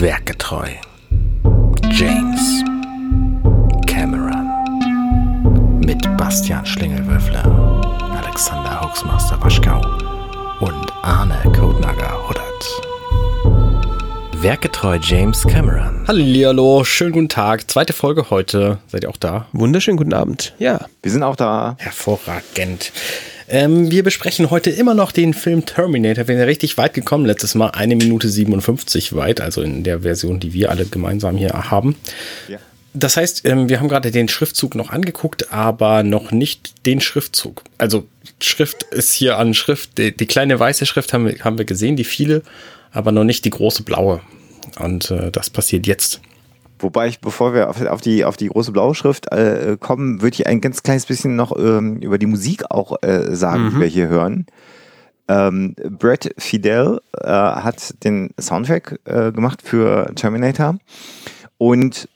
Werkgetreu. James Cameron. Mit Bastian Schlingelwürfler, Alexander Hoaxmaster Waschkau und Arne Codenager Huddert. Werkgetreu James Cameron. Hallihallo, schönen guten Tag. Zweite Folge heute. Seid ihr auch da? Wunderschönen guten Abend. Ja. Wir sind auch da. Hervorragend. Ähm, wir besprechen heute immer noch den Film Terminator. Wir sind ja richtig weit gekommen. Letztes Mal eine Minute 57 weit, also in der Version, die wir alle gemeinsam hier haben. Ja. Das heißt, ähm, wir haben gerade den Schriftzug noch angeguckt, aber noch nicht den Schriftzug. Also Schrift ist hier an Schrift. Die, die kleine weiße Schrift haben wir, haben wir gesehen, die viele, aber noch nicht die große blaue. Und äh, das passiert jetzt. Wobei ich, bevor wir auf, auf die, auf die große blaue Schrift äh, kommen, würde ich ein ganz kleines bisschen noch ähm, über die Musik auch äh, sagen, die wir hier hören. Ähm, Brett Fidel äh, hat den Soundtrack äh, gemacht für Terminator und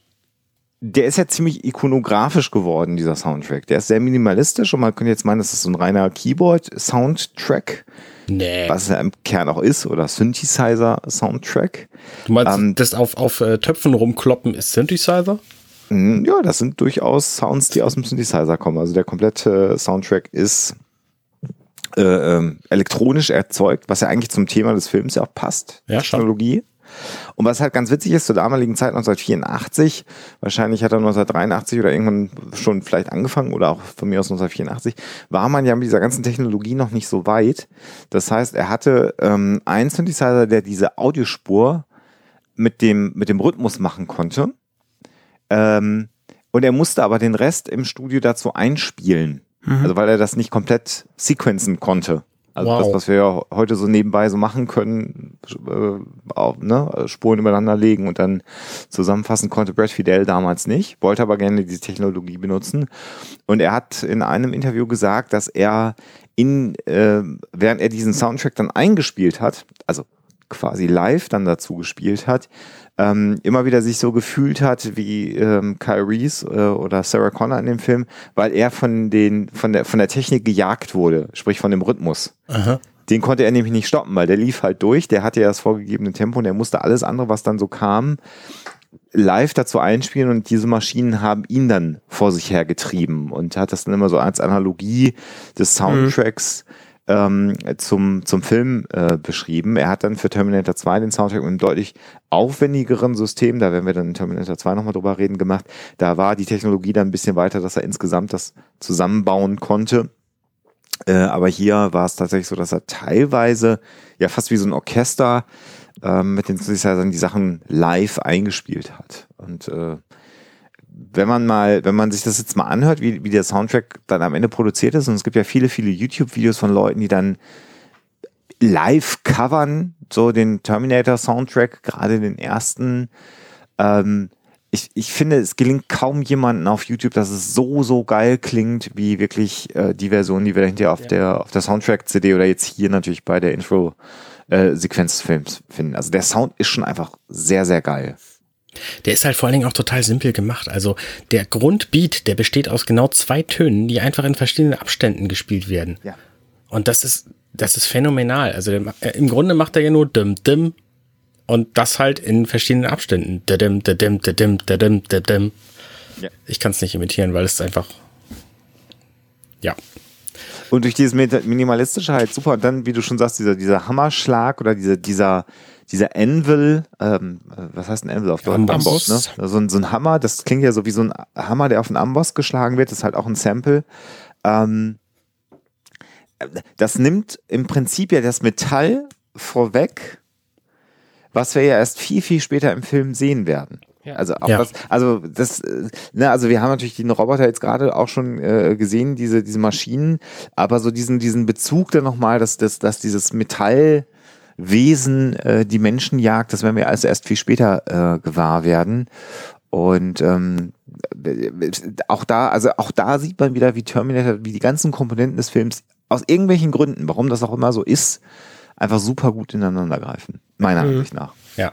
der ist ja ziemlich ikonografisch geworden, dieser Soundtrack. Der ist sehr minimalistisch und man könnte jetzt meinen, das ist so ein reiner Keyboard-Soundtrack, Nee. was ja im Kern auch ist, oder Synthesizer-Soundtrack. Du meinst, Ähm, das auf, auf äh, Töpfen rumkloppen ist Synthesizer? Mm, Ja, das sind durchaus Sounds, die aus dem Synthesizer kommen. Also der komplette Soundtrack ist äh, ähm, elektronisch erzeugt, was ja eigentlich zum Thema des Films ja auch passt. Ja, schon. Und was halt ganz witzig ist, zur damaligen Zeit 1984, wahrscheinlich hat er 1983 oder irgendwann schon vielleicht angefangen oder auch von mir aus 1984, war man ja mit dieser ganzen Technologie noch nicht so weit. Das heißt, er hatte ähm, einen Synthesizer, der diese Audiospur mit dem, mit dem Rhythmus machen konnte. Ähm, und er musste aber den Rest im Studio dazu einspielen. Also weil er das nicht komplett sequenzen konnte. Also Wow. das, was wir ja heute so nebenbei so machen können, äh, auch, ne, Spuren übereinander legen und dann zusammenfassen konnte Brad Fidel damals nicht, wollte aber gerne diese Technologie benutzen. Und er hat in einem Interview gesagt, dass er in, äh, während er diesen Soundtrack dann eingespielt hat, also quasi live dann dazu gespielt hat, ähm, immer wieder sich so gefühlt hat wie ähm, Kyle Reese äh, oder Sarah Connor in dem Film, weil er von den von der von der Technik gejagt wurde, sprich von dem Rhythmus. Aha. Den konnte er nämlich nicht stoppen, weil der lief halt durch, der hatte ja das vorgegebene Tempo und er musste alles andere, was dann so kam, live dazu einspielen und diese Maschinen haben ihn dann vor sich her getrieben und hat das dann immer so als Analogie des Soundtracks ähm, zum, zum Film äh, beschrieben. Er hat dann für Terminator 2 den Soundtrack mit einem deutlich aufwendigeren System, da werden wir dann in Terminator 2 nochmal drüber reden, gemacht. Da war die Technologie dann ein bisschen weiter, dass er insgesamt das zusammenbauen konnte. Äh, aber hier war es tatsächlich so, dass er teilweise ja fast wie so ein Orchester ähm, mit den Synthesizern die Sachen live eingespielt hat. Und äh, wenn man mal, wenn man sich das jetzt mal anhört, wie, wie der Soundtrack dann am Ende produziert ist, und es gibt ja viele, viele YouTube-Videos von Leuten, die dann live covern, so den Terminator-Soundtrack, gerade den ersten. Ähm, ich, ich finde, es gelingt kaum jemanden auf YouTube, dass es so, so geil klingt, wie wirklich äh, die Version, die wir hinterher auf der, auf der Soundtrack-CD oder jetzt hier natürlich bei der Intro-Sequenz des Films finden. Also der Sound ist schon einfach sehr, sehr geil. Der ist halt vor allen Dingen auch total simpel gemacht. Also der Grundbeat, der besteht aus genau zwei Tönen, die einfach in verschiedenen Abständen gespielt werden. Ja. Und das ist, das ist phänomenal. Also der, äh, im Grunde macht er ja nur dim dim und das halt in verschiedenen Abständen. Dim dim dim dim dim dim dim. Ja. Ich kann es nicht imitieren, weil es einfach ja. Und durch dieses Minimalistische halt super. Und dann, wie du schon sagst, dieser, dieser Hammerschlag oder dieser, dieser, dieser Anvil, ähm, äh, was heißt ein Anvil auf Deutsch? Amboss. Ne? So, ein, so ein Hammer, das klingt ja so wie so ein Hammer, der auf einen Amboss geschlagen wird, das ist halt auch ein Sample. Ähm, das nimmt im Prinzip ja das Metall vorweg, was wir ja erst viel, viel später im Film sehen werden. Also auch Ja. das, also das, äh, ne, also wir haben natürlich den Roboter jetzt gerade auch schon äh, gesehen, diese, diese Maschinen, aber so diesen, diesen Bezug dann nochmal, dass, dass, dass dieses Metallwesen äh, die Menschen jagt, das werden wir also erst viel später äh, gewahr werden. Und ähm, auch da, also auch da sieht man wieder, wie Terminator, wie die ganzen Komponenten des Films aus irgendwelchen Gründen, warum das auch immer so ist, einfach super gut ineinander greifen. Meiner Ansicht nach. Ja.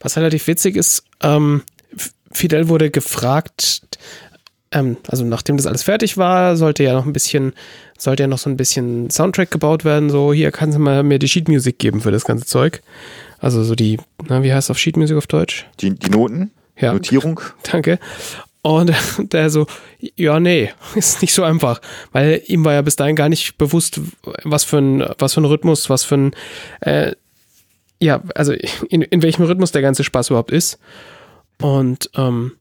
Was relativ witzig ist, ähm, Fidel wurde gefragt, ähm, also nachdem das alles fertig war, sollte ja noch ein bisschen, sollte ja noch so ein bisschen Soundtrack gebaut werden. So, hier kannst du mal mir die Sheet Music geben für das ganze Zeug. Also so die, na, wie heißt auf Sheet Music auf Deutsch? Die, die Noten? Ja. Notierung? Danke. Und der so, ja, nee, ist nicht so einfach. Weil ihm war ja bis dahin gar nicht bewusst, was für ein, was für ein Rhythmus, was für ein, äh, ja, also in, in welchem Rhythmus der ganze Spaß überhaupt ist. Und ähm,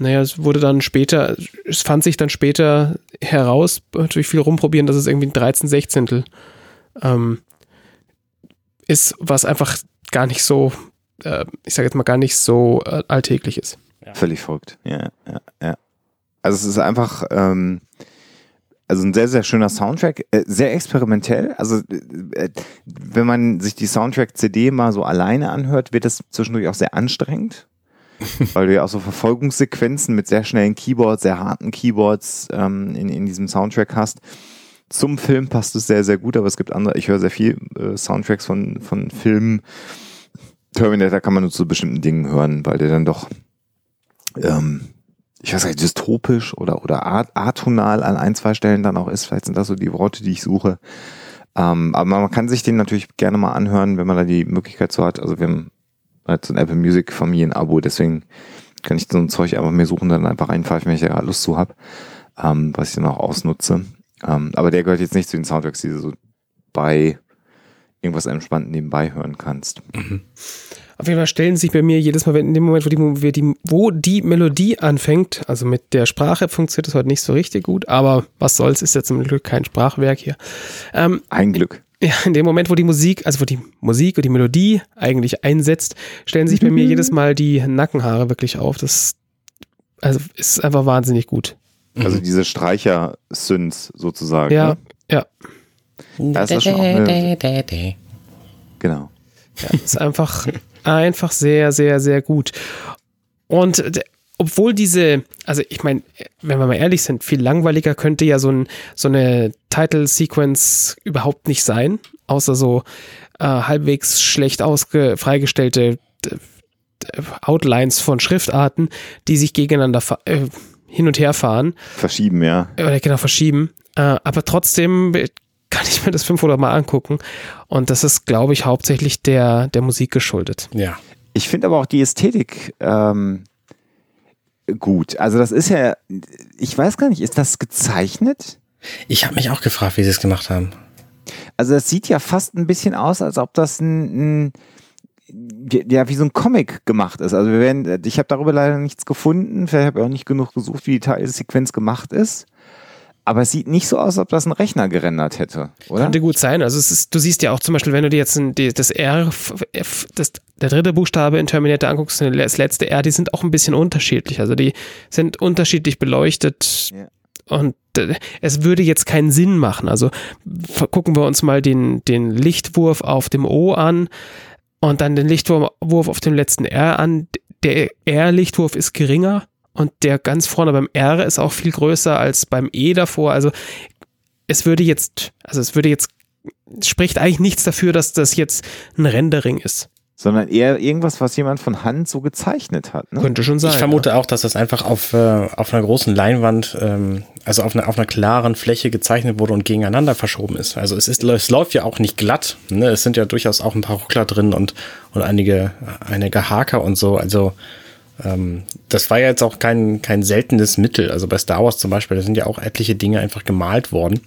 naja, es wurde dann später, es fand sich dann später heraus, durch viel rumprobieren, dass es irgendwie ein 13 Sechzehntel ähm, ist, was einfach gar nicht so, äh, ich sage jetzt mal, gar nicht so äh, alltäglich ist. Ja. Völlig verrückt. Ja, ja, ja. Also es ist einfach, ähm, also ein sehr, sehr schöner Soundtrack, äh, sehr experimentell. Also äh, wenn man sich die Soundtrack-CD mal so alleine anhört, wird das zwischendurch auch sehr anstrengend. Weil du ja auch so Verfolgungssequenzen mit sehr schnellen Keyboards, sehr harten Keyboards ähm, in, in diesem Soundtrack hast. Zum Film passt es sehr, sehr gut, aber es gibt andere, ich höre sehr viel äh, Soundtracks von, von Filmen. Terminator kann man nur zu bestimmten Dingen hören, weil der dann doch, ähm, ich weiß nicht, dystopisch oder, oder atonal an ein, zwei Stellen dann auch ist. Vielleicht sind das so die Worte, die ich suche. Ähm, aber man kann sich den natürlich gerne mal anhören, wenn man da die Möglichkeit so hat. Also wir haben halt so ein Apple Music Familienabo, deswegen kann ich so ein Zeug einfach mir suchen, dann einfach reinpfeifen, wenn ich da Lust zu habe, ähm, was ich dann auch ausnutze. Ähm, aber der gehört jetzt nicht zu den Soundtracks, die du so bei irgendwas entspannt nebenbei hören kannst. Mhm. Auf jeden Fall stellen sich bei mir jedes Mal, wenn in dem Moment, wo die, wo die Melodie anfängt, also mit der Sprache funktioniert das heute nicht so richtig gut, aber was soll's, ist jetzt zum Glück kein Sprachwerk hier. Ähm, Ein Glück. Ja, in dem Moment, wo die Musik, also wo die Musik und die Melodie eigentlich einsetzt, stellen sich bei mir jedes Mal die Nackenhaare wirklich auf. Das also ist einfach wahnsinnig gut. Also diese Streicher-Synths sozusagen. Ja, ne? ja. Das ist schon auch eine, genau. Ja, ist einfach, einfach sehr, sehr, sehr gut. Und obwohl diese, also ich meine, wenn wir mal ehrlich sind, viel langweiliger könnte ja so, ein, so eine Title-Sequence überhaupt nicht sein, außer so äh, halbwegs schlecht ausge freigestellte Outlines von Schriftarten, die sich gegeneinander äh, hin und her fahren. Verschieben, ja. Oder genau, verschieben. Äh, aber trotzdem kann ich mir das 500 Mal angucken. Und das ist, glaube ich, hauptsächlich der, der Musik geschuldet. Ja. Ich finde aber auch die Ästhetik ähm, gut. Also das ist ja, ich weiß gar nicht, ist das gezeichnet? Ich habe mich auch gefragt, wie sie es gemacht haben. Also das sieht ja fast ein bisschen aus, als ob das ein, ein ja, wie so ein Comic gemacht ist. Also wir werden, ich habe darüber leider nichts gefunden, vielleicht habe ich auch nicht genug gesucht, wie die Teilsequenz gemacht ist. Aber es sieht nicht so aus, als ob das ein Rechner gerendert hätte, oder? Könnte gut sein. Also ist, du siehst ja auch zum Beispiel, wenn du dir jetzt ein, das R, F, das, der dritte Buchstabe in Terminator anguckst, das letzte R, die sind auch ein bisschen unterschiedlich. Also die sind unterschiedlich beleuchtet. Ja. Und äh, es würde jetzt keinen Sinn machen. Also gucken wir uns mal den, den Lichtwurf auf dem O an und dann den Lichtwurf auf dem letzten R an. Der R-Lichtwurf ist geringer und der ganz vorne beim R ist auch viel größer als beim E davor. Also es würde jetzt, also es würde jetzt, spricht eigentlich nichts dafür, dass das jetzt ein Rendering ist. Sondern eher irgendwas, was jemand von Hand so gezeichnet hat. Ne? Könnte schon sein. Ich vermute ja. auch, dass das einfach auf, äh, auf einer großen Leinwand, ähm, also auf einer, auf einer klaren Fläche gezeichnet wurde und gegeneinander verschoben ist. Also es, ist, es läuft ja auch nicht glatt. Ne? Es sind ja durchaus auch ein paar Ruckler drin und, und einige, einige Haker und so. Also das war ja jetzt auch kein, kein seltenes Mittel. Also bei Star Wars zum Beispiel, da sind ja auch etliche Dinge einfach gemalt worden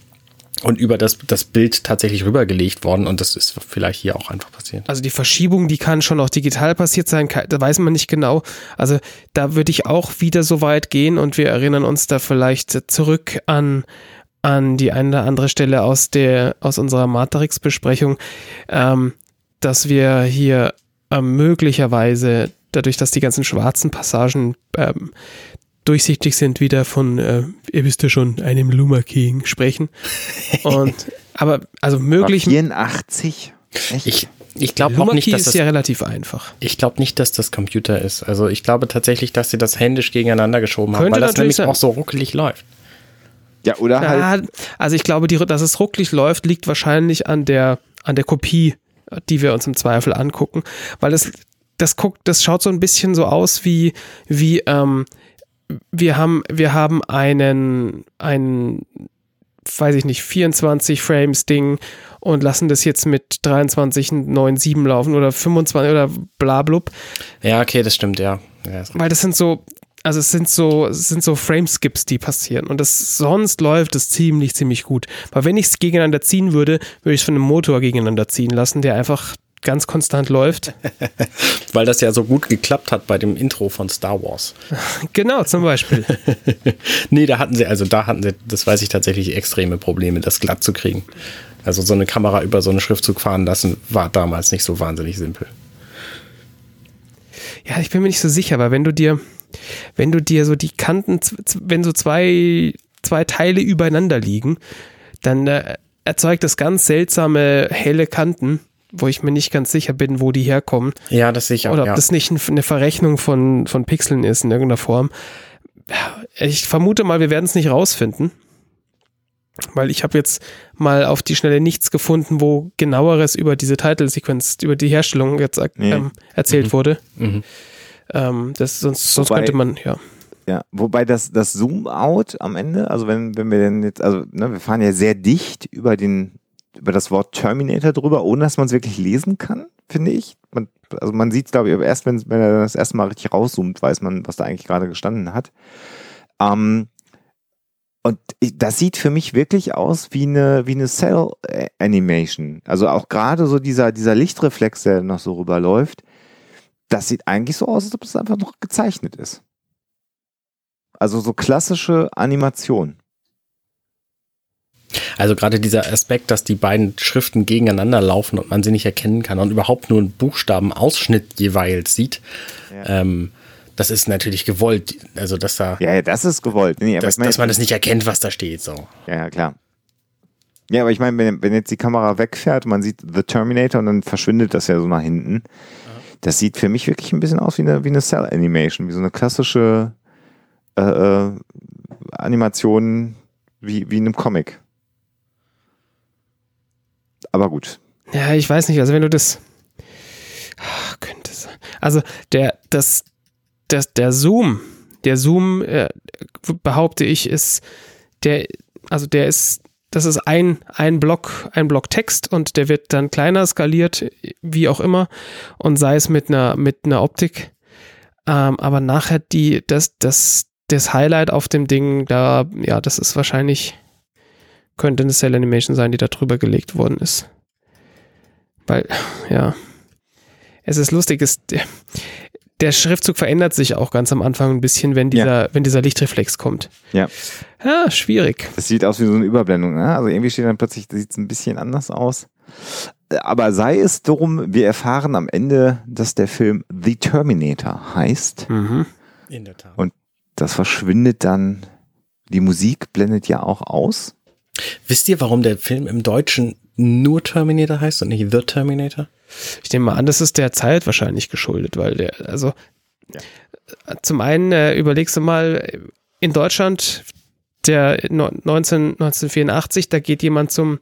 und über das, das Bild tatsächlich rübergelegt worden und das ist vielleicht hier auch einfach passiert. Also die Verschiebung, die kann schon auch digital passiert sein, da weiß man nicht genau. Also da würde ich auch wieder so weit gehen und wir erinnern uns da vielleicht zurück an an die eine oder andere Stelle aus der aus unserer Matrix-Besprechung, ähm, dass wir hier äh, möglicherweise dadurch, dass die ganzen schwarzen Passagen ähm, durchsichtig sind, wieder von, äh, ihr wisst ja schon, einem Luma King sprechen. Und, aber, also möglich. 84? Echt? Ich, ich glaube auch nicht, dass ist das, ja relativ einfach. Ich glaube nicht, dass das Computer ist. Also ich glaube tatsächlich, dass sie das händisch gegeneinander geschoben Könnte haben, weil das nämlich sein. auch so ruckelig läuft. Ja, oder ja, halt. Also ich glaube, die, dass es ruckelig läuft, liegt wahrscheinlich an der, an der Kopie, die wir uns im Zweifel angucken, weil es das guckt, das schaut so ein bisschen so aus wie, wie, ähm, wir haben, wir haben einen, einen, weiß ich nicht, 24 Frames Ding und lassen das jetzt mit 23 9,7 laufen oder 25 oder bla blub. Ja, okay, das stimmt, ja. ja Weil das sind so, also es sind so, es sind so Frameskips, die passieren. Und das sonst läuft es ziemlich, ziemlich gut. Weil wenn ich es gegeneinander ziehen würde, würde ich es von einem Motor gegeneinander ziehen lassen, der einfach ganz konstant läuft. Weil das ja so gut geklappt hat bei dem Intro von Star Wars. genau, zum Beispiel. nee, da hatten sie, also da hatten sie, das weiß ich tatsächlich, extreme Probleme, das glatt zu kriegen. Also so eine Kamera über so einen Schriftzug fahren lassen, war damals nicht so wahnsinnig simpel. Ja, ich bin mir nicht so sicher, weil wenn du dir, wenn du dir so die Kanten, wenn so zwei, zwei Teile übereinander liegen, dann äh, erzeugt das ganz seltsame helle Kanten, wo ich mir nicht ganz sicher bin, wo die herkommen. Ja, das sicher. Oder ob ja. das nicht eine Verrechnung von, von Pixeln ist in irgendeiner Form. Ich vermute mal, wir werden es nicht rausfinden. Weil ich habe jetzt mal auf die Schnelle nichts gefunden, wo genaueres über diese Titelsequenz, über die Herstellung jetzt ähm, nee. erzählt mhm. wurde. Mhm. Ähm, das, sonst, sonst Wobei, könnte man, ja. Ja, wobei das, das Zoom-Out am Ende, also wenn, wenn wir denn jetzt, also ne, wir fahren ja sehr dicht über den, über das Wort Terminator drüber, ohne dass man es wirklich lesen kann, finde ich. Man, also man sieht es, glaube ich, erst, wenn, wenn er das erste Mal richtig rauszoomt, weiß man, was da eigentlich gerade gestanden hat. Ähm, und das sieht für mich wirklich aus wie eine, wie eine Cell-Animation. Also auch gerade so dieser, dieser Lichtreflex, der noch so rüberläuft, das sieht eigentlich so aus, als ob es einfach noch gezeichnet ist. Also so klassische Animation. Also gerade dieser Aspekt, dass die beiden Schriften gegeneinander laufen und man sie nicht erkennen kann und überhaupt nur einen Buchstabenausschnitt jeweils sieht, ja. ähm, das ist natürlich gewollt. Also, dass da. Ja, ja das ist gewollt. Nee, dass, meine, dass man das nicht erkennt, was da steht. So. Ja, ja, klar. Ja, aber ich meine, wenn, wenn, jetzt die Kamera wegfährt man sieht The Terminator und dann verschwindet das ja so nach hinten. Das sieht für mich wirklich ein bisschen aus wie eine, wie eine Cell-Animation, wie so eine klassische äh, äh, Animation wie, wie in einem Comic. Aber gut. Ja, ich weiß nicht, also wenn du das. Ach, könnte sein. Also der, das, das, der Zoom, der Zoom, äh, behaupte ich, ist der, also der ist, das ist ein, ein Block, ein Block Text und der wird dann kleiner skaliert, wie auch immer, und sei es mit einer, mit einer Optik. Ähm, aber nachher die, das, das, das Highlight auf dem Ding, da, ja, das ist wahrscheinlich, könnte eine Cell Animation sein, die da drüber gelegt worden ist. Weil, ja. Es ist lustig, es, der Schriftzug verändert sich auch ganz am Anfang ein bisschen, wenn dieser, ja. wenn dieser Lichtreflex kommt. Ja. Ja, schwierig. Es sieht aus wie so eine Überblendung. Ne? Also irgendwie steht dann plötzlich, sieht es ein bisschen anders aus. Aber sei es drum, wir erfahren am Ende, dass der Film The Terminator heißt. Mhm. In der Tat. Und das verschwindet dann. Die Musik blendet ja auch aus. Wisst ihr, warum der Film im Deutschen nur Terminator heißt und nicht The Terminator? Ich nehme mal an, das ist der Zeit wahrscheinlich geschuldet, weil der, also ja. zum einen äh, überlegst du mal, in Deutschland, der 19, 1984, da geht jemand zum,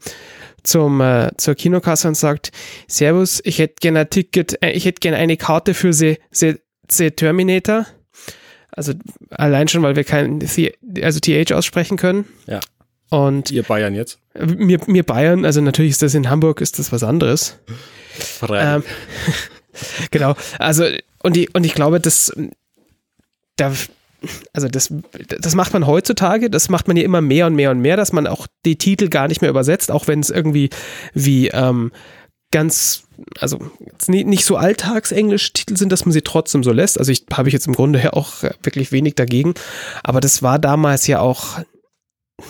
zum, äh, zur Kinokasse und sagt, Servus, ich hätte gerne ein Ticket, äh, ich hätte gerne eine Karte für The, The, The Terminator. Also allein schon, weil wir kein also TH aussprechen können. Ja. Und ihr Bayern jetzt? Mir, mir Bayern, also natürlich ist das in Hamburg, ist das was anderes. Ähm, genau. Also, und, die, und ich glaube, das, da, also das, das macht man heutzutage, das macht man ja immer mehr und mehr und mehr, dass man auch die Titel gar nicht mehr übersetzt, auch wenn es irgendwie wie ähm, ganz, also nicht so alltagsenglisch Titel sind, dass man sie trotzdem so lässt. Also ich habe ich jetzt im Grunde ja auch wirklich wenig dagegen, aber das war damals ja auch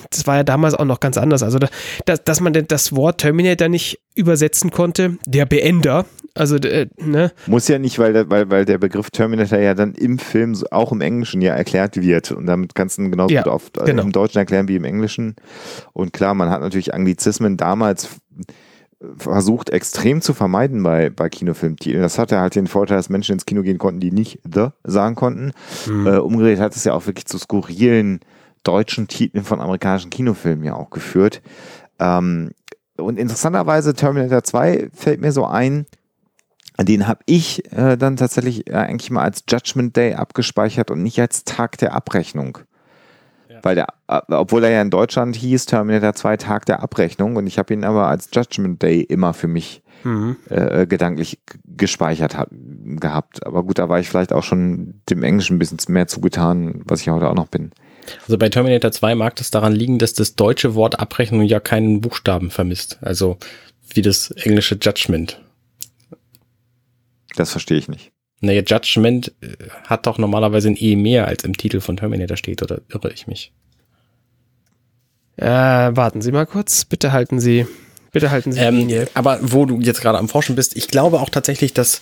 das war ja damals auch noch ganz anders. Also, dass, dass man das Wort Terminator nicht übersetzen konnte, der Beender, also, äh, ne? Muss ja nicht, weil der, weil, weil der Begriff Terminator ja dann im Film auch im Englischen ja erklärt wird. Und damit kannst du ihn genauso ja, gut oft genau. im Deutschen erklären wie im Englischen. Und klar, man hat natürlich Anglizismen damals versucht extrem zu vermeiden bei, bei Kinofilmtiteln. Das hatte halt den Vorteil, dass Menschen ins Kino gehen konnten, die nicht The sagen konnten. Mhm. Äh, umgedreht hat es ja auch wirklich zu skurrilen deutschen Titeln von amerikanischen Kinofilmen ja auch geführt. Ähm, und interessanterweise Terminator 2 fällt mir so ein, Den habe ich äh, dann tatsächlich äh, eigentlich mal als Judgment Day abgespeichert und nicht als Tag der Abrechnung. Ja. Weil der, äh, obwohl er ja in Deutschland hieß, Terminator 2 Tag der Abrechnung und ich habe ihn aber als Judgment Day immer für mich Mhm. äh, gedanklich g- gespeichert hab, gehabt. Aber gut, da war ich vielleicht auch schon dem Englischen ein bisschen mehr zugetan, was ich heute auch noch bin. Also bei Terminator 2 mag das daran liegen, dass das deutsche Wort Abrechnung ja keinen Buchstaben vermisst. Also wie das englische Judgment. Das verstehe ich nicht. Naja, Judgment äh, hat doch normalerweise ein E mehr, als im Titel von Terminator steht, oder irre ich mich? Äh, warten Sie mal kurz. Bitte halten Sie, bitte halten Sie die Ähm, Linie. aber wo du jetzt gerade am Forschen bist, ich glaube auch tatsächlich, dass,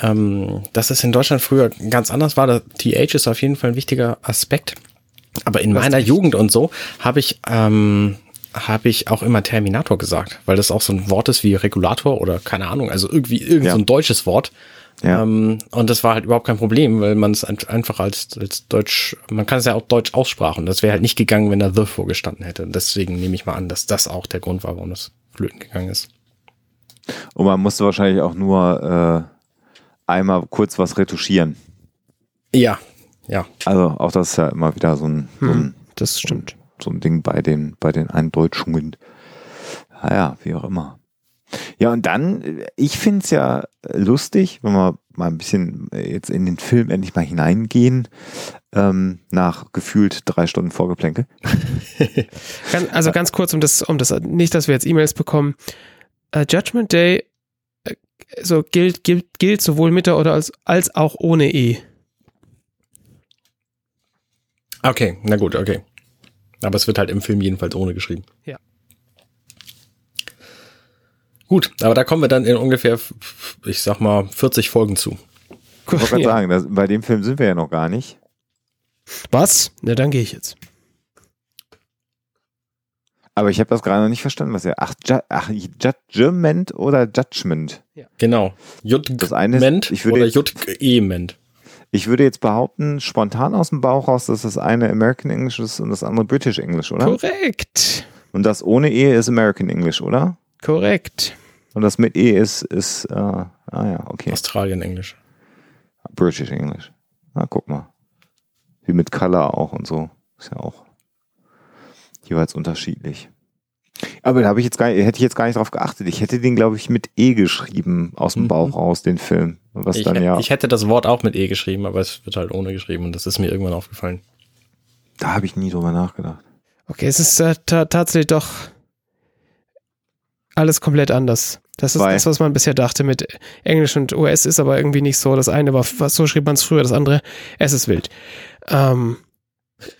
ähm, dass es in Deutschland früher ganz anders war. Der TH ist auf jeden Fall ein wichtiger Aspekt. Aber in meiner Jugend und so habe ich, ähm, habe ich auch immer Terminator gesagt, weil das auch so ein Wort ist wie Regulator oder keine Ahnung, also irgendwie irgend Ja. so ein deutsches Wort. Ja. Ähm, und das war halt überhaupt kein Problem, weil man es ein- einfach als, als Deutsch, man kann es ja auch Deutsch aussprachen. Das wäre halt nicht gegangen, wenn da The vorgestanden hätte. Deswegen nehme ich mal an, dass das auch der Grund war, warum das flöten gegangen ist. Und man musste wahrscheinlich auch nur äh, einmal kurz was retuschieren. Ja, ja. Also auch das ist ja immer wieder so ein, so ein, Das stimmt. so ein Ding bei den, bei den Eindeutschungen. Naja, wie auch immer. Ja, und dann, äh, ich finde es ja lustig, wenn wir mal ein bisschen äh, jetzt in den Film endlich mal hineingehen, ähm, nach gefühlt drei Stunden Vorgeplänke. Also ganz kurz, um das, um das, nicht, dass wir jetzt E-Mails bekommen. Äh, Judgment Day so gilt, gilt, gilt sowohl mit der oder als, als auch ohne E. Okay, na gut, okay. Aber es wird halt im Film jedenfalls ohne geschrieben. Ja. Gut, aber da kommen wir dann in ungefähr, ich sag mal, 40 Folgen zu. Ich wollte gerade Ja. sagen, das, bei dem Film sind wir ja noch gar nicht. Was? Na, dann gehe ich jetzt. Aber ich habe das gerade noch nicht verstanden, was er. Ach, Ju ach, Judgment oder Judgment? Genau. Das eine ist- Judgment ich würde oder Judgement. Ich würde jetzt behaupten, spontan aus dem Bauch raus, dass das eine American English ist und das andere British English, oder? Korrekt. Und das ohne E ist American English, oder? Korrekt. Und das mit E ist, ist äh, ah ja, okay. Australien Englisch. British English. Na, guck mal. Wie mit Color auch und so. Ist ja auch jeweils unterschiedlich. Aber da habe ich jetzt gar, hätte ich jetzt gar nicht drauf geachtet. Ich hätte den, glaube ich, mit E geschrieben aus dem Mhm. Bauch raus, den Film. Was Ich, dann ja, ich hätte das Wort auch mit E geschrieben, aber es wird halt ohne geschrieben und das ist mir irgendwann aufgefallen. da habe ich nie drüber nachgedacht. Okay, es ist äh, ta tatsächlich doch alles komplett anders. Das ist Weil- das, was man bisher dachte mit Englisch und US ist aber irgendwie nicht so. Das eine war, so schrieb man es früher, das andere, es ist wild. Ähm,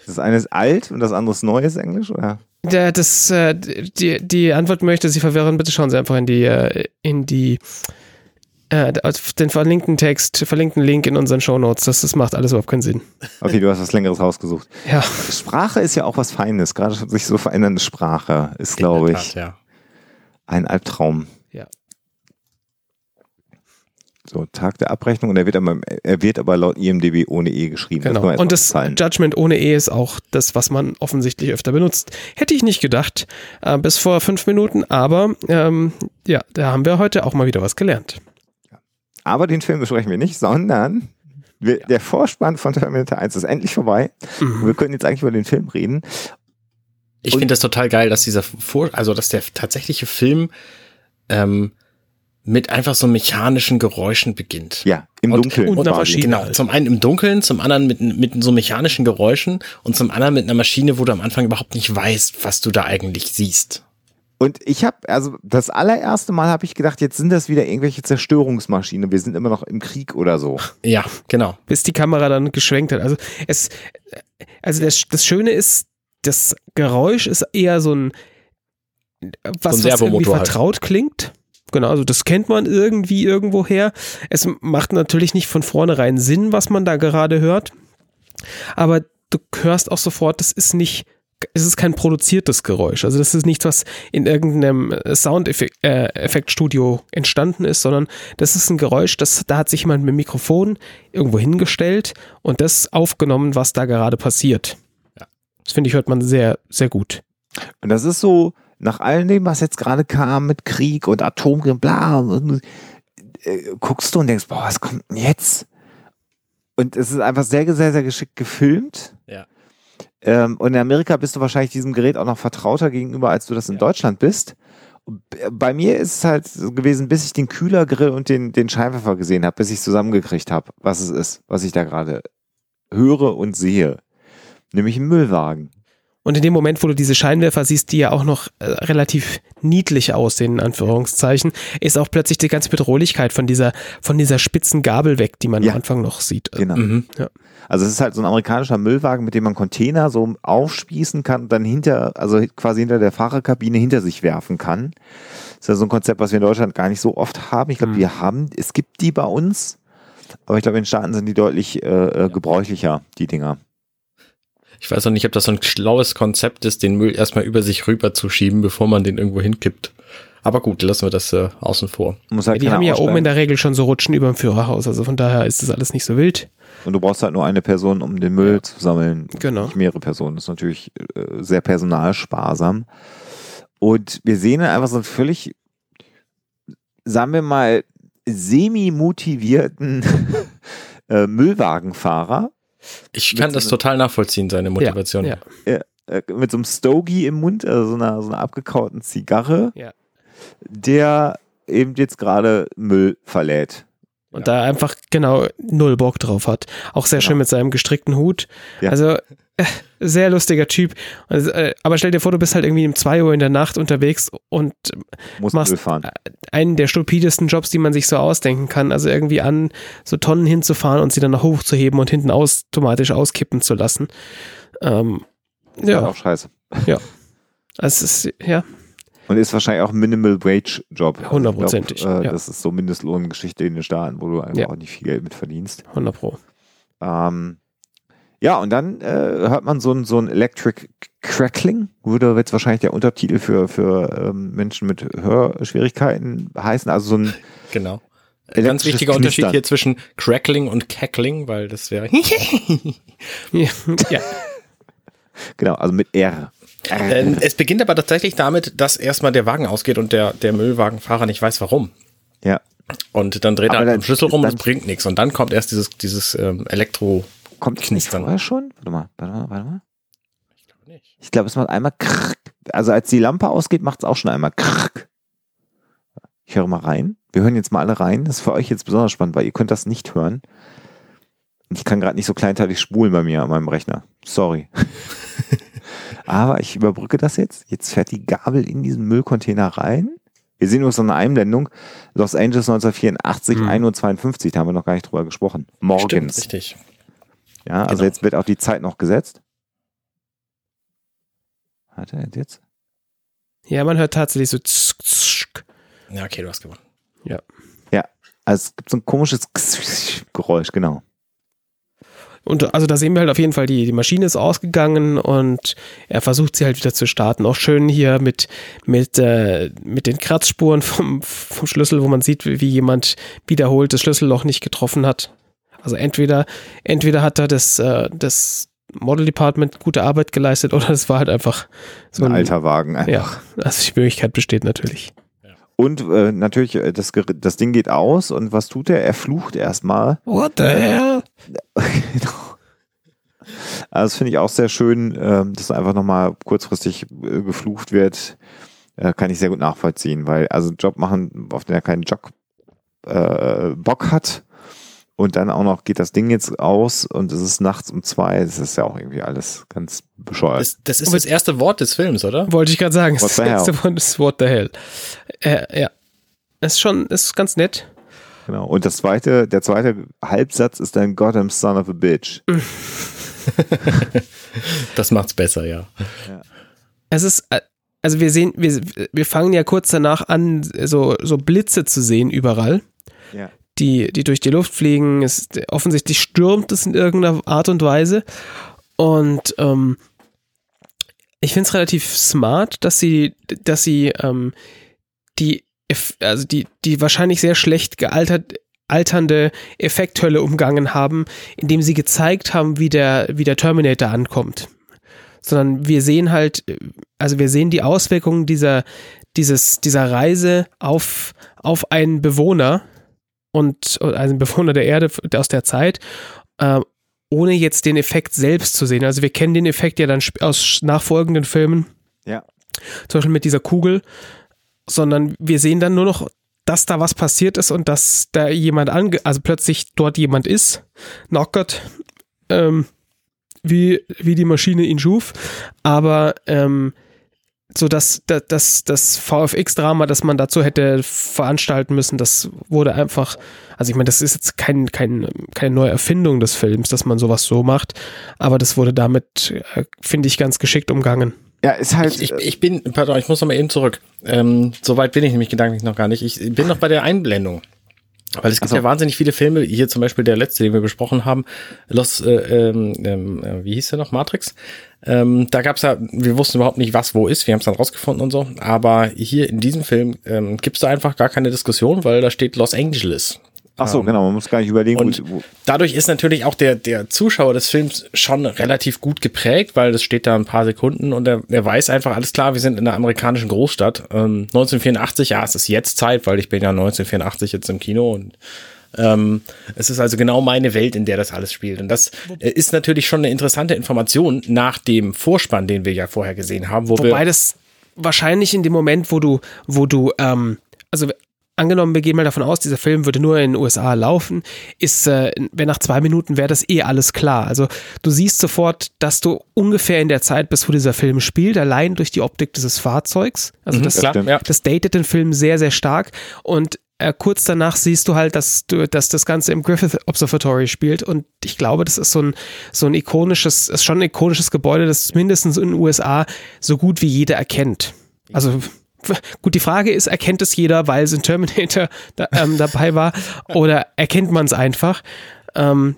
Das eine ist alt und das andere ist neues Englisch, oder? der, das, äh, die, die Antwort möchte Sie verwirren. Bitte schauen Sie einfach in die, äh, in die, äh, auf den verlinkten Text, verlinkten Link in unseren Shownotes. Das, das macht alles überhaupt keinen Sinn. Okay, du hast was Längeres rausgesucht. Ja. Sprache ist ja auch was Feines. Gerade sich so verändernde Sprache ist, glaube ich, Tat, ja. ein Albtraum. Ja. So, Tag der Abrechnung und er wird aber, er wird aber laut IMDb ohne E geschrieben. Genau. man Und das auffallen. Judgment ohne E ist auch das, was man offensichtlich öfter benutzt. Hätte ich nicht gedacht, äh, bis vor fünf Minuten, aber ähm, ja, da haben wir heute auch mal wieder was gelernt. Aber den Film besprechen wir nicht, sondern wir, der Vorspann von Terminator 1 ist endlich vorbei. Mhm. Und wir können jetzt eigentlich über den Film reden. Ich Und- finde das total geil, dass dieser Vor also dass der tatsächliche Film ähm, mit einfach so mechanischen Geräuschen beginnt. Ja, im Und- Dunkeln. und einer quasi. Maschine. Genau, halt. zum einen im Dunkeln, zum anderen mit, mit so mechanischen Geräuschen und zum anderen mit einer Maschine, wo du am Anfang überhaupt nicht weißt, was du da eigentlich siehst. Und ich habe, also das allererste Mal habe ich gedacht, jetzt sind das wieder irgendwelche Zerstörungsmaschinen. Wir sind immer noch im Krieg oder so. Ja, genau. Bis die Kamera dann geschwenkt hat. Also es, also das, das Schöne ist, das Geräusch ist eher so ein was, So ein was irgendwie halt. vertraut klingt. Genau, also das kennt man irgendwie irgendwoher. Es macht natürlich nicht von vornherein Sinn, was man da gerade hört. Aber du hörst auch sofort, das ist nicht, es ist kein produziertes Geräusch. Also das ist nichts, was in irgendeinem Soundeffektstudio entstanden ist, sondern das ist ein Geräusch, das, da hat sich jemand mit dem Mikrofon irgendwo hingestellt und das aufgenommen, was da gerade passiert. Ja. Das finde ich, hört man sehr, sehr gut. Und das ist so, nach all dem, was jetzt gerade kam mit Krieg und Atomkrieg, bla, und äh, guckst du und denkst, boah, was kommt denn jetzt? Und es ist einfach sehr, sehr, sehr geschickt gefilmt. Ja. Ähm, und in Amerika bist du wahrscheinlich diesem Gerät auch noch vertrauter gegenüber, als du das in Ja. Deutschland bist. Bei mir ist es halt so gewesen, bis ich den Kühlergrill und den, den Scheinwerfer gesehen habe, bis ich zusammengekriegt habe, was es ist, was ich da gerade höre und sehe. Nämlich ein Müllwagen. Und in dem Moment, wo du diese Scheinwerfer siehst, die ja auch noch äh, relativ niedlich aussehen, in Anführungszeichen, ist auch plötzlich die ganze Bedrohlichkeit von dieser, von dieser spitzen Gabel weg, die man Ja. am Anfang noch sieht. Genau. Mhm. Also es ist halt so ein amerikanischer Müllwagen, mit dem man Container so aufspießen kann und dann hinter, also quasi hinter der Fahrerkabine hinter sich werfen kann. Das ist ja so ein Konzept, was wir in Deutschland gar nicht so oft haben. Ich glaube, Mhm. wir haben, es gibt die bei uns, aber ich glaube, in den Staaten sind die deutlich äh, äh, gebräuchlicher, die Dinger. Ich weiß auch nicht, ob das so ein schlaues Konzept ist, den Müll erstmal über sich rüber zu schieben, bevor man den irgendwo hinkippt. Aber gut, lassen wir das äh, außen vor. Muss Ja, halt die haben ja oben aussteigen. in der Regel schon so Rutschen über dem Führerhaus, also von daher ist das alles nicht so wild. Und du brauchst halt nur eine Person, um den Müll zu sammeln. Genau. Nicht mehrere Personen. Das ist natürlich äh, sehr personalsparsam. Und wir sehen dann einfach so einen völlig, sagen wir mal, semi-motivierten äh, Müllwagenfahrer Ich kann das total nachvollziehen, seine Motivation. Ja, äh, mit so einem Stogie im Mund, also so einer, so einer abgekauten Zigarre, Ja. der eben jetzt gerade Müll verlädt. Und da einfach genau null Bock drauf hat. Auch sehr Genau. schön mit seinem gestrickten Hut. Ja. Also sehr lustiger Typ. Also, äh, aber stell dir vor, du bist halt irgendwie um 2 Uhr in der Nacht unterwegs und Muss Machst- fahren. einen der stupidesten Jobs, die man sich so ausdenken kann. Also irgendwie an so Tonnen hinzufahren und sie dann noch hochzuheben und hinten automatisch auskippen zu lassen. Ähm, Ja. ja, Auch scheiße. also es ist, ja, Und ist wahrscheinlich auch ein Minimal Wage Job. Also Hundertprozentig, glaub, Äh, ja. Das ist so Mindestlohngeschichte in den Staaten, wo du einfach Ja. auch nicht viel Geld mit verdienst. 100 Pro. Ähm, ja, und dann äh, hört man so ein, so ein Electric Crackling, würde jetzt wahrscheinlich der Untertitel für, für ähm, Menschen mit Hörschwierigkeiten heißen. Also so ein Genau. Ganz wichtiger Unterschied Knistern. hier zwischen Crackling und Cackling, weil das wäre. Ja, ja. Genau, also mit R. Ähm, es beginnt aber tatsächlich damit, dass erstmal der Wagen ausgeht und der, der Müllwagenfahrer nicht weiß warum. Ja. Und dann dreht Aber er dann- am Schlüssel rum es bringt nichts. Und dann kommt erst dieses, dieses ähm, Elektro. Kommt das nicht vorher schon? Warte mal, warte mal, warte mal. Ich glaube nicht. Ich glaube, es macht einmal krrk. Also als die Lampe ausgeht, macht es auch schon einmal krrk. Ich höre mal rein. Wir hören jetzt mal alle rein. Das ist für euch jetzt besonders spannend, weil ihr könnt das nicht hören. Und Ich kann gerade nicht so kleinteilig spulen bei mir an meinem Rechner. Sorry. Aber ich überbrücke das jetzt. Jetzt fährt die Gabel in diesen Müllcontainer rein. Wir sehen uns eine Einblendung. Los Angeles 1984, Mhm. 1.52 Uhr. Da haben wir noch gar nicht drüber gesprochen. Stimmt, Morgens. richtig. Ja, also Genau. jetzt wird auch die Zeit noch gesetzt. Warte, jetzt? ja, man hört tatsächlich so tsk, tsk. Ja, okay, du hast gewonnen. Also es gibt so ein komisches Geräusch, genau. Und also da sehen wir halt auf jeden Fall, die, die Maschine ist ausgegangen und er versucht sie halt wieder zu starten. Auch schön hier mit, mit, äh, mit den Kratzspuren vom, vom Schlüssel, wo man sieht, wie, wie jemand wiederholt das Schlüsselloch nicht getroffen hat. Also entweder, entweder hat da das, äh, das Model Department gute Arbeit geleistet oder es war halt einfach so ein alter Wagen. einfach. Ja, also die Möglichkeit besteht natürlich. Und äh, natürlich, äh, das, das Ding geht aus und was tut er? Er flucht erstmal. What the hell? Genau. Also das finde ich auch sehr schön, ähm, dass einfach nochmal kurzfristig äh, geflucht wird. Äh, kann ich sehr gut nachvollziehen, weil also einen Job machen, auf den er keinen Job äh, Bock hat und dann auch noch geht das Ding jetzt aus und es ist nachts um zwei, das ist ja auch irgendwie alles ganz bescheuert. Das, das ist das erste Wort des Films, oder? Wollte ich gerade sagen. What Das nächste Wort ist What the hell. Äh, ja. Ist schon, ist ganz nett. Genau. Und das zweite, der zweite Halbsatz ist dann Goddamn son of a bitch. Das macht's besser, ja. Es ist, äh, also wir sehen, wir, wir fangen ja kurz danach an, so, so Blitze zu sehen überall, Ja. Die, die durch die Luft fliegen. Es, offensichtlich stürmt es in irgendeiner Art und Weise. Und ähm, ich finde es relativ smart, dass sie, dass sie ähm, die, also die, die wahrscheinlich sehr schlecht gealtert, alternde Effekthölle umgangen haben, indem sie gezeigt haben, wie der, wie der Terminator ankommt. Sondern wir sehen halt, also wir sehen die Auswirkungen dieser, dieses, dieser Reise auf, auf einen Bewohner und also ein Bewohner der Erde aus der Zeit, äh, ohne jetzt den Effekt selbst zu sehen. Also wir kennen den Effekt ja dann aus nachfolgenden Filmen. Ja. Zum Beispiel mit dieser Kugel, sondern wir sehen dann nur noch, dass da was passiert ist und dass da jemand ange, also plötzlich dort jemand ist, knockert, ähm, wie, wie die Maschine ihn schuf, aber ähm, so dass das, das VFX-Drama, das man dazu hätte veranstalten müssen, das wurde einfach, also ich meine, das ist jetzt kein, kein, keine neue Erfindung des Films, dass man sowas so macht, aber das wurde damit, äh, finde ich, ganz geschickt umgangen. Ja, ist halt. Ich, ich, ich bin, pardon, ich muss noch mal eben zurück. Ähm, Soweit bin ich nämlich gedanklich noch gar nicht. Ich bin noch bei der Einblendung. Weil es gibt so. ja wahnsinnig viele Filme, hier zum Beispiel der letzte, den wir besprochen haben, Los, äh, ähm, äh, wie hieß der noch, Matrix? Ähm, da gab's ja, wir wussten überhaupt nicht, was wo ist, wir haben es dann rausgefunden und so, aber hier in diesem Film ähm, gibt es da einfach gar keine Diskussion, weil da steht Los Angeles. Ach so, Ähm, genau, man muss gar nicht überlegen, Und wo, wo, dadurch ist natürlich auch der, der Zuschauer des Films schon relativ gut geprägt, weil das steht da ein paar Sekunden und er, er weiß einfach, alles klar, wir sind in einer amerikanischen Großstadt. Ähm, 1984, ja, es ist jetzt Zeit, weil ich bin ja 1984 jetzt im Kino und ähm, es ist also genau meine Welt, in der das alles spielt. Und das äh, ist natürlich schon eine interessante Information nach dem Vorspann, den wir ja vorher gesehen haben, wo Wobei wir das wahrscheinlich in dem Moment, wo du, wo du, ähm, also angenommen, wir gehen mal davon aus, dieser Film würde nur in den USA laufen, ist, äh, wenn nach zwei Minuten wäre das eh alles klar. Also du siehst sofort, dass du ungefähr in der Zeit bist, wo dieser Film spielt, allein durch die Optik dieses Fahrzeugs. Also Mhm, das, klar, stimmt. ja. das datet den Film sehr, sehr stark und äh, kurz danach siehst du halt, dass, du, dass das Ganze im Griffith Observatory spielt und ich glaube, das ist so ein, so ein ikonisches, ist schon ein ikonisches Gebäude, das mindestens in den USA so gut wie jeder erkennt. Also gut, die Frage ist, erkennt es jeder, weil es in Terminator da, ähm, dabei war oder erkennt man es einfach? Ähm,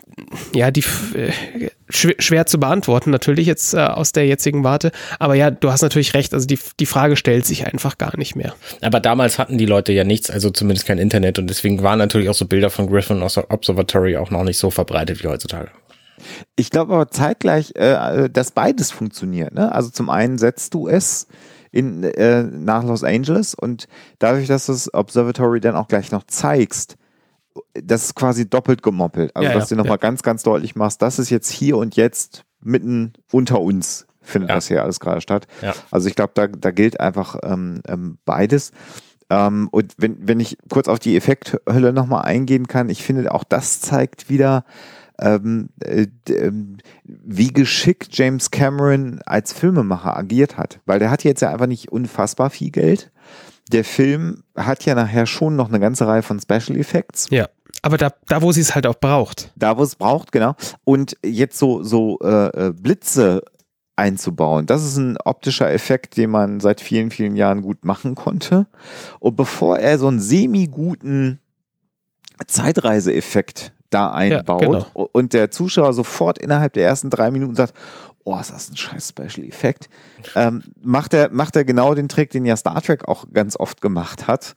ja, die äh, schwer, zu beantworten natürlich jetzt äh, aus der jetzigen Warte, aber ja, du hast natürlich recht, also die, die Frage stellt sich einfach gar nicht mehr. Aber damals hatten die Leute ja nichts, also zumindest kein Internet und deswegen waren natürlich auch so Bilder von Griffin aus der Observatory auch noch nicht so verbreitet wie heutzutage. Ich glaube aber zeitgleich, äh, dass beides funktioniert. Ne? Also zum einen setzt du es in, äh, nach Los Angeles und dadurch, dass du das Observatory dann auch gleich noch zeigst, das ist quasi doppelt gemoppelt. Also Ja, dass ja, du nochmal ja. ganz, ganz deutlich machst, das ist jetzt hier und jetzt mitten unter uns findet das hier alles gerade statt. Also ich glaube, da, da gilt einfach ähm, ähm, beides. Ähm, und wenn, wenn ich kurz auf die Effekthölle nochmal eingehen kann, ich finde auch das zeigt wieder, ähm, äh, ähm, wie geschickt James Cameron als Filmemacher agiert hat. Weil der hat jetzt ja einfach nicht unfassbar viel Geld. Der Film hat ja nachher schon noch eine ganze Reihe von Special Effects. Ja. Aber da, da wo sie es halt auch braucht. Da, wo es braucht, genau. Und jetzt so, so äh, äh, Blitze einzubauen, das ist ein optischer Effekt, den man seit vielen, vielen Jahren gut machen konnte. Und bevor er so einen semi-guten Zeitreiseeffekt da einbaut genau. und der Zuschauer sofort innerhalb der ersten drei Minuten sagt, oh, ist das ein scheiß Special Effekt, ähm, macht er macht er genau den Trick, den ja Star Trek auch ganz oft gemacht hat.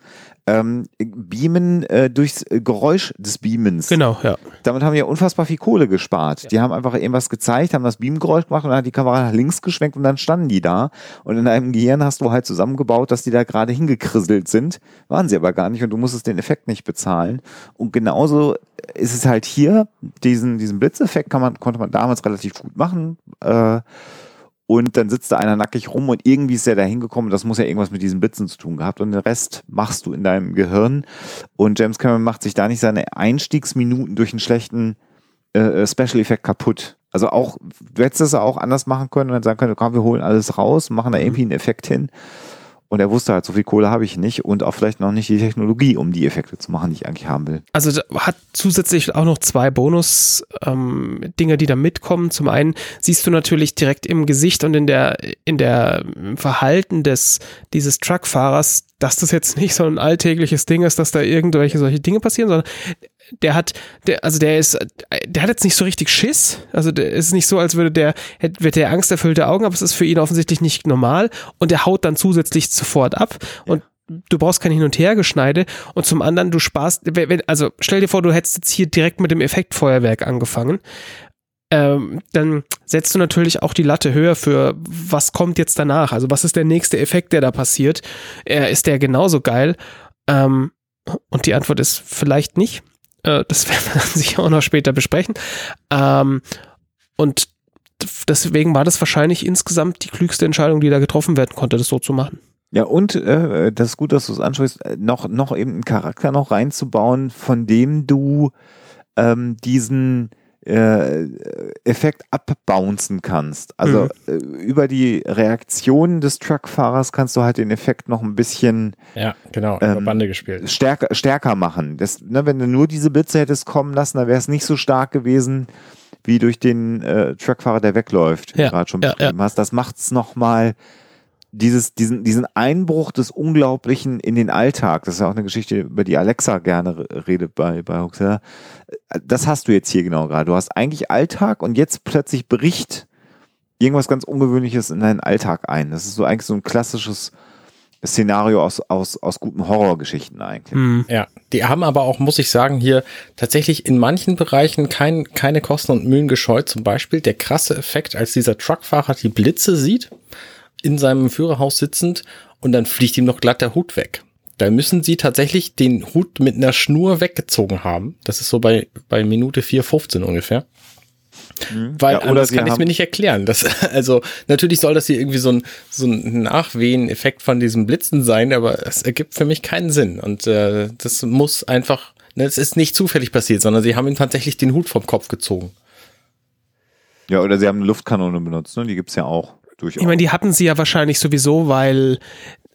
Ähm, beamen äh, durchs äh, Geräusch des Beamens. Genau, ja. Damit haben ja unfassbar viel Kohle gespart. Die haben einfach irgendwas gezeigt, haben das Beamgeräusch gemacht und dann hat die Kamera nach links geschwenkt und dann standen die da. Und in deinem Gehirn hast du halt zusammengebaut, dass die da gerade hingekrisselt sind. Waren sie aber gar nicht und du musstest den Effekt nicht bezahlen. Und genauso ist es halt hier, diesen, diesen Blitzeffekt kann man, konnte man damals relativ gut machen. Äh, und dann sitzt da einer nackig rum und irgendwie ist er da hingekommen. Das muss ja irgendwas mit diesen Blitzen zu tun gehabt. Und den Rest machst du in deinem Gehirn. Und James Cameron macht sich da nicht seine Einstiegsminuten durch einen schlechten äh, Special Effekt kaputt. Also auch, du hättest es auch anders machen können und dann sagen können, komm, wir holen alles raus, machen da irgendwie einen Effekt hin. Und er wusste halt, so viel Kohle habe ich nicht und auch vielleicht noch nicht die Technologie, um die Effekte zu machen, die ich eigentlich haben will. Also hat zusätzlich auch noch zwei Bonus-Dinge, die da mitkommen. Zum einen siehst du natürlich direkt im Gesicht und in der, in der Verhalten des, dieses Truckfahrers, dass das jetzt nicht so ein alltägliches Ding ist, dass da irgendwelche solche Dinge passieren, sondern der hat, der, also der ist, der hat jetzt nicht so richtig Schiss. Also der ist nicht so, als würde der, hätte, wird der angsterfüllte Augen, aber es ist für ihn offensichtlich nicht normal und der haut dann zusätzlich sofort ab und du brauchst kein Hin- und Hergeschneide und zum anderen, du sparst, wenn- wenn- also stell dir vor, du hättest jetzt hier direkt mit dem Effektfeuerwerk angefangen. Ähm, dann setzt du natürlich auch die Latte höher für was kommt jetzt danach. Also was ist der nächste Effekt, der da passiert? Äh, ist der genauso geil? Ähm, Und die Antwort ist vielleicht nicht. Äh, das werden wir sicher auch noch später besprechen. Ähm, und deswegen war das wahrscheinlich insgesamt die klügste Entscheidung, die da getroffen werden konnte, das so zu machen. Ja, und äh, das ist gut, dass du es ansprichst, äh, noch, noch eben einen Charakter noch reinzubauen, von dem du ähm, diesen äh, Effekt abbouncen kannst. Also mhm. äh, über die Reaktion des Truckfahrers kannst du halt den Effekt noch ein bisschen ja, genau, ähm, Bande gespielt. Stärker, stärker machen. Das, ne, wenn du nur diese Blitze hättest kommen lassen, dann wäre es nicht so stark gewesen wie durch den äh, Truckfahrer, der wegläuft, ja, gerade schon beschrieben ja, hast. Das macht es nochmal dieses, diesen, diesen Einbruch des Unglaublichen in den Alltag, das ist ja auch eine Geschichte, über die Alexa gerne redet bei, bei Huxella. Das hast du jetzt hier genau gerade. Du hast eigentlich Alltag und jetzt plötzlich bricht irgendwas ganz Ungewöhnliches in deinen Alltag ein. Das ist so eigentlich so ein klassisches Szenario aus, aus, aus guten Horrorgeschichten eigentlich. Mhm. Ja, die haben aber auch, muss ich sagen, hier tatsächlich in manchen Bereichen kein, keine Kosten und Mühen gescheut. Zum Beispiel der krasse Effekt, als dieser Truckfahrer die Blitze sieht in seinem Führerhaus sitzend und dann fliegt ihm noch glatt der Hut weg. Da müssen sie tatsächlich den Hut mit einer Schnur weggezogen haben. Das ist so bei, bei Minute 4,15 ungefähr. Mhm. Weil ja, anders kann ich mir nicht erklären. Das, also natürlich soll das hier irgendwie so ein, so ein Nachwehen-Effekt von diesem Blitzen sein, aber es ergibt für mich keinen Sinn. Und äh, das muss einfach, ne, es ist nicht zufällig passiert, sondern sie haben ihm tatsächlich den Hut vom Kopf gezogen. Ja, oder sie haben eine Luftkanone benutzt, ne? Die gibt's ja auch durchaus. Ich meine, die hatten sie ja wahrscheinlich sowieso, weil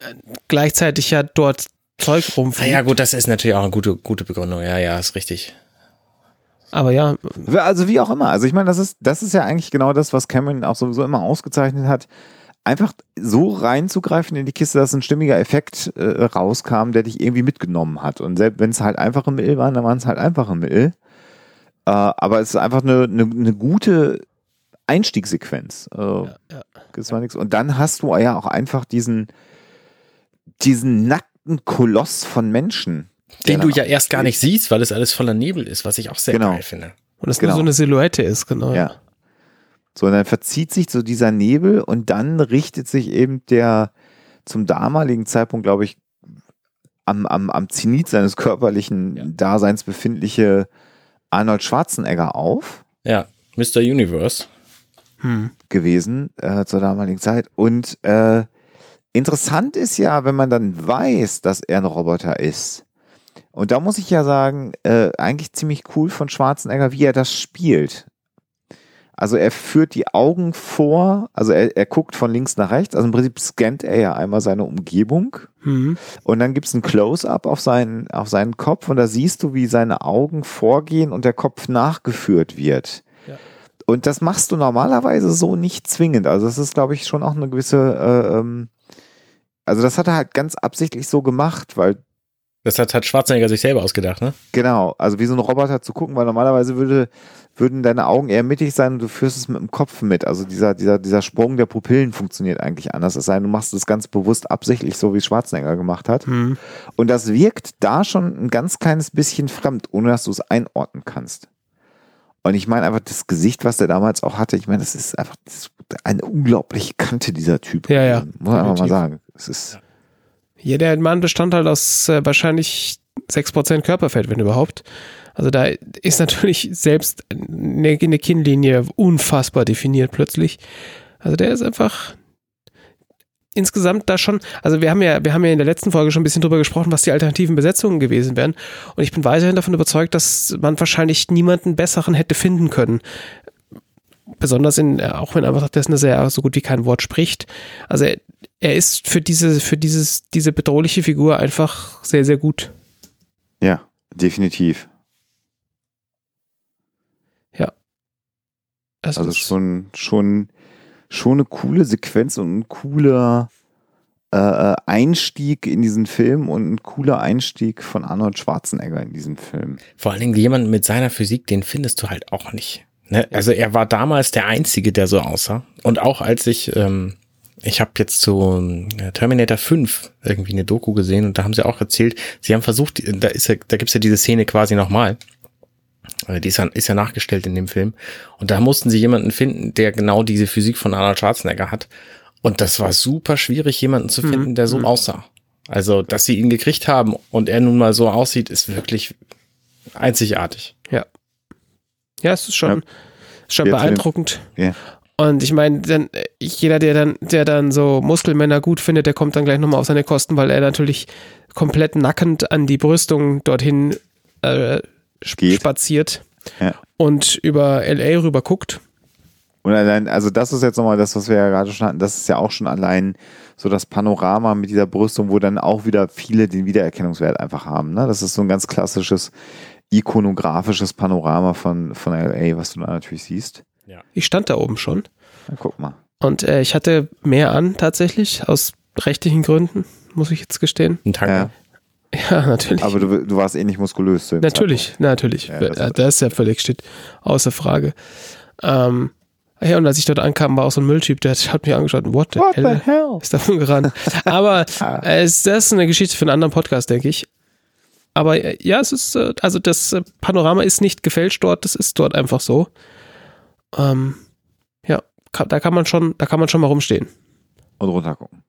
äh, gleichzeitig ja dort Zeug rumfliegt. Ja, gut, das ist natürlich auch eine gute, gute Begründung. Ja, ja, ist richtig. Aber ja. Also wie auch immer. Also ich meine, das ist, das ist ja eigentlich genau das, was Cameron auch sowieso immer ausgezeichnet hat. Einfach so reinzugreifen in die Kiste, dass ein stimmiger Effekt äh, rauskam, der dich irgendwie mitgenommen hat. Und selbst wenn es halt einfache Mittel waren, dann waren es halt einfache Mittel. Äh, aber es ist einfach eine, eine, eine gute Einstiegssequenz. Äh, ja, ja. Und dann hast du ja auch einfach diesen, diesen nackten Koloss von Menschen. Den du ja erst gar nicht siehst, weil es alles voller Nebel ist, was ich auch sehr genau. geil finde. Und es genau. nur so eine Silhouette ist, genau. Ja. So, und dann verzieht sich so dieser Nebel und dann richtet sich eben der zum damaligen Zeitpunkt, glaube ich, am, am, am Zenit seines körperlichen ja. Daseins befindliche Arnold Schwarzenegger auf. Ja, Mr. Universe hm. gewesen äh, zur damaligen Zeit. Und äh, interessant ist ja, wenn man dann weiß, dass er ein Roboter ist. Und da muss ich ja sagen, äh, eigentlich ziemlich cool von Schwarzenegger, wie er das spielt. Also er führt die Augen vor, also er, er guckt von links nach rechts, also im Prinzip scannt er ja einmal seine Umgebung mhm. und dann gibt es ein Close-up auf seinen, auf seinen Kopf und da siehst du, wie seine Augen vorgehen und der Kopf nachgeführt wird. Und das machst du normalerweise so nicht zwingend. Also das ist, glaube ich, schon auch eine gewisse, äh, ähm, also das hat er halt ganz absichtlich so gemacht, weil das hat, hat Schwarzenegger sich selber ausgedacht, ne? Genau, also wie so ein Roboter zu gucken, weil normalerweise würde, würden deine Augen eher mittig sein und du führst es mit dem Kopf mit. Also dieser, dieser, dieser Sprung der Pupillen funktioniert eigentlich anders. Es sei denn, du machst es ganz bewusst absichtlich, so wie Schwarzenegger gemacht hat. Mhm. Und das wirkt da schon ein ganz kleines bisschen fremd, ohne dass du es einordnen kannst. Und ich meine einfach das Gesicht, was der damals auch hatte, ich meine, das ist einfach das ist eine unglaubliche Kante, dieser Typ. Ja, ja. Muss man einfach mal sagen. Es ist ja, der Mann bestand halt aus äh, wahrscheinlich 6% Körperfett, wenn überhaupt. Also da ist natürlich selbst eine, eine Kinnlinie unfassbar definiert plötzlich. Also der ist einfach, insgesamt da schon, also wir haben ja, wir haben ja in der letzten Folge schon ein bisschen drüber gesprochen, was die alternativen Besetzungen gewesen wären. Und ich bin weiterhin davon überzeugt, dass man wahrscheinlich niemanden besseren hätte finden können. Besonders in, auch wenn einfach dessen, dass er so gut wie kein Wort spricht. Also er, er ist für diese, für dieses, diese bedrohliche Figur einfach sehr, sehr gut. Ja, definitiv. Ja. Also, also schon, schon schon eine coole Sequenz und ein cooler äh, äh, Einstieg in diesen Film und ein cooler Einstieg von Arnold Schwarzenegger in diesen Film. Vor allen Dingen jemand mit seiner Physik, den findest du halt auch nicht. Ne? Also er war damals der Einzige, der so aussah. Und auch als ich, ähm, ich habe jetzt so äh, Terminator 5 irgendwie eine Doku gesehen und da haben sie auch erzählt, sie haben versucht, da ist ja, da gibt's ja diese Szene quasi nochmal die ist ja, ist ja nachgestellt in dem Film. Und da mussten sie jemanden finden, der genau diese Physik von Arnold Schwarzenegger hat. Und das war super schwierig, jemanden zu finden, mhm. der so mhm. aussah. Also, dass sie ihn gekriegt haben und er nun mal so aussieht, ist wirklich einzigartig. Ja. Ja, es ist schon, Ja. schon Jetzt beeindruckend. Ja. Und ich meine, dann, äh, jeder, der dann, der dann so Muskelmänner gut findet, der kommt dann gleich nochmal auf seine Kosten, weil er natürlich komplett nackend an die Brüstung dorthin äh, Geht. spaziert Ja. und über LA rüber guckt. Und allein, also das ist jetzt nochmal das, was wir ja gerade schon hatten, das ist ja auch schon allein so das Panorama mit dieser Brüstung, wo dann auch wieder viele den Wiedererkennungswert einfach haben. Ne? Das ist so ein ganz klassisches ikonografisches Panorama von, von LA, was du da natürlich siehst. Ich stand da oben schon Na, guck mal. und äh, ich hatte mehr an tatsächlich, aus rechtlichen Gründen, muss ich jetzt gestehen. Ein Tag. Ja. Ja, natürlich. Aber du, du warst eh nicht muskulös. zu dem Natürlich, natürlich. Ja, Ja, das- das, ist ja völlig steht außer Frage. Ähm, ja, und als ich dort ankam, war auch so ein Mülltyp, der hat mich angeschaut. What the, What hell? the hell? Ist davon gerannt. Aber äh, ist das ist eine Geschichte für einen anderen Podcast, denke ich. Aber äh, ja, es ist, äh, also das äh, Panorama ist nicht gefälscht dort, das ist dort einfach so. Ähm, ja, ka- da kann man schon, da kann man schon mal rumstehen. Und runter gucken.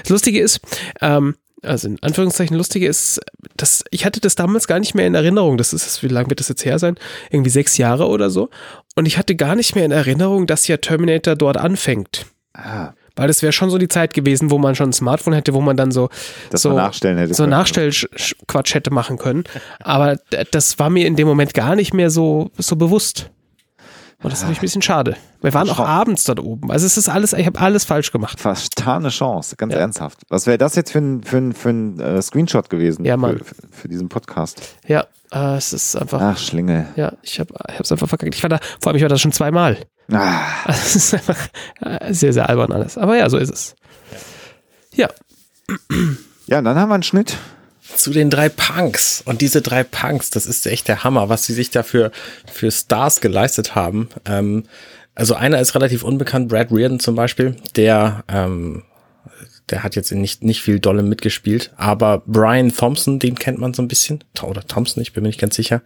Das Lustige ist, ähm, also in Anführungszeichen Lustige ist, dass ich hatte das damals gar nicht mehr in Erinnerung. Das ist, wie lange wird das jetzt her sein? Irgendwie sechs Jahre oder so. Und ich hatte gar nicht mehr in Erinnerung, dass ja Terminator dort anfängt. Ah, Weil das wäre schon so die Zeit gewesen, wo man schon ein Smartphone hätte, wo man dann so, dass so, nachstellen hätte. so können. Nachstellquatsch hätte machen können. Aber das war mir in dem Moment gar nicht mehr so, so bewusst. Und das finde ich ein bisschen schade. Wir waren auch abends dort oben. Also es ist alles, ich habe alles falsch gemacht. Vertane Chance, ganz Ja. ernsthaft. Was wäre das jetzt für ein, für ein, für ein äh, Screenshot gewesen Ja, Mann. Für, für diesen Podcast? Ja, äh, es ist einfach. Ach, Schlingel. Ja, ich habe es einfach verkackt. Ich war da, vor allem, ich war da schon zweimal. Ah, Also es ist einfach äh, sehr, sehr albern alles. Aber ja, so ist es. Ja, ja, und dann haben wir einen Schnitt. Zu den drei Punks. Und diese drei Punks, das ist echt der Hammer, was sie sich da für, für Stars geleistet haben. Ähm, also einer ist relativ unbekannt, Brad Reardon zum Beispiel, der, ähm, der hat jetzt nicht, nicht viel dolle mitgespielt, aber Brian Thompson, den kennt man so ein bisschen. Oder Thompson, ich bin mir nicht ganz sicher.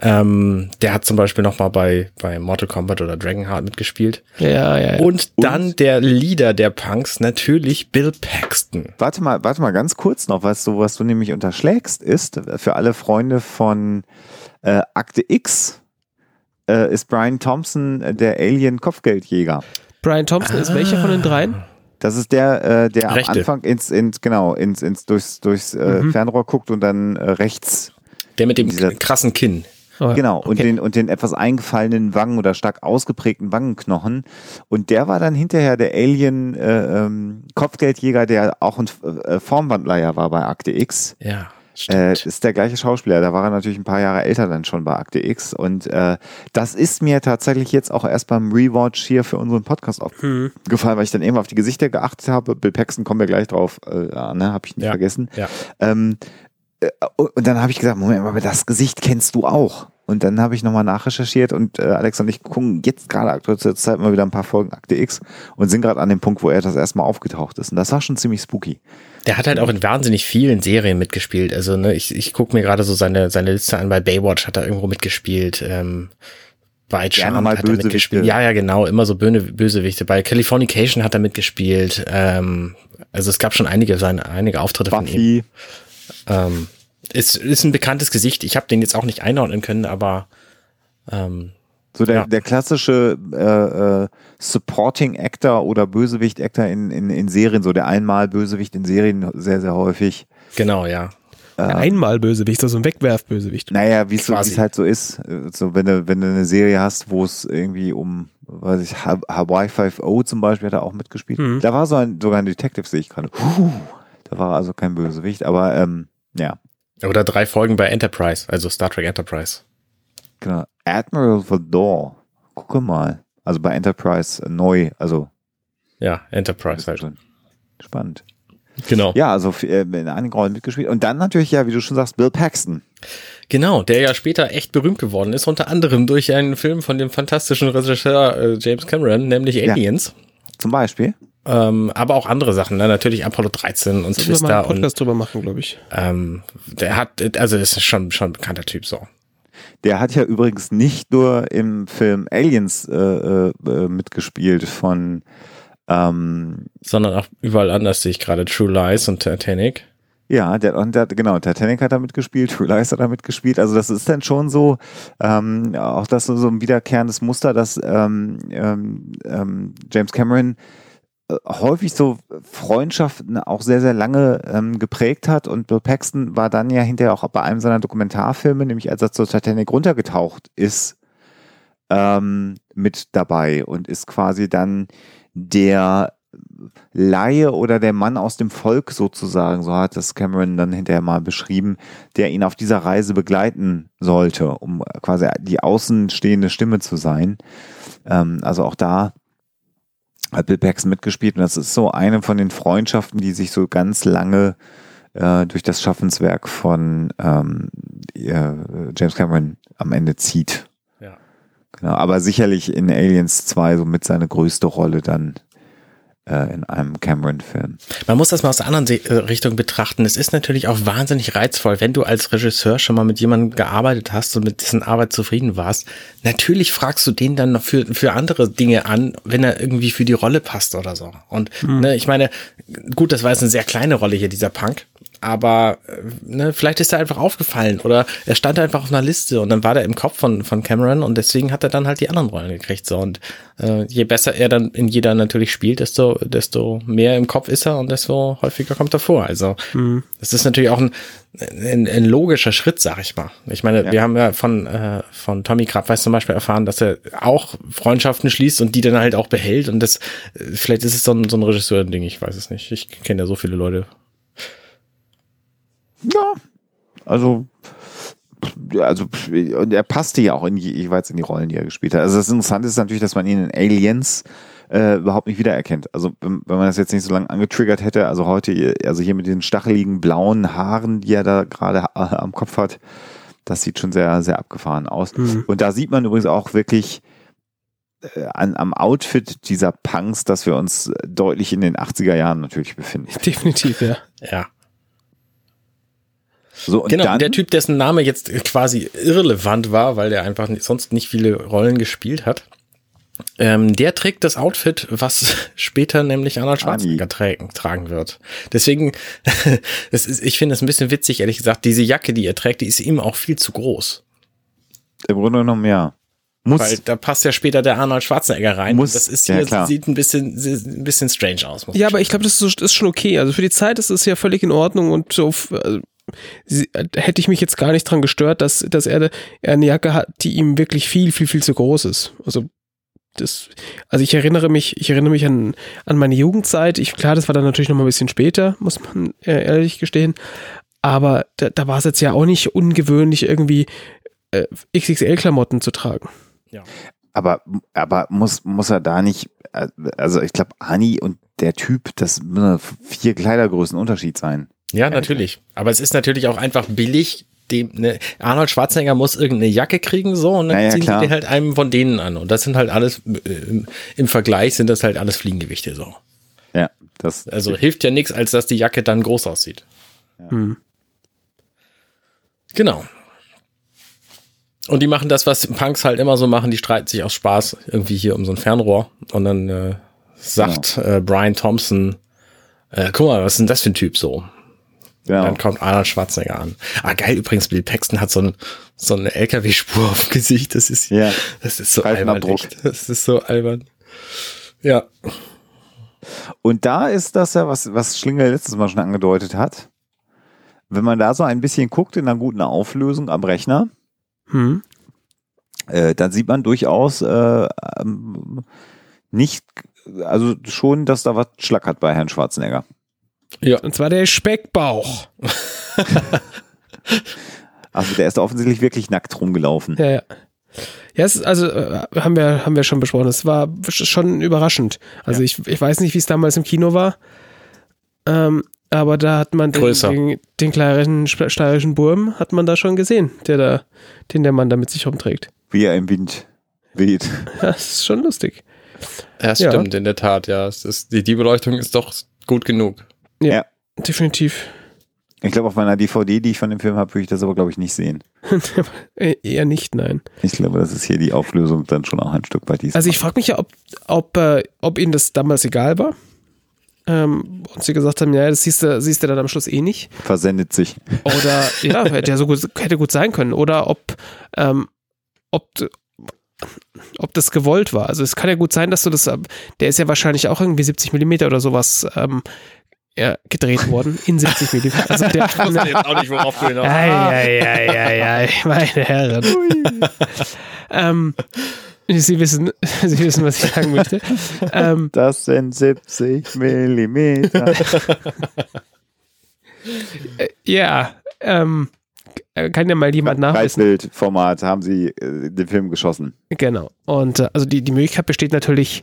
Ähm, der hat zum Beispiel noch mal bei, bei Mortal Kombat oder Dragonheart mitgespielt. ja, ja. ja. Und dann der Leader der Punks, natürlich Bill Paxton. Warte mal, warte mal ganz kurz noch, was du, was du nämlich unterschlägst, ist für alle Freunde von äh, Akte X äh, ist Brian Thompson äh, der Alien-Kopfgeldjäger. Brian Thompson ist welcher von den dreien? Das ist der, äh, der am Rechte. Anfang ins, ins genau, ins, ins durchs, durchs äh, Mhm. Fernrohr guckt und dann äh, rechts Der mit dem krassen Kinn. Oh, Genau, und, okay. den, und den etwas eingefallenen Wangen oder stark ausgeprägten Wangenknochen. Und der war dann hinterher der Alien äh, ähm, Kopfgeldjäger, der auch ein äh, Formwandler ja war bei Akte X. Ja, Äh, ist der gleiche Schauspieler, da war er natürlich ein paar Jahre älter dann schon bei Akte X. Und äh, das ist mir tatsächlich jetzt auch erst beim Rewatch hier für unseren Podcast Hm. aufgefallen, weil ich dann eben auf die Gesichter geachtet habe. Bill Paxton kommen wir gleich drauf, äh, ne, habe ich nicht Ja. vergessen. Ja. Ähm, äh, und dann habe ich gesagt, Moment, aber das Gesicht kennst du auch. Und dann habe ich nochmal nachrecherchiert und äh, Alex und ich gucken jetzt gerade aktuell zur Zeit mal wieder ein paar Folgen Akte X und sind gerade an dem Punkt, wo er das erstmal aufgetaucht ist. Und das war schon ziemlich spooky. Der hat halt auch in wahnsinnig vielen Serien mitgespielt. Also, ne, ich, ich gucke mir gerade so seine, seine Liste an. Bei Baywatch hat er irgendwo mitgespielt. Ähm, bei Charmed mal hat er mitgespielt. Ja, ja, genau. Immer so Böse, Bösewichte. Bei Californication hat er mitgespielt. Ähm, also es gab schon einige, seine, einige Auftritte von ihm. Ähm, ist, ist ein bekanntes Gesicht. Ich habe den jetzt auch nicht einordnen können, aber ähm, so der, Ja. der klassische äh, äh, Supporting Actor oder Bösewicht Actor in, in, in Serien, so der einmal Bösewicht in Serien sehr, sehr häufig. genau, ja. Einmal Bösewicht, also ein Wegwerfbösewicht. Naja, wie es so, halt so ist. Äh, So, wenn du, wenn du eine Serie hast, wo es irgendwie um, weiß ich, Ha- Hawaii 5.0 zum Beispiel hat er auch mitgespielt. Mhm. Da war so ein, sogar ein Detective, sehe ich gerade. Puh, da war also kein Bösewicht, aber ähm, ja, Oder drei Folgen bei Enterprise, also Star Trek Enterprise. genau. Admiral Vador. Gucke mal. Also bei Enterprise neu, also Ja, Enterprise halt. spannend. Genau. Ja, also äh, in einigen Rollen mitgespielt. Und dann natürlich, ja, wie du schon sagst, Bill Paxton. Genau, der ja später echt berühmt geworden ist, unter anderem durch einen Film von dem fantastischen Regisseur äh, James Cameron, nämlich Ja. Aliens. Zum Beispiel. Ähm, aber auch andere Sachen, ne? natürlich Apollo 13 und Sollen wir mal Twister einen und Podcast drüber machen, glaube ich. ähm, der hat, also ist schon schon ein bekannter Typ so. Der hat ja übrigens nicht nur im Film Aliens äh, äh, äh, mitgespielt von Ähm, Sondern auch überall anders sehe ich gerade True Lies und Titanic. Ja, der, und der, genau, Titanic hat da mitgespielt, True Lies hat da mitgespielt. Also das ist dann schon so, ähm, auch das so, so ein wiederkehrendes Muster, dass ähm, ähm, ähm, James Cameron äh, häufig so Freundschaften auch sehr, sehr lange ähm, geprägt hat. Und Bill Paxton war dann ja hinterher auch bei einem seiner Dokumentarfilme, nämlich als er zur Titanic runtergetaucht ist, ähm, mit dabei und ist quasi dann der Laie oder der Mann aus dem Volk sozusagen, so hat das Cameron dann hinterher mal beschrieben, der ihn auf dieser Reise begleiten sollte, um quasi die außenstehende Stimme zu sein. Ähm, also auch da hat Bill Paxton mitgespielt und das ist so eine von den Freundschaften, die sich so ganz lange äh, durch das Schaffenswerk von ähm, James Cameron am Ende zieht. Ja. Genau, aber sicherlich in Aliens 2 so mit seine größte Rolle dann äh, in einem Cameron-Film. Man muss das mal aus der anderen äh, Richtung betrachten. Es ist natürlich auch wahnsinnig reizvoll, wenn du als Regisseur schon mal mit jemandem gearbeitet hast und mit dessen Arbeit zufrieden warst. Natürlich fragst du den dann noch für, für andere Dinge an, wenn er irgendwie für die Rolle passt oder so. Und mhm. ne, ich meine, gut, das war jetzt eine sehr kleine Rolle hier, dieser Punk aber äh, ne, vielleicht ist er einfach aufgefallen oder er stand einfach auf einer Liste und dann war der im Kopf von, von Cameron und deswegen hat er dann halt die anderen Rollen gekriegt. So und äh, je besser er dann in jeder natürlich spielt, desto, desto mehr im Kopf ist er und desto häufiger kommt er vor. Also mhm. das ist natürlich auch ein, ein, ein logischer Schritt, sag ich mal. Ich meine, ja. wir haben ja von, äh, von Tommy Krabweis zum Beispiel erfahren, dass er auch Freundschaften schließt und die dann halt auch behält und das, äh, vielleicht ist es so ein, so ein Regisseur-Ding, ich weiß es nicht. Ich kenne ja so viele Leute ja, also also und er passte ja auch in jeweils in die Rollen, die er gespielt hat. Also das Interessante ist natürlich, dass man ihn in Aliens äh, überhaupt nicht wiedererkennt. Also wenn, wenn man das jetzt nicht so lange angetriggert hätte, also heute, also hier mit den stacheligen blauen Haaren, die er da gerade äh, am Kopf hat, das sieht schon sehr, sehr abgefahren aus. Mhm. Und da sieht man übrigens auch wirklich äh, an, am Outfit dieser Punks, dass wir uns deutlich in den 80er Jahren natürlich befinden. Definitiv, ja. Ja. So, genau, dann, der Typ, dessen Name jetzt quasi irrelevant war, weil der einfach sonst nicht viele Rollen gespielt hat. Ähm, der trägt das Outfit, was später nämlich Arnold Schwarzenegger tragen, tragen wird. Deswegen, das ist, ich finde es ein bisschen witzig, ehrlich gesagt, diese Jacke, die er trägt, die ist ihm auch viel zu groß. Im Grunde genommen, ja. Muss, Weil da passt ja später der Arnold Schwarzenegger rein. Muss, das ist hier, ja, sieht ein bisschen, ein bisschen strange aus. ja, aber ich glaube, das ist, ist, schon okay. Also für die Zeit ist es ja völlig in Ordnung und so, also sie, hätte ich mich jetzt gar nicht dran gestört, dass, dass er, er eine Jacke hat, die ihm wirklich viel, viel, viel zu groß ist. Also das, also ich erinnere mich, ich erinnere mich an, an meine Jugendzeit. Ich, klar, das war dann natürlich noch mal ein bisschen später, muss man ehrlich gestehen. Aber da, da war es jetzt ja auch nicht ungewöhnlich, irgendwie äh, XXL-Klamotten zu tragen. Ja. Aber, aber muss, muss er da nicht, äh, also ich glaube, Ani und der Typ, das muss vier Kleidergrößen Unterschied sein. Ja, natürlich. Aber es ist natürlich auch einfach billig. Dem, ne, Arnold Schwarzenegger muss irgendeine Jacke kriegen, so, und dann naja, ziehen klar. sie den halt einem von denen an. Und das sind halt alles, äh, im Vergleich sind das halt alles Fliegengewichte, so. Ja, das. Also hilft ja nichts, als dass die Jacke dann groß aussieht. Ja. Hm. Genau. Und die machen das, was Punks halt immer so machen, die streiten sich aus Spaß irgendwie hier um so ein Fernrohr. Und dann äh, sagt genau. äh, Brian Thompson, äh, guck mal, was ist denn das für ein Typ so? Ja. Dann kommt Arnold Schwarzenegger an. Ah, geil, übrigens, Bill Paxton hat so, ein, so eine LKW-Spur auf dem Gesicht. Das ist, ja. das ist so albern. Das ist so albern. Ja. Und da ist das ja, was, was Schlingel letztes Mal schon angedeutet hat. Wenn man da so ein bisschen guckt in einer guten Auflösung am Rechner, hm. äh, dann sieht man durchaus äh, ähm, nicht, also schon, dass da was schlackert bei Herrn Schwarzenegger. Ja. Und zwar der Speckbauch. also der ist offensichtlich wirklich nackt rumgelaufen. Ja, ja. Ja, es ist, also äh, haben wir haben wir schon besprochen. Es war schon überraschend. Also ja. ich, ich weiß nicht, wie es damals im Kino war, ähm, aber da hat man den, den, den kleinen steirischen Burm hat man da schon gesehen, der da, den der Mann da mit sich rumträgt. Wie er im Wind weht. Das ist schon lustig. Ja, stimmt ja. in der Tat. Ja, es ist, die, die Beleuchtung ist doch gut genug. Ja, ja. definitiv. Ich glaube, auf meiner DVD, die ich von dem Film habe, würde ich das aber, glaube ich, nicht sehen. Äh, Eher nicht, nein. Ich glaube, das ist hier die Auflösung dann schon auch ein Stück weit. Also ich frage mich ja, ob, ob, äh, ob ihnen das damals egal war. Ähm, und sie gesagt haben, ja, das siehst du, siehst du dann am Schluss eh nicht. versendet sich. Oder ja, hätte ja so gut, hätte gut sein können. Oder ob, ähm, ob, ob das gewollt war. Also es kann ja gut sein, dass du das, äh, der ist ja wahrscheinlich auch irgendwie 70 Millimeter oder sowas ähm, ja, gedreht worden. In 70 Millimeter. Also der, Ich wusste jetzt auch nicht, worauf du hinaus Eieieiei, meine Herren. ähm, Sie wissen, Sie wissen, was ich sagen möchte. Ähm, Das sind 70 Millimeter. äh, ja, ähm, kann ja mal jemand nachwissen. Breitbildformat haben sie äh, den Film geschossen. Genau. Und äh, also die, die Möglichkeit besteht natürlich,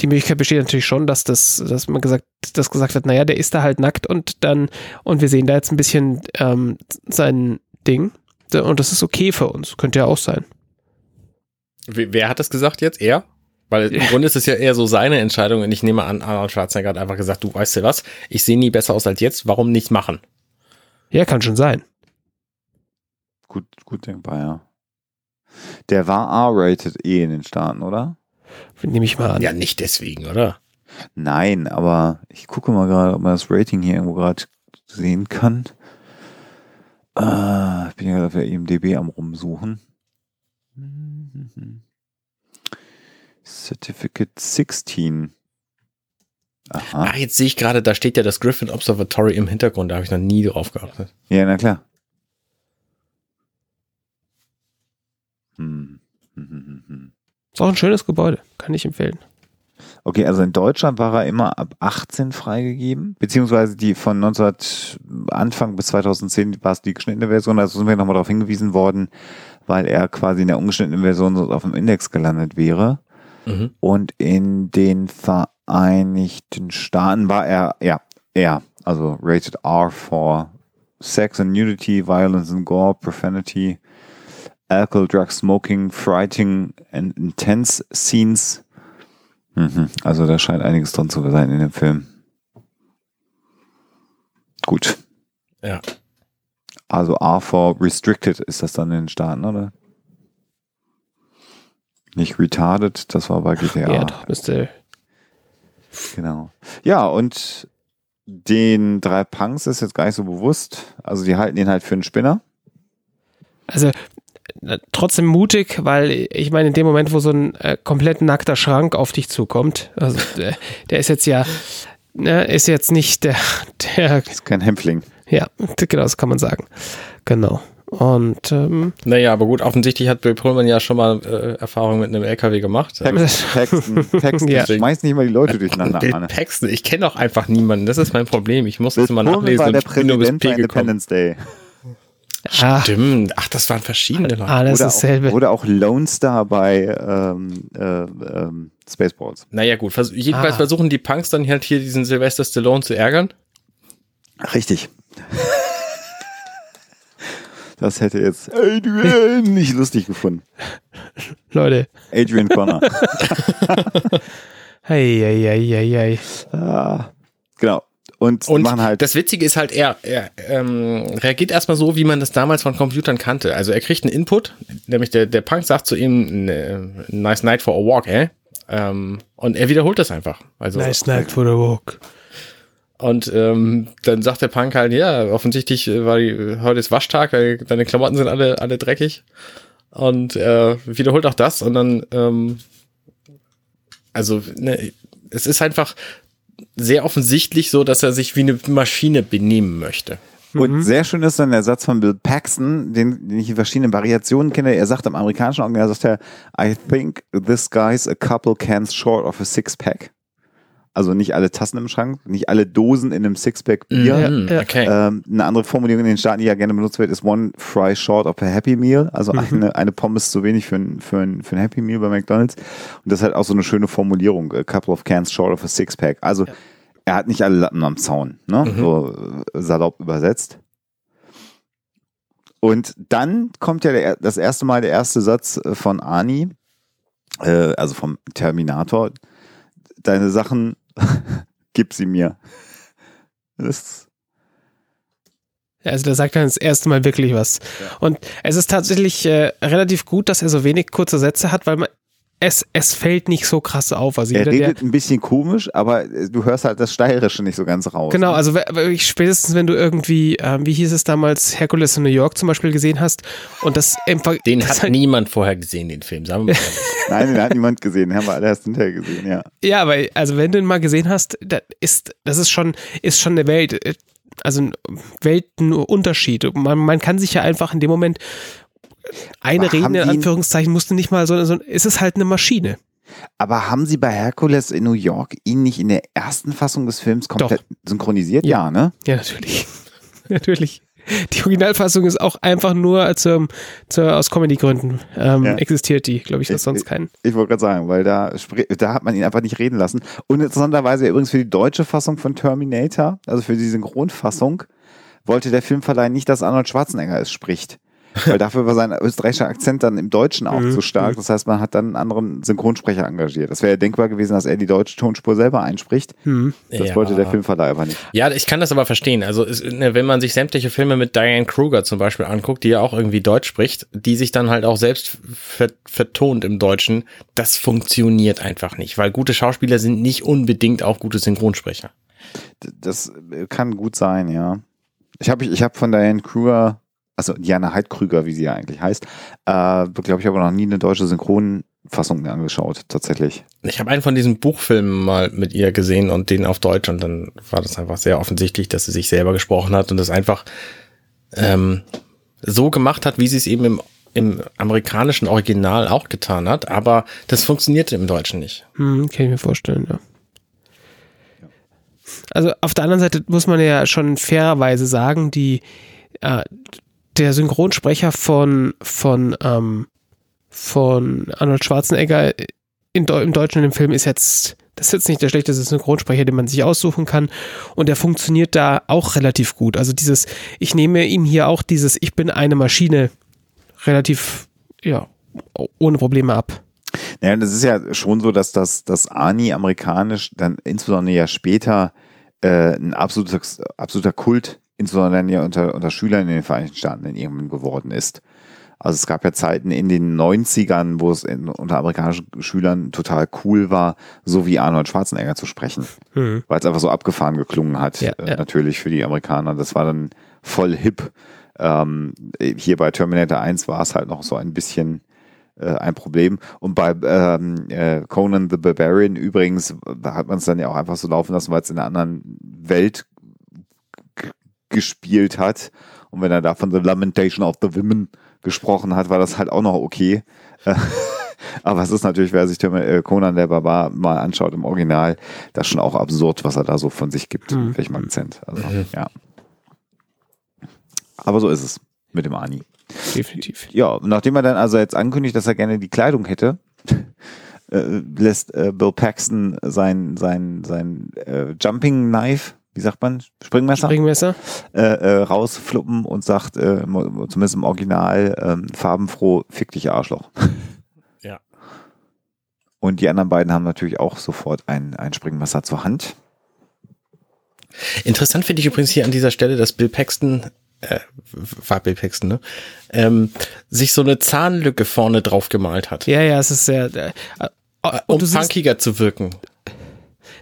die Möglichkeit besteht natürlich schon, dass das, dass man gesagt, das gesagt hat, naja, der ist da halt nackt und dann, und wir sehen da jetzt ein bisschen ähm, sein Ding. Und das ist okay für uns. Könnte ja auch sein. Wer wer hat das gesagt jetzt? Er? Weil im Grunde ist es ja eher so seine Entscheidung und ich nehme an, Arnold Schwarzenegger hat einfach gesagt, du weißt du was, ich sehe nie besser aus als jetzt, warum nicht machen? Ja, kann schon sein. Gut, gut denkbar, ja. Der war R-rated eh in den Staaten, oder? Nehme ich mal an. Ja, nicht deswegen, oder? Nein, aber ich gucke mal gerade, ob man das Rating hier irgendwo gerade sehen kann. Äh, ich bin ja gerade auf der IMDB am rumsuchen. Certificate 16. Aha. Ah, jetzt sehe ich gerade, da steht ja das Griffin Observatory im Hintergrund, da habe ich noch nie drauf geachtet. Ja, na klar. Hm. Ist auch ein schönes Gebäude. Kann ich empfehlen. Okay, also in Deutschland war er immer ab 18 freigegeben, beziehungsweise die von 19 Anfang bis 2010 war es die geschnittene Version, also sind wir nochmal darauf hingewiesen worden, weil er quasi in der ungeschnittenen Version so auf dem Index gelandet wäre. Mhm. Und in den Vereinigten Staaten war er, ja, er, also rated R for Sex and Nudity, Violence and Gore, Profanity, Alcohol, Drug Smoking, Frighting and Intense Scenes. Mhm. Also da scheint einiges drin zu sein in dem Film. Gut. Ja. Also R for Restricted ist das dann in den Staaten, oder? Nicht retarded, das war bei GTA. Ja, doch, müsste. Genau. Ja, und den drei Punks ist jetzt gar nicht so bewusst. Also die halten ihn halt für einen Spinner. Also trotzdem mutig, weil ich meine, in dem Moment, wo so ein äh, komplett nackter Schrank auf dich zukommt, also der, der ist jetzt ja, ne, ist jetzt nicht der, der, Ist kein Hämpfling. ja, genau, das kann man sagen. Genau. Und ähm, Naja, aber gut, offensichtlich hat Bill Pullman ja schon mal äh, Erfahrung mit einem LKW gemacht. Text, Texten, Texten. Ja. Schmeiß nicht mal die Leute durcheinander Bill an. Paxton, ich kenne doch einfach niemanden, das ist mein Problem. Ich muss Bill das mal Pullman nachlesen war der und ich bin nur bis Präsident bei P gekommen. Independence Day. Ah, Stimmt, ach, das waren verschiedene Leute. alles Oder dasselbe. auch, oder auch Lone Star bei ähm, äh, ähm, Spaceballs. Naja, gut, vers jedenfalls Ah. versuchen die Punks dann halt hier diesen Sylvester Stallone zu ärgern. Richtig. Das hätte jetzt Adrian nicht lustig gefunden. Leute. Adrian Connor. Hey, hey, hey, hey, hey. ah, genau. Und, Und machen halt das Witzige ist halt, er, er ähm, reagiert erstmal so, wie man das damals von Computern kannte. Also er kriegt einen Input, nämlich der, der Punk sagt zu ihm, "N- nice night for a walk, eh? Ähm, und er wiederholt das einfach. Also, Nice night for the walk. Und ähm, dann sagt der Punk halt, ja, offensichtlich äh, war die, heute ist Waschtag, deine, deine Klamotten sind alle, alle dreckig. Und äh, wiederholt auch das und dann, ähm, also, ne, es ist einfach sehr offensichtlich so, dass er sich wie eine Maschine benehmen möchte. Und sehr schön ist dann der Satz von Bill Paxton, den, den ich in verschiedenen Variationen kenne. Er sagt am amerikanischen Original, sagt er, I think this guy's a couple cans short of a six-pack. Also nicht alle Tassen im Schrank, nicht alle Dosen in einem Sixpack Bier. Ja, Mhm, ja. Okay. Ähm, eine andere Formulierung in den Staaten, die ja gerne benutzt wird, ist One Fry Short of a Happy Meal. Also eine, eine Pommes zu wenig für ein, für, ein, für ein Happy Meal bei McDonalds. Und das ist halt auch so eine schöne Formulierung. A couple of cans short of a Six-Pack. Also er hat nicht alle Lappen am Zaun, ne? so äh, salopp übersetzt. Und dann kommt ja der, das erste Mal der erste Satz äh, von Ani, äh, also vom Terminator. Deine Sachen, gib sie mir. Das Also da sagt er das erste Mal wirklich was. Und es ist tatsächlich äh, relativ gut, dass er so wenig kurze Sätze hat, weil man es, es fällt nicht so krass auf. Also Er jeder, der, redet ein bisschen komisch, aber äh, du hörst halt das Steirische nicht so ganz raus. Genau, ne? also spätestens wenn du irgendwie, ähm, wie hieß es damals, Hercules in New York zum Beispiel gesehen hast und das Ver- Den das hat halt, niemand vorher gesehen, den Film. Sagen wir mal. Nein, den hat niemand gesehen, den haben wir alle erst hinterher gesehen, ja. Ja, aber also wenn du ihn mal gesehen hast, da ist, das ist schon, ist schon eine Welt, äh, also ein Weltenunterschied. Man, man kann sich ja einfach in dem Moment eine Aber Reden in Anführungszeichen musste nicht mal so, so es ist halt eine Maschine. Aber haben sie bei Hercules in New York ihn nicht in der ersten Fassung des Films komplett synchronisiert? Ja, ne? Ja, natürlich. natürlich. Die Originalfassung ist auch einfach nur zum, zur, aus Comedy-Gründen ähm, Ja. existiert die, glaube ich, aus sonst keinen. Ich wollte gerade sagen, weil da, da hat man ihn einfach nicht reden lassen. Und interessanterweise übrigens für die deutsche Fassung von Terminator, also für die Synchronfassung, wollte der Filmverleih nicht, dass Arnold Schwarzenegger es spricht. Weil dafür war sein österreichischer Akzent dann im Deutschen auch Mhm. zu stark. Das heißt, man hat dann einen anderen Synchronsprecher engagiert. Das wäre ja denkbar gewesen, dass er die deutsche Tonspur selber einspricht. Hm. Das Ja. wollte der Filmverleih aber nicht. Ja, ich kann das aber verstehen. Also es, ne, wenn man sich sämtliche Filme mit Diane Kruger zum Beispiel anguckt, die ja auch irgendwie Deutsch spricht, die sich dann halt auch selbst ver vertont im Deutschen, das funktioniert einfach nicht, weil gute Schauspieler sind nicht unbedingt auch gute Synchronsprecher. Das kann gut sein, ja. Ich habe ich hab von Diane Kruger, also Diana Heidkrüger, wie sie ja eigentlich heißt, äh, glaube ich, aber noch nie eine deutsche Synchronfassung mir angeschaut, tatsächlich. Ich habe einen von diesen Buchfilmen mal mit ihr gesehen und den auf Deutsch und dann war das einfach sehr offensichtlich, dass sie sich selber gesprochen hat und das einfach ähm, so gemacht hat, wie sie es eben im, im amerikanischen Original auch getan hat, aber das funktionierte im Deutschen nicht. Hm, kann ich mir vorstellen, ja. Also auf der anderen Seite muss man ja schon fairerweise sagen, die äh, der Synchronsprecher von von ähm, von Arnold Schwarzenegger in, im Deutschen dem Film ist jetzt das ist jetzt nicht der schlechteste Synchronsprecher, den man sich aussuchen kann und der funktioniert da auch relativ gut. Also dieses ich nehme ihm hier auch dieses ich bin eine Maschine relativ ja ohne Probleme ab. Naja, das ist ja schon so, dass das, das Ani amerikanisch dann insbesondere ja später äh, ein absoluter, absoluter Kult, insbesondere ja unter, unter Schülern in den Vereinigten Staaten in irgendwann geworden ist. Also es gab ja Zeiten in den 90ern, wo es in, unter amerikanischen Schülern total cool war, so wie Arnold Schwarzenegger zu sprechen. Hm. Weil es einfach so abgefahren geklungen hat, Ja, äh, ja. natürlich für die Amerikaner. Das war dann voll hip. Ähm, hier bei Terminator 1 war es halt noch so ein bisschen äh, ein Problem. Und bei ähm, äh, Conan the Barbarian übrigens, da hat man es dann ja auch einfach so laufen lassen, weil es in einer anderen Welt gespielt hat. Und wenn er da von The Lamentation of the Women gesprochen hat, war das halt auch noch okay. Aber es ist natürlich, wer sich äh, Conan der Barbar mal anschaut im Original, das ist schon auch absurd, was er da so von sich gibt, Mhm. mit welchem Akzent. Also, ja. Aber so ist es mit dem Ani. Definitiv. Ja, nachdem er dann also jetzt ankündigt, dass er gerne die Kleidung hätte, äh, lässt äh, Bill Paxton sein, sein, sein äh, Jumping Knife, wie sagt man, Springmesser, Springmesser. äh, äh, rausfluppen und sagt, äh, zumindest im Original, ähm, farbenfroh, fick dich Arschloch. Ja. Und die anderen beiden haben natürlich auch sofort ein, ein Springmesser zur Hand. Interessant finde ich übrigens hier an dieser Stelle, dass Bill Paxton, äh, war Bill Paxton, ne? Ähm, sich so eine Zahnlücke vorne drauf gemalt hat. Ja, ja, es ist sehr. Äh, äh, um punkiger zu wirken.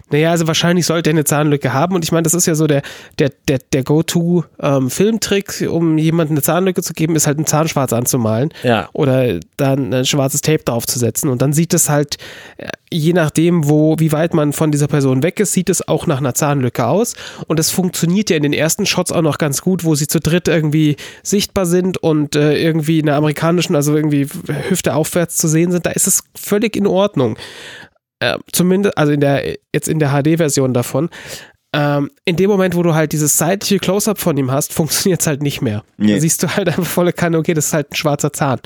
Naja, also wahrscheinlich sollte er eine Zahnlücke haben und ich meine, das ist ja so der, der, der, der Go-To-Filmtrick, um jemandem eine Zahnlücke zu geben, ist halt einen Zahnschwarz anzumalen Ja. oder dann ein schwarzes Tape draufzusetzen und dann sieht es halt, äh, je nachdem, wo, wie weit man von dieser Person weg ist, sieht es auch nach einer Zahnlücke aus und es funktioniert ja in den ersten Shots auch noch ganz gut, wo sie zu dritt irgendwie sichtbar sind und äh, irgendwie in der amerikanischen, also irgendwie Hüfte aufwärts zu sehen sind, da ist es völlig in Ordnung. Äh, zumindest, also in der, jetzt in der HD-Version davon. Ähm, in dem Moment, wo du halt dieses seitliche Close-Up von ihm hast, funktioniert es halt nicht mehr. Nee. Da siehst du halt einfach volle Kanne, okay, das ist halt ein schwarzer Zahn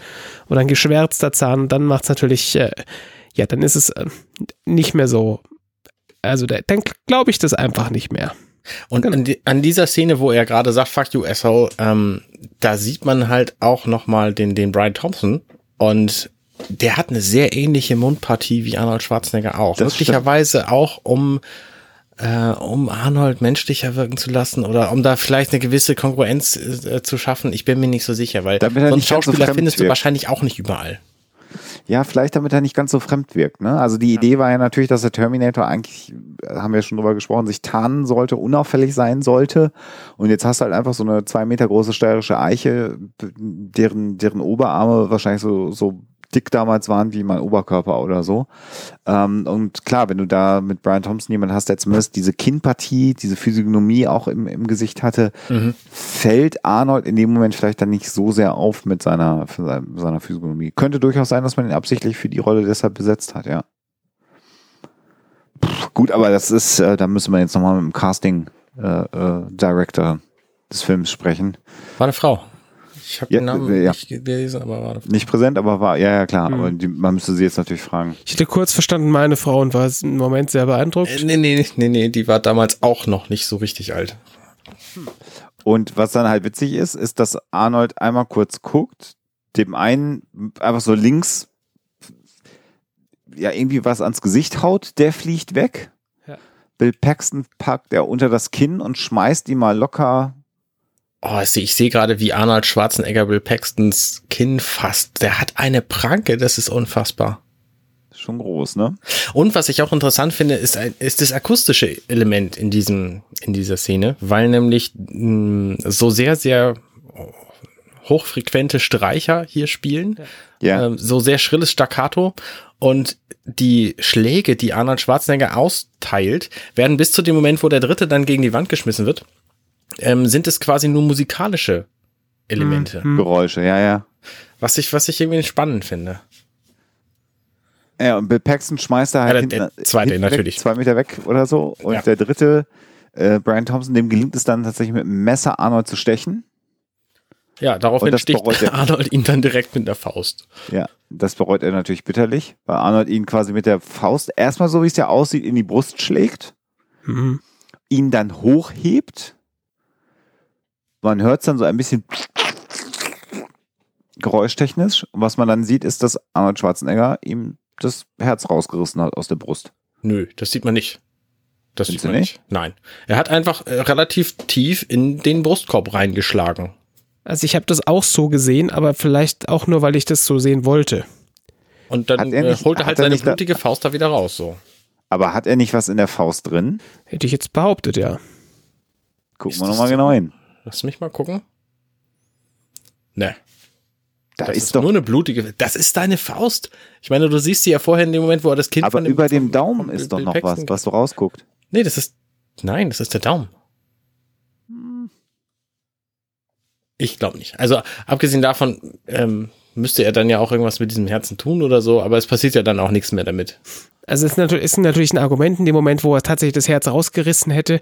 oder ein geschwärzter Zahn. Dann macht es natürlich, äh, ja, dann ist es äh, nicht mehr so. Also da, dann glaube ich das einfach nicht mehr. Und Genau. an, die, an dieser Szene, wo er gerade sagt, fuck you, asshole, ähm, da sieht man halt auch nochmal den, den Brian Thompson und der hat eine sehr ähnliche Mundpartie wie Arnold Schwarzenegger auch. Das Möglicherweise auch um äh, um Arnold menschlicher wirken zu lassen oder um da vielleicht eine gewisse Kongruenz äh, zu schaffen. Ich bin mir nicht so sicher, weil Damit so einen so Schauspieler fremd findest du wirkt. wahrscheinlich auch nicht überall. Ja, vielleicht damit er nicht ganz so fremd wirkt. Ne? Also die Idee war ja natürlich, dass der Terminator eigentlich, äh, haben wir schon drüber gesprochen, sich tarnen sollte, unauffällig sein sollte. Und jetzt hast du halt einfach so eine zwei Meter große steirische Eiche, deren, deren Oberarme wahrscheinlich so, so dick damals waren wie mein Oberkörper oder so. Ähm, und klar, wenn du da mit Brian Thompson jemanden hast, der zumindest diese Kinnpartie, diese Physiognomie auch im, im Gesicht hatte, fällt Arnold in dem Moment vielleicht dann nicht so sehr auf mit seiner, seiner Physiognomie. Könnte durchaus sein, dass man ihn absichtlich für die Rolle deshalb besetzt hat, ja. Pff, gut, aber das ist, äh, da müssen wir jetzt nochmal mit dem Casting äh, äh, Director des Films sprechen. War eine Frau. Ich habe Ja, den Namen äh, ja. nicht gelesen, aber war Frau. Nicht präsent, aber war, ja, ja, klar, aber die, man müsste sie jetzt natürlich fragen. Ich hätte kurz verstanden, meine Frau und war im Moment sehr beeindruckt. Äh, nee, nee, nee, nee, die war damals auch noch nicht so richtig alt. Und was dann halt witzig ist, ist, dass Arnold einmal kurz guckt, dem einen einfach so links ja irgendwie was ans Gesicht haut, der fliegt weg. Ja. Bill Paxton packt er unter das Kinn und schmeißt ihn mal locker. Oh, ich sehe gerade, wie Arnold Schwarzenegger Bill Paxtons Kinn fasst. Der hat eine Pranke, das ist unfassbar. Schon groß, ne? Und was ich auch interessant finde, ist, ein, ist das akustische Element in diesem, in dieser Szene, weil nämlich mh, so sehr, sehr hochfrequente Streicher hier spielen, Ja. ähm, so sehr schrilles Staccato und die Schläge, die Arnold Schwarzenegger austeilt, werden bis zu dem Moment, wo der dritte dann gegen die Wand geschmissen wird, ähm, sind es quasi nur musikalische Elemente, Hm. Geräusche, ja, ja. was ich, was ich irgendwie spannend finde. Ja, und Bill Paxton schmeißt er halt Ja, der- hinten, der zweite hinten natürlich. Weg, zwei Meter weg oder so. Und Ja. der dritte, äh, Brian Thompson, dem gelingt es dann tatsächlich mit dem Messer Arnold zu stechen. Ja, daraufhin sticht er. Arnold ihn dann direkt mit der Faust. Ja, das bereut er natürlich bitterlich, weil Arnold ihn quasi mit der Faust erstmal so wie es ja aussieht in die Brust schlägt, Mhm. ihn dann hochhebt. Man hört es dann so ein bisschen geräuschtechnisch. Und was man dann sieht, ist, dass Arnold Schwarzenegger ihm das Herz rausgerissen hat aus der Brust. Nö, das sieht man nicht. Das Findest sieht man nicht? Nein. Er hat einfach äh, relativ tief in den Brustkorb reingeschlagen. Also ich habe das auch so gesehen, aber vielleicht auch nur, weil ich das so sehen wollte. Und dann er äh, nicht- holt er halt er seine nicht da- blutige Faust da wieder raus, so. Aber hat er nicht was in der Faust drin? Hätte ich jetzt behauptet, ja. Gucken wir nochmal so? genau hin. Lass mich mal gucken. Ne, Da das ist, ist, doch nur eine blutige. Das ist deine Faust. Ich meine, du siehst sie ja vorher in dem Moment, wo er das Kind Aber von dem, über dem Daumen ist doch noch was, was so rausguckt. Nee, das ist. Nein, das ist der Daumen. Ich glaube nicht. Also abgesehen davon ähm, müsste er dann ja auch irgendwas mit diesem Herzen tun oder so, aber es passiert ja dann auch nichts mehr damit. Also es ist natürlich, ist natürlich ein Argument in dem Moment, wo er tatsächlich das Herz rausgerissen hätte,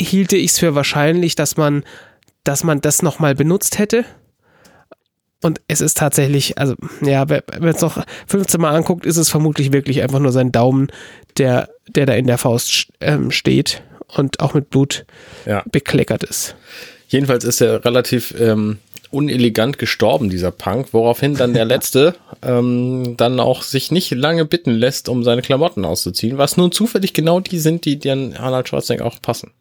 hielte ich es für wahrscheinlich, dass man, dass man das nochmal benutzt hätte. Und es ist tatsächlich, also ja, wenn man es noch 15 Mal anguckt, ist es vermutlich wirklich einfach nur sein Daumen, der, der da in der Faust ähm, steht und auch mit Blut Ja. bekleckert ist. Jedenfalls ist er relativ ähm, unelegant gestorben, dieser Punk, woraufhin dann der Letzte ähm, dann auch sich nicht lange bitten lässt, um seine Klamotten auszuziehen, was nun zufällig genau die sind, die dann Arnold Schwarzenegger auch passen.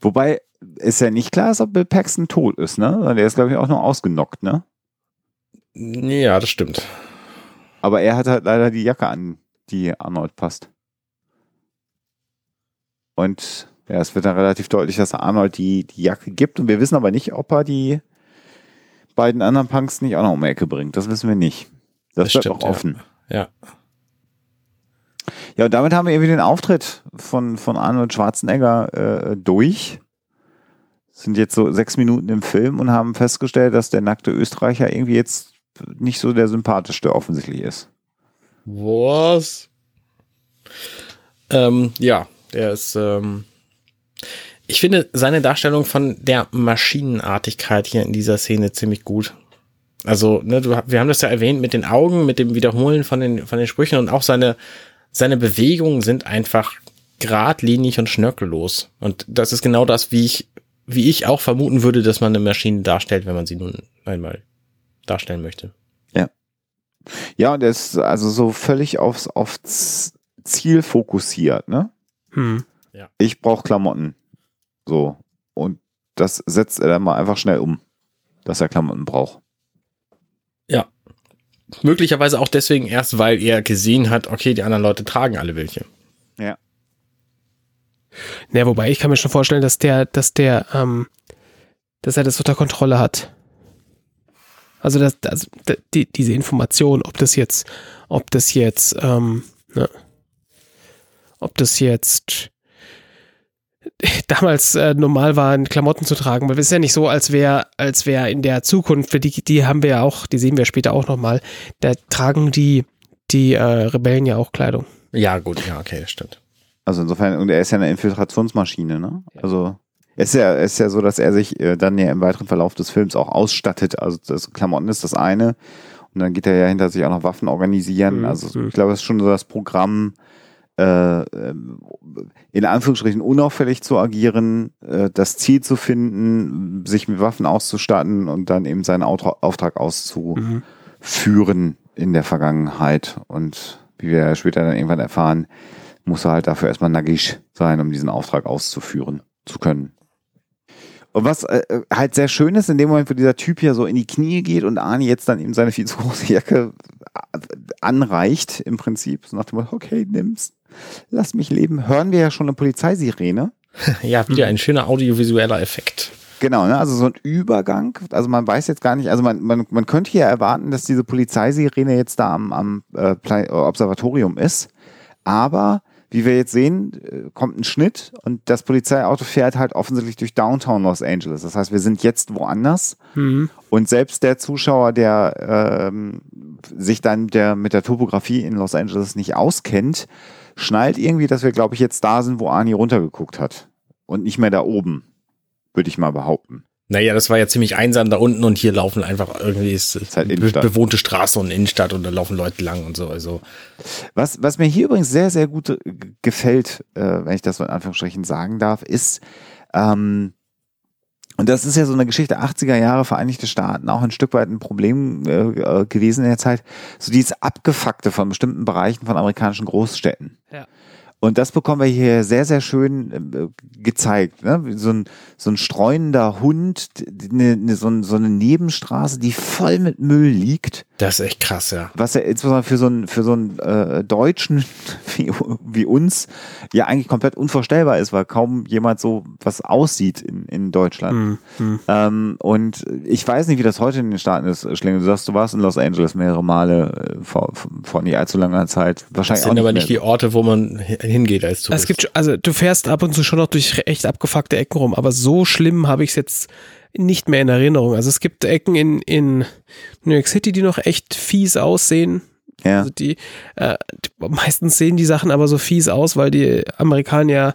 Wobei ist ja nicht klar ist, ob Bill Paxton tot ist, ne? Der ist, glaube ich, auch nur ausgenockt, ne? Ja, das stimmt. Aber er hat halt leider die Jacke an, die Arnold passt. Und ja, es wird dann relativ deutlich, dass Arnold die, die Jacke gibt. Und wir wissen aber nicht, ob er die beiden anderen Punks nicht auch noch um die Ecke bringt. Das wissen wir nicht. Das, Das bleibt stimmt, noch offen. Ja. Ja, und damit haben wir irgendwie den Auftritt von, von Arnold Schwarzenegger äh, durch. Sind jetzt so sechs Minuten im Film und haben festgestellt, dass der nackte Österreicher irgendwie jetzt nicht so der sympathischste offensichtlich ist. Was? Ähm, ja, der ist. Ähm, ich finde seine Darstellung von der Maschinenartigkeit hier in dieser Szene ziemlich gut. Also, ne, du, wir haben das ja erwähnt mit den Augen, mit dem Wiederholen von den, von den Sprüchen und auch seine, seine Bewegungen sind einfach geradlinig und schnörkellos. Und das ist genau das, wie ich, wie ich auch vermuten würde, dass man eine Maschine darstellt, wenn man sie nun einmal darstellen möchte. Ja, und er ist also so völlig aufs, aufs Ziel fokussiert, ne? Hm. Ja. Ich brauche Klamotten. So. Und das setzt er dann mal einfach schnell um, dass er Klamotten braucht. Möglicherweise auch deswegen erst, weil er gesehen hat, okay, die anderen Leute tragen alle welche. Ja, wobei ich kann mir schon vorstellen, dass der, dass der, ähm, dass er das unter Kontrolle hat. Also, dass, also die, diese Information, ob das jetzt, ob das jetzt, ähm, ne, ob das jetzt damals äh, normal war, Klamotten zu tragen, weil es ist ja nicht so, als wäre, als wäre in der Zukunft, für die, die haben wir ja auch, die sehen wir später auch nochmal, da tragen die, die äh, Rebellen ja auch Kleidung. Ja, gut, ja, okay, das stimmt. Also insofern, und er ist ja eine Infiltrationsmaschine, ne? Also es ist ja, ist ja so, dass er sich äh, dann ja im weiteren Verlauf des Films auch ausstattet. Also das Klamotten ist das eine. Und dann geht er ja hinter sich auch noch Waffen organisieren. Mhm. Also ich glaube, es ist schon so das Programm, äh, ähm, in Anführungsstrichen unauffällig zu agieren, äh, das Ziel zu finden, sich mit Waffen auszustatten und dann eben seinen Autra Auftrag auszuführen Mhm. in der Vergangenheit. Und wie wir ja später dann irgendwann erfahren, muss er halt dafür erstmal nagisch sein, um diesen Auftrag auszuführen zu können. Und was äh, äh, halt sehr schön ist, in dem Moment, wo dieser Typ hier so in die Knie geht und Arnie jetzt dann eben seine viel zu große Jacke äh, anreicht, im Prinzip, so nach dem Motto, okay, nimm's, lass mich leben, hören wir ja schon eine Polizeisirene. Ja, wieder ein schöner audiovisueller Effekt. Genau, ne? also so ein Übergang. Also man weiß jetzt gar nicht, also man, man, man könnte ja erwarten, dass diese Polizeisirene jetzt da am, am äh, Observatorium ist. Aber wie wir jetzt sehen, äh, kommt ein Schnitt und das Polizeiauto fährt halt offensichtlich durch Downtown Los Angeles. Das heißt, wir sind jetzt woanders. Mhm. Und selbst der Zuschauer, der ähm, sich dann der, mit der Topografie in Los Angeles nicht auskennt, schnallt irgendwie, dass wir, glaube ich, jetzt da sind, wo Arnie runtergeguckt hat. Und nicht mehr da oben, würde ich mal behaupten. Naja, das war ja ziemlich einsam da unten und hier laufen einfach irgendwie ist, Ist halt be bewohnte Straße und Innenstadt und da laufen Leute lang und so. Also Was, was mir hier übrigens sehr, sehr gut äh, gefällt, äh, wenn ich das so in Anführungsstrichen sagen darf, ist, ähm, und das ist ja so eine Geschichte 80er Jahre Vereinigte Staaten, auch ein Stück weit ein Problem äh, äh, gewesen in der Zeit, so dieses Abgefuckte von bestimmten Bereichen von amerikanischen Großstädten. Ja. Und das bekommen wir hier sehr, sehr schön äh, gezeigt. Ne? So, ein, so ein streunender Hund, ne, ne, so, ein, so eine Nebenstraße, die voll mit Müll liegt das ist echt krass, ja. was ja insbesondere für so einen, für so einen äh, Deutschen wie, wie uns ja eigentlich komplett unvorstellbar ist, weil kaum jemand so was aussieht in, in Deutschland. Mhm. Mhm. Ähm, und ich weiß nicht, wie das heute in den Staaten ist, Schlingel. Du sagst, du warst in Los Angeles mehrere Male äh, vor, vor nicht allzu langer Zeit. Das Wahrscheinlich sind auch aber nicht nicht die Orte, wo man hi- hingeht als Tourist. Es gibt, also du fährst ab und zu schon noch durch echt abgefuckte Ecken rum, aber so schlimm habe ich es jetzt nicht mehr in Erinnerung. Also es gibt Ecken in, in New York City, die noch echt fies aussehen. Ja. Also die, äh, die, meistens sehen die Sachen aber so fies aus, weil die Amerikaner ja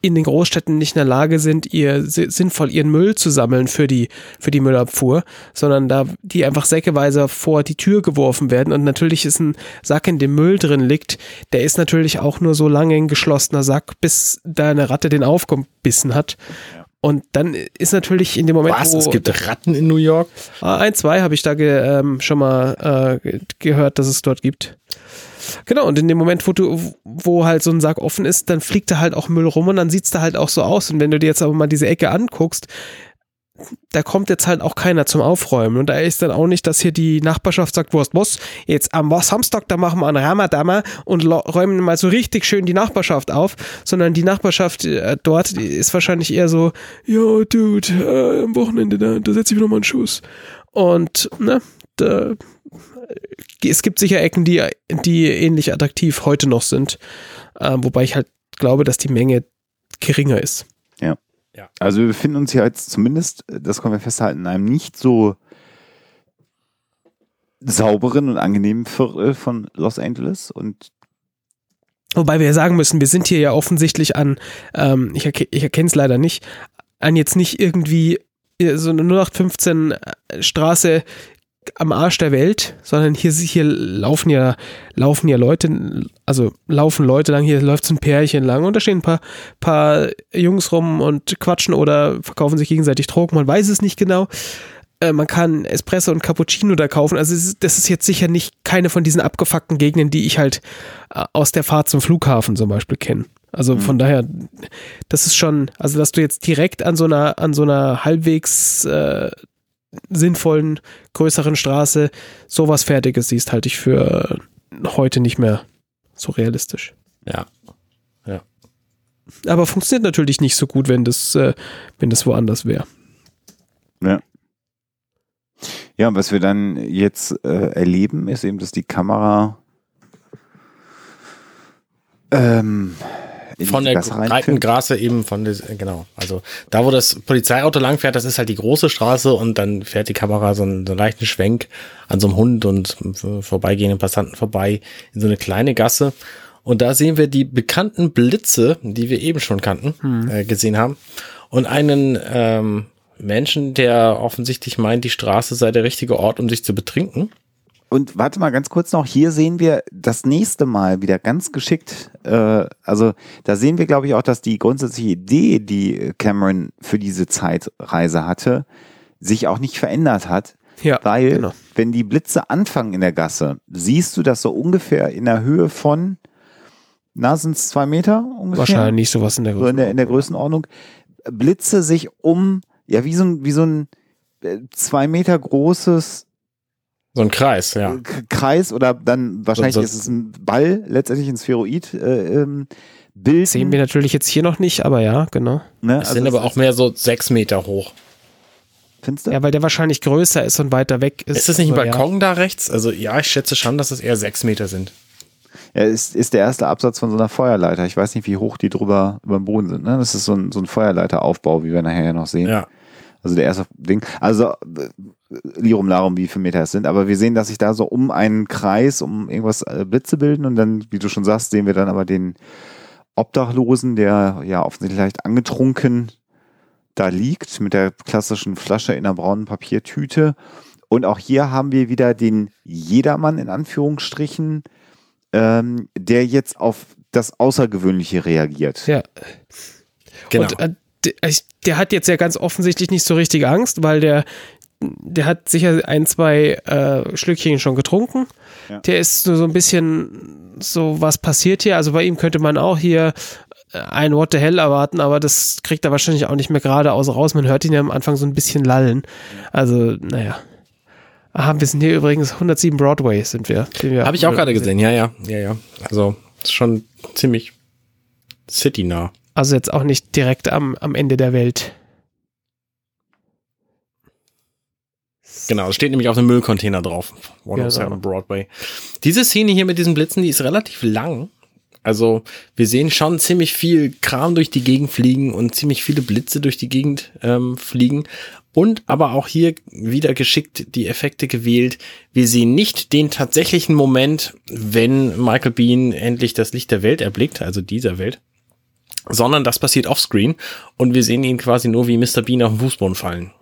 in den Großstädten nicht in der Lage sind, ihr si- sinnvoll ihren Müll zu sammeln für die für die Müllabfuhr, sondern da die einfach säckeweise vor die Tür geworfen werden und natürlich ist ein Sack, in dem Müll drin liegt, der ist natürlich auch nur so lange ein geschlossener Sack, bis da eine Ratte den aufgebissen hat. Und dann ist natürlich in dem Moment, Was? wo Es gibt Ratten in New York? Ah, ein, zwei habe ich da ge, ähm, schon mal äh, ge- gehört, dass es dort gibt. Genau, und in dem Moment, wo du, wo halt so ein Sack offen ist, dann fliegt da halt auch Müll rum und dann sieht's da halt auch so aus. Und wenn du dir jetzt aber mal diese Ecke anguckst, da kommt jetzt halt auch keiner zum Aufräumen. Und da ist dann auch nicht, dass hier die Nachbarschaft sagt, was, was, jetzt am Samstag, da machen wir einen Ramadama und räumen mal so richtig schön die Nachbarschaft auf, sondern die Nachbarschaft äh, dort ist wahrscheinlich eher so, ja, Dude, äh, am Wochenende, da, da setze ich mir noch mal einen Schuss. Und, ne, da, es gibt sicher Ecken, die, die ähnlich attraktiv heute noch sind, äh, wobei ich halt glaube, dass die Menge geringer ist. Also wir befinden uns hier jetzt zumindest, das können wir festhalten, in einem nicht so sauberen und angenehmen Viertel von Los Angeles und Wobei wir ja sagen müssen, wir sind hier ja offensichtlich an, ähm, ich, erke ich erkenne es leider nicht, an jetzt nicht irgendwie äh, so eine 0815 Straße am Arsch der Welt, sondern hier, hier laufen ja, laufen ja Leute, also laufen Leute lang, hier läuft so ein Pärchen lang und da stehen ein paar, paar Jungs rum und quatschen oder verkaufen sich gegenseitig Drogen, man weiß es nicht genau. Äh, Man kann Espresso und Cappuccino da kaufen. Also ist, das ist jetzt sicher nicht keine von diesen abgefuckten Gegenden, die ich halt äh, aus der Fahrt zum Flughafen zum Beispiel kenne. Also von daher, das ist schon, also dass du jetzt direkt an so einer, an so einer halbwegs äh, sinnvollen, größeren Straße sowas Fertiges siehst, halte ich für heute nicht mehr so realistisch. Ja. Aber funktioniert natürlich nicht so gut, wenn das, äh, wenn das woanders wäre. Ja. Ja, was wir dann jetzt äh, erleben, ist eben, dass die Kamera ähm, in Von der breiten. Grasse eben von des, genau. Also da, wo das Polizeiauto langfährt, das ist halt die große Straße und dann fährt die Kamera so einen, so einen leichten Schwenk an so einem Hund und äh, vorbeigehenden Passanten vorbei in so eine kleine Gasse. Und da sehen wir die bekannten Blitze, die wir eben schon kannten, äh, gesehen haben. Und einen ähm, Menschen, der offensichtlich meint, die Straße sei der richtige Ort, um sich zu betrinken. Und warte mal ganz kurz noch, hier sehen wir das nächste Mal wieder ganz geschickt, äh, also da sehen wir, glaube ich, auch, dass die grundsätzliche Idee, die Cameron für diese Zeitreise hatte, sich auch nicht verändert hat. Ja, Weil, genau. wenn die Blitze anfangen in der Gasse, siehst du das so ungefähr in der Höhe von, na, sind es zwei Meter ungefähr? Wahrscheinlich sowas in der So in der, in der Größenordnung. Blitze sich um, ja, wie so ein, wie so ein äh, zwei Meter großes So ein Kreis, ja. K- Kreis oder dann wahrscheinlich So- ist es ein Ball, letztendlich ein Spheroid äh, ähm, bilden. Sehen wir natürlich jetzt hier noch nicht, aber ja, genau. ne? Es sind aber auch mehr so sechs Meter hoch. Findest du? Ja, weil der wahrscheinlich größer ist und weiter weg ist. Ist das nicht ein Also, ja. Balkon da rechts? Also ja, ich schätze schon, dass es eher sechs Meter sind. Ja, ist, ist der erste Absatz von so einer Feuerleiter. Ich weiß nicht, wie hoch die drüber über dem Boden sind. Ne? Das ist so ein, so ein Feuerleiteraufbau, wie wir nachher ja noch sehen. Ja. Also der erste Ding. Also äh, Lirum Larum, wie viele Meter es sind. Aber wir sehen, dass sich da so um einen Kreis, um irgendwas äh, Blitze bilden. Und dann, wie du schon sagst, sehen wir dann aber den Obdachlosen, der ja offensichtlich leicht angetrunken da liegt, mit der klassischen Flasche in einer braunen Papiertüte. Und auch hier haben wir wieder den Jedermann in Anführungsstrichen, ähm, der jetzt auf das Außergewöhnliche reagiert. Ja. Genau. Und äh, der, hat jetzt ja ganz offensichtlich nicht so richtig Angst, weil der, der hat sicher ein, zwei äh, Schlückchen schon getrunken. Ja. Der ist so, so ein bisschen so, was passiert hier? Also bei ihm könnte man auch hier äh, ein What the Hell erwarten, aber das kriegt er wahrscheinlich auch nicht mehr geradeaus raus. Man hört ihn ja am Anfang so ein bisschen lallen. Also, naja. Aha, wir sind hier übrigens 107 Broadway, sind wir. wir Habe ich auch gerade gesehen, ja, ja, ja, ja. Also ist schon ziemlich citynah. Also jetzt auch nicht direkt am, am Ende der Welt. Genau, es steht nämlich auf dem Müllcontainer drauf. 107 Genau. Broadway. Diese Szene hier mit diesen Blitzen, die ist relativ lang. Also wir sehen schon ziemlich viel Kram durch die Gegend fliegen und ziemlich viele Blitze durch die Gegend ähm, fliegen. Und aber auch hier wieder geschickt die Effekte gewählt. Wir sehen nicht den tatsächlichen Moment, wenn Michael Bean endlich das Licht der Welt erblickt, also dieser Welt, sondern das passiert offscreen und wir sehen ihn quasi nur wie Mr. Bean auf den Fußboden fallen.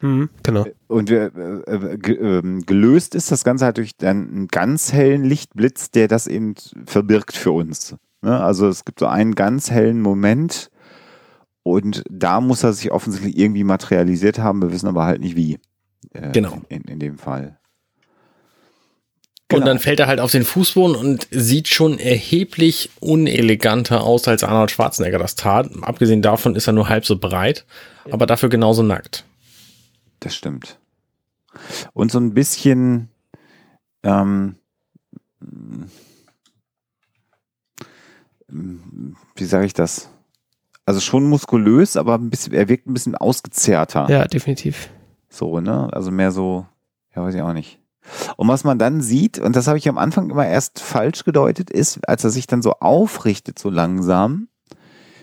Mhm, genau. Und äh, äh, ähm, gelöst ist das Ganze halt durch dann einen ganz hellen Lichtblitz, der das eben verbirgt für uns. Ne? Also es gibt so einen ganz hellen Moment und da muss er sich offensichtlich irgendwie materialisiert haben. Wir wissen aber halt nicht wie. Äh, Genau. In, in dem Fall. Und Genau. dann fällt er halt auf den Fußboden und sieht schon erheblich uneleganter aus, als Arnold Schwarzenegger das tat. Abgesehen davon ist er nur halb so breit, aber dafür genauso nackt. Das stimmt. Und so ein bisschen, ähm, wie sage ich das? Also schon muskulös, aber ein bisschen, er wirkt ein bisschen ausgezerrter. Ja, definitiv. So, ne? Also mehr so, ja, weiß ich auch nicht. Und was man dann sieht, und das habe ich am Anfang immer erst falsch gedeutet, ist, als er sich dann so aufrichtet, so langsam,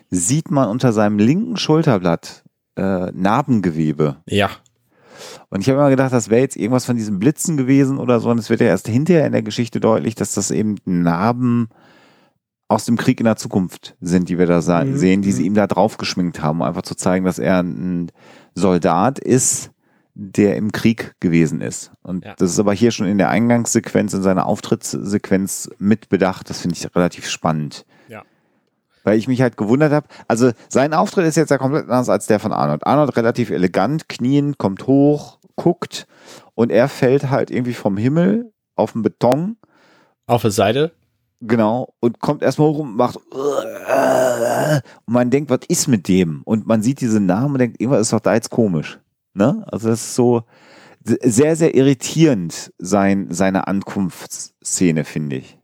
sieht man unter seinem linken Schulterblatt äh, Narbengewebe. Ja, Und ich habe immer gedacht, das wäre jetzt irgendwas von diesen Blitzen gewesen oder so. Und es wird ja erst hinterher in der Geschichte deutlich, dass das eben Narben aus dem Krieg in der Zukunft sind, die wir da Mhm. sehen, die sie ihm da drauf geschminkt haben, um einfach zu zeigen, dass er ein Soldat ist, der im Krieg gewesen ist. Und Ja. das ist aber hier schon in der Eingangssequenz, in seiner Auftrittssequenz mit bedacht. Das finde ich relativ spannend. Weil ich mich halt gewundert habe, also sein Auftritt ist jetzt ja komplett anders als der von Arnold. Arnold relativ elegant, knien, kommt hoch, guckt und er fällt halt irgendwie vom Himmel auf den Beton auf der Seite. Genau, und kommt erstmal hoch und macht und man denkt, was ist mit dem? Und man sieht diese Namen und denkt, irgendwas ist doch da jetzt komisch. Ne? Also das ist so sehr, sehr irritierend, sein, seine Ankunftsszene, finde ich.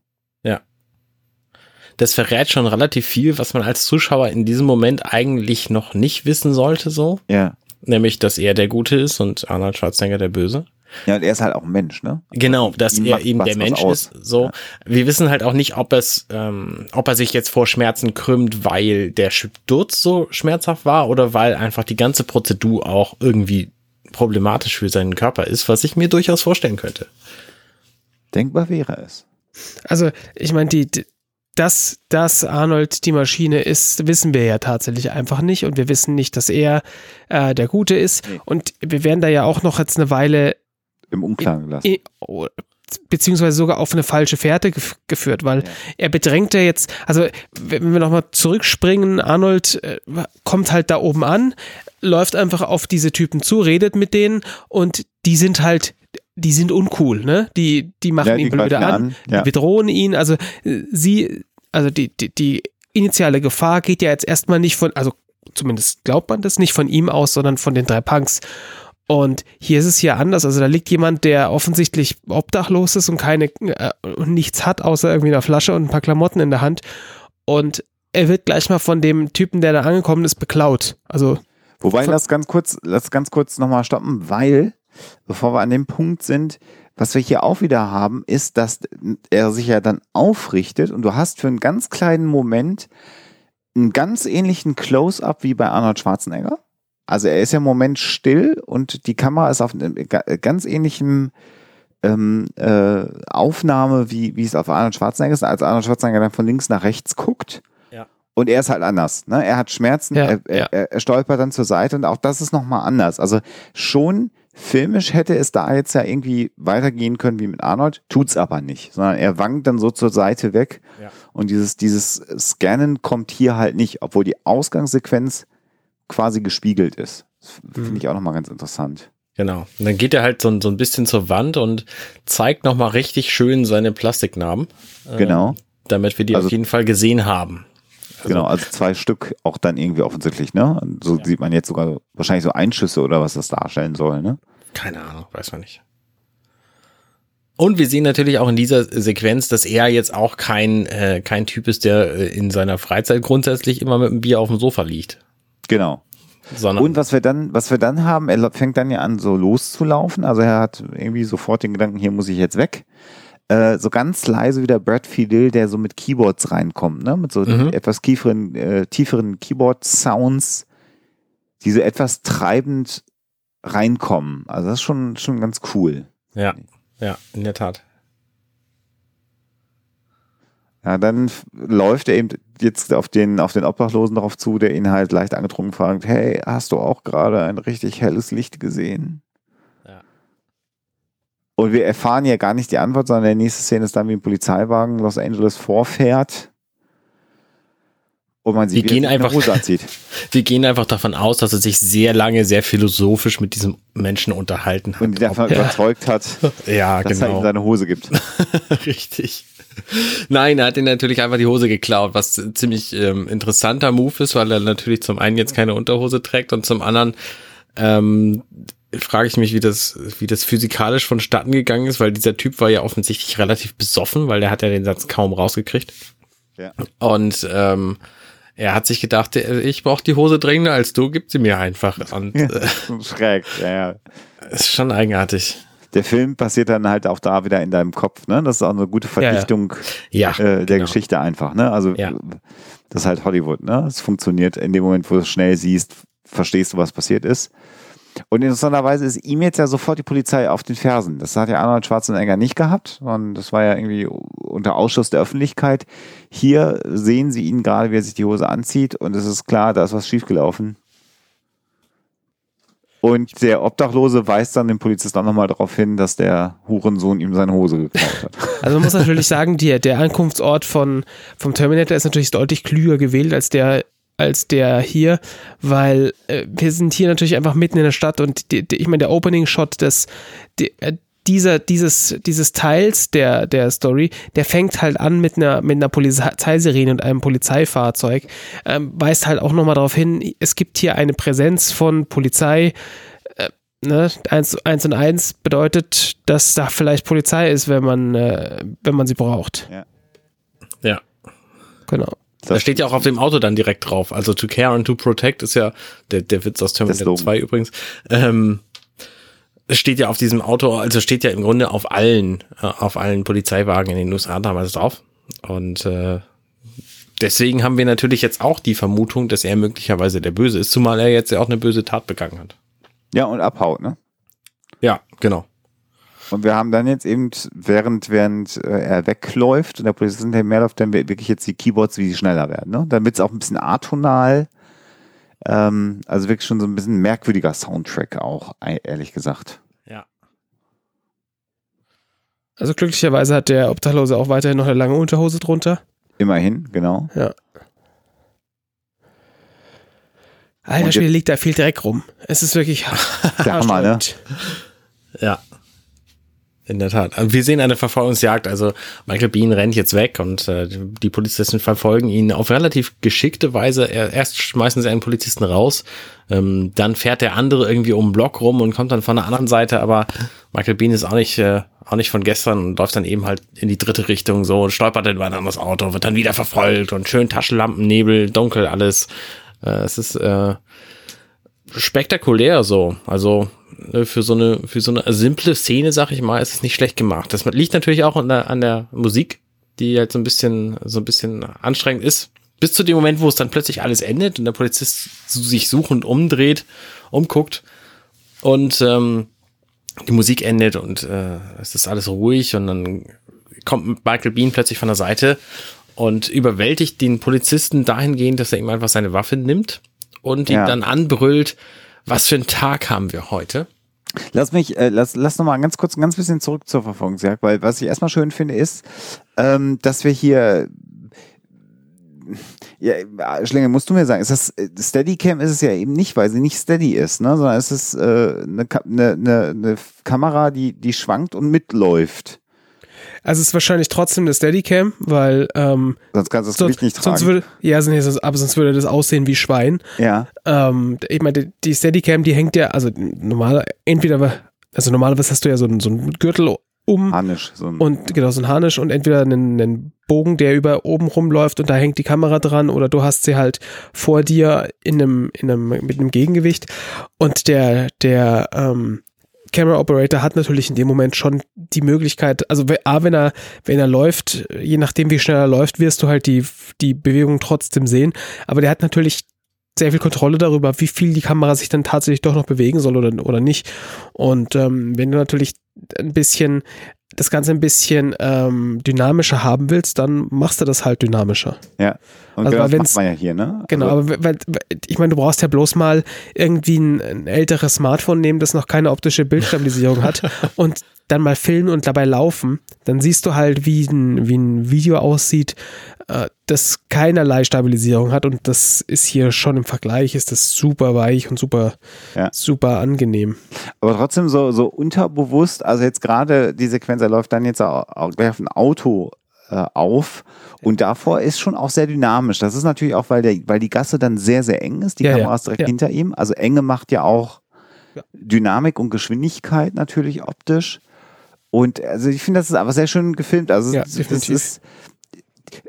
Das verrät schon relativ viel, was man als Zuschauer in diesem Moment eigentlich noch nicht wissen sollte, so. Ja. Nämlich, dass er der Gute ist und Arnold Schwarzenegger der Böse. Ja, und er ist halt auch ein Mensch, ne? Genau, dass Ihm er eben was der was Mensch aus. ist. So, Ja. wir wissen halt auch nicht, ob es, ähm, ob er sich jetzt vor Schmerzen krümmt, weil der Sturz so schmerzhaft war oder weil einfach die ganze Prozedur auch irgendwie problematisch für seinen Körper ist, was ich mir durchaus vorstellen könnte. Denkbar wäre es. Also, ich meine, die, die, dass, dass Arnold die Maschine ist, wissen wir ja tatsächlich einfach nicht. Und wir wissen nicht, dass er äh, der Gute ist. Und wir werden da ja auch noch jetzt eine Weile Im Unklaren gelassen. oh, beziehungsweise sogar auf eine falsche Fährte gef geführt, weil Ja. er bedrängt ja jetzt, also wenn wir nochmal zurückspringen, Arnold äh, kommt halt da oben an, läuft einfach auf diese Typen zu, redet mit denen und die sind halt, die sind uncool, ne? Die, die machen Ja, die ihn blöde an, an, ja. die bedrohen ihn, also äh, sie, also die, die, die initiale Gefahr geht ja jetzt erstmal nicht von, also zumindest glaubt man das nicht von ihm aus, sondern von den drei Punks. Und hier ist es hier anders. Also da liegt jemand, der offensichtlich obdachlos ist und keine äh, und nichts hat, außer irgendwie eine Flasche und ein paar Klamotten in der Hand. Und er wird gleich mal von dem Typen, der da angekommen ist, beklaut. Also Wobei, lass ganz kurz, lass ganz kurz nochmal stoppen, weil, bevor wir an dem Punkt sind, was wir hier auch wieder haben, ist, dass er sich ja dann aufrichtet und du hast für einen ganz kleinen Moment einen ganz ähnlichen Close-up wie bei Arnold Schwarzenegger. Also er ist ja im Moment still und die Kamera ist auf einem ga- ganz ähnlichem ähm, äh, Aufnahme, wie, wie es auf Arnold Schwarzenegger ist, als Arnold Schwarzenegger dann von links nach rechts guckt. Ja. Und er ist halt anders. Ne? Er hat Schmerzen, Ja, er, er, ja. er, er stolpert dann zur Seite und auch das ist nochmal anders. Also schon filmisch hätte es da jetzt ja irgendwie weitergehen können wie mit Arnold, tut's aber nicht, sondern er wankt dann so zur Seite weg Ja. und dieses, dieses Scannen kommt hier halt nicht, obwohl die Ausgangssequenz quasi gespiegelt ist. Das Mhm. finde ich auch nochmal ganz interessant. Genau. Und dann geht er halt so, so ein bisschen zur Wand und zeigt nochmal richtig schön seine Plastiknarben. äh, Genau. Damit wir die Also- auf jeden Fall gesehen haben. Genau, also zwei Stück auch dann irgendwie offensichtlich, ne? So Ja. sieht man jetzt sogar wahrscheinlich so Einschüsse oder was das darstellen soll, ne? Keine Ahnung, weiß man nicht. Und wir sehen natürlich auch in dieser Sequenz, dass er jetzt auch kein, äh, kein Typ ist, der äh, in seiner Freizeit grundsätzlich immer mit einem Bier auf dem Sofa liegt. Genau. Sondern Und was wir dann, was wir dann haben, er fängt dann ja an, so loszulaufen. Also er hat irgendwie sofort den Gedanken, hier muss ich jetzt weg. Äh, so ganz leise wie der Brad Fidel, der so mit Keyboards reinkommt, ne? Mit so Mhm. etwas tieferen, äh, tieferen Keyboard-Sounds, die so etwas treibend reinkommen. Also das ist schon, schon ganz cool. ja, ja, in der Tat. Ja, dann läuft er eben jetzt auf den, auf den Obdachlosen darauf zu, der ihn halt leicht angetrunken fragt, hey, hast du auch gerade ein richtig helles Licht gesehen? Und wir erfahren ja gar nicht die Antwort, sondern der nächste Szene ist dann, wie ein Polizeiwagen Los Angeles vorfährt. Und man sieht, Die wie er gehen einfach- Hose anzieht. Wir gehen einfach davon aus, dass er sich sehr lange, sehr philosophisch mit diesem Menschen unterhalten hat. Und ihn davon Ob- überzeugt hat, ja, dass er ihm genau. seine Hose gibt. Richtig. Nein, er hat ihn natürlich einfach die Hose geklaut, was ein ziemlich ähm, interessanter Move ist, weil er natürlich zum einen jetzt keine Unterhose trägt und zum anderen ähm, frage ich mich, wie das, wie das physikalisch vonstatten gegangen ist, weil dieser Typ war ja offensichtlich relativ besoffen, weil der hat ja den Satz kaum rausgekriegt. Ja. Und ähm, er hat sich gedacht, äh, ich brauche die Hose dringender als du, gib sie mir einfach. Und äh, Schräg, ja, ja. ist schon eigenartig. Der Film passiert dann halt auch da wieder in deinem Kopf, ne? Das ist auch eine gute ja. Verdichtung Ja, äh, der genau. Geschichte einfach, ne? Also Ja. das ist halt Hollywood, ne? Es funktioniert in dem Moment, wo du es schnell siehst, verstehst du, was passiert ist. Und interessanterweise ist ihm jetzt ja sofort die Polizei auf den Fersen. Das hat ja Arnold Schwarzenegger nicht gehabt, sondern das war ja irgendwie unter Ausschuss der Öffentlichkeit. Hier sehen sie ihn gerade, wie er sich die Hose anzieht und es ist klar, da ist was schiefgelaufen. Und der Obdachlose weist dann den Polizisten auch nochmal darauf hin, dass der Hurensohn ihm seine Hose geklaut hat. Also man muss natürlich sagen, die, der Ankunftsort von, vom Terminator ist natürlich deutlich klüger gewählt als der als der hier, weil äh, wir sind hier natürlich einfach mitten in der Stadt und die, die, ich meine, der Opening-Shot des, die, äh, dieser, dieses, dieses Teils der, der Story, der fängt halt an mit einer, mit einer Polizeisirene und einem Polizeifahrzeug, ähm, weist halt auch nochmal darauf hin, es gibt hier eine Präsenz von Polizei, äh, ne, eins, eins und eins bedeutet, dass da vielleicht Polizei ist, wenn man, äh, wenn man sie braucht. Ja. Ja. Genau. Da steht ja auch auf dem Auto dann direkt drauf. Also to care and to protect ist ja der, der Witz aus Terminator 2 übrigens. Ähm, steht ja auf diesem Auto, also steht ja im Grunde auf allen, äh, auf allen Polizeiwagen in den USA damals drauf. Und äh, deswegen haben wir natürlich jetzt auch die Vermutung, dass er möglicherweise der Böse ist, zumal er jetzt ja auch eine böse Tat begangen hat. Ja, und abhaut, ne? Ja, genau. Und wir haben dann jetzt eben, während, während äh, er wegläuft und der Polizist hinterher läuft, dann wirklich jetzt die Keyboards, wie sie schneller werden. Ne? Dann wird es auch ein bisschen atonal. Ähm, also wirklich schon so ein bisschen merkwürdiger Soundtrack auch, ehrlich gesagt. Ja. Also glücklicherweise hat der Obdachlose auch weiterhin noch eine lange Unterhose drunter. Immerhin, genau. Ja. Alter Schwede liegt da viel Dreck rum. Es ist wirklich der Hammer, ne? Ja. In der Tat. Also wir sehen eine Verfolgungsjagd. Also Michael Bean rennt jetzt weg und äh, die Polizisten verfolgen ihn auf relativ geschickte Weise. Er, erst schmeißen sie einen Polizisten raus, ähm, dann fährt der andere irgendwie um den Block rum und kommt dann von der anderen Seite. Aber Michael Bean ist auch nicht äh, auch nicht von gestern und läuft dann eben halt in die dritte Richtung so und stolpert dann über ein anderes Auto, wird dann wieder verfolgt und schön Taschenlampen, Nebel, dunkel alles. Äh, es ist äh, spektakulär so. Also äh, für so eine für so eine simple Szene, sag ich mal, ist es nicht schlecht gemacht. Das liegt natürlich auch an der, an der Musik, die halt so ein bisschen so ein bisschen anstrengend ist. Bis zu dem Moment, wo es dann plötzlich alles endet und der Polizist sich suchend umdreht, umguckt und ähm, die Musik endet und äh, es ist alles ruhig und dann kommt Michael Bean plötzlich von der Seite und überwältigt den Polizisten dahingehend, dass er ihm einfach seine Waffe nimmt und ihn Ja. dann anbrüllt, was für einen Tag haben wir heute? Lass mich, äh, lass, lass noch mal ganz kurz ein ganz bisschen zurück zur Verfolgungsjagd, weil was ich erstmal schön finde, ist, ähm, dass wir hier ja, Schlinge, musst du mir sagen, ist das äh, Steadicam ist es ja eben nicht, weil sie nicht steady ist, ne, sondern es ist äh, eine, eine, eine, eine Kamera, die, die schwankt und mitläuft. Also es ist wahrscheinlich trotzdem eine Steadicam, weil ähm, Sonst kannst du das sonst, nicht tragen. sonst würde ja, nee, sonst, aber sonst würde das aussehen wie Schwein. ja, Ähm, ich meine, die- die Steadicam, die hängt ja, also normal, entweder, also normalerweise hast du ja so einen, so einen Gürtel um Harnisch. So ein, und genau so ein Harnisch und entweder einen, einen Bogen, der über oben rumläuft und da hängt die Kamera dran oder du hast sie halt vor dir in einem, in einem, mit einem Gegengewicht und der, der, ähm, Camera Operator hat natürlich in dem Moment schon die Möglichkeit, also A, wenn er, wenn er läuft, je nachdem wie schnell er läuft, wirst du halt die, die Bewegung trotzdem sehen. Aber der hat natürlich sehr viel Kontrolle darüber, wie viel die Kamera sich dann tatsächlich doch noch bewegen soll oder, oder nicht. Und ähm, wenn du natürlich ein bisschen das Ganze ein bisschen ähm, dynamischer haben willst, dann machst du das halt dynamischer. ja. Und also genau das macht man ja hier, ne? Genau, Also, aber weil, weil, ich meine, du brauchst ja bloß mal irgendwie ein, ein älteres Smartphone nehmen, das noch keine optische Bildstabilisierung hat und dann mal filmen und dabei laufen. Dann siehst du halt, wie ein, wie ein Video aussieht, äh, das keinerlei Stabilisierung hat und das ist hier schon im Vergleich, ist das super weich und super, Ja. super angenehm. aber trotzdem so, so unterbewusst, also jetzt gerade die Sequenz, er läuft dann jetzt auch, auch gleich auf ein Auto äh, auf und davor ist schon auch sehr dynamisch. Das ist natürlich auch, weil, der, weil die Gasse dann sehr, sehr eng ist. Die Ja, Kamera ist direkt ja. hinter ihm. Also Enge macht ja auch. Dynamik und Geschwindigkeit natürlich optisch. Und also ich finde, das ist aber sehr schön gefilmt. Also Ja, das definitiv. ist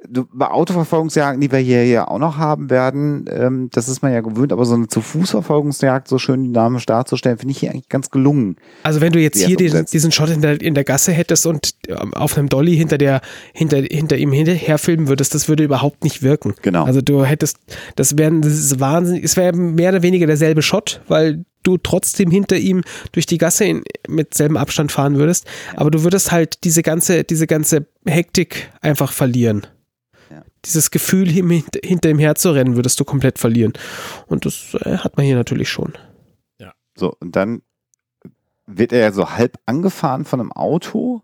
du, bei Autoverfolgungsjagden, die wir hier ja auch noch haben werden, ähm, das ist man ja gewöhnt, aber so eine zu Fußverfolgungsjagd so schön dynamisch darzustellen, finde ich hier eigentlich ganz gelungen. Also wenn du jetzt er hier es diesen, diesen Shot in der, in der Gasse hättest und ähm, auf einem Dolly hinter der hinter, hinter ihm hinterher filmen würdest, das würde überhaupt nicht wirken. Genau. Also du hättest, das wäre wahnsinnig, es wäre mehr oder weniger derselbe Shot, weil du trotzdem hinter ihm durch die Gasse in, mit selben Abstand fahren würdest, aber du würdest halt diese ganze diese ganze Hektik einfach verlieren. Ja. Dieses Gefühl, hinter ihm herzurennen, würdest du komplett verlieren. Und das äh, hat man hier natürlich schon. So, und dann wird er ja so halb angefahren von einem Auto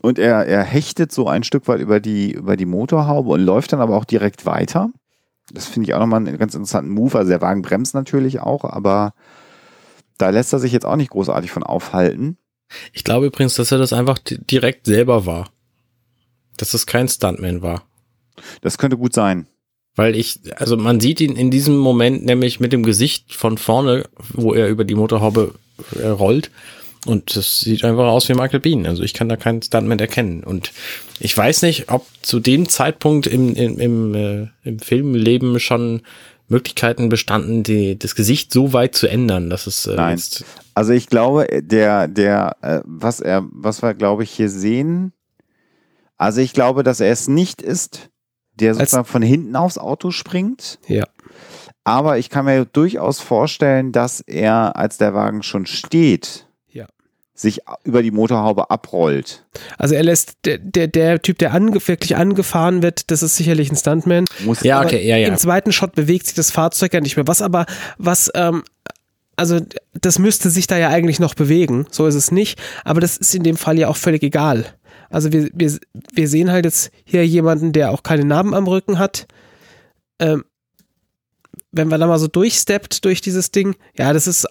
und er, er hechtet so ein Stück weit über die, über die Motorhaube und läuft dann aber auch direkt weiter. Das finde ich auch nochmal einen ganz interessanten Move. Also der Wagen bremst natürlich auch, aber da lässt er sich jetzt auch nicht großartig von aufhalten. Ich glaube übrigens, dass er das einfach di- direkt selber war. Dass es kein Stuntman war. Das könnte gut sein. Weil ich, also man sieht ihn in diesem Moment nämlich mit dem Gesicht von vorne, wo er über die Motorhaube äh, rollt. Und das sieht einfach aus wie Michael Bean. Also ich kann da keinen Stuntman erkennen. Und ich weiß nicht, ob zu dem Zeitpunkt im, im, im, äh, im Filmleben schon Möglichkeiten bestanden, die, das Gesicht so weit zu ändern, dass es äh, Nein. Also ich glaube, der, der, äh, was er, was wir, glaube ich, hier sehen, also ich glaube, dass er es nicht ist, der Als- sozusagen von hinten aufs Auto springt. Ja. Aber ich kann mir durchaus vorstellen, dass er, als der Wagen schon steht, Ja. sich über die Motorhaube abrollt. Also er lässt, der, der, der Typ, der ange, wirklich angefahren wird, das ist sicherlich ein Stuntman. Muss Ja, okay, ja, ja. Im zweiten Shot bewegt sich das Fahrzeug ja nicht mehr. Was aber, was, ähm, also das müsste sich da ja eigentlich noch bewegen. So ist es nicht. Aber das ist in dem Fall ja auch völlig egal. Also wir, wir, wir sehen halt jetzt hier jemanden, der auch keine Narben am Rücken hat. Ähm, wenn man da mal so durchsteppt durch dieses Ding, ja, das ist,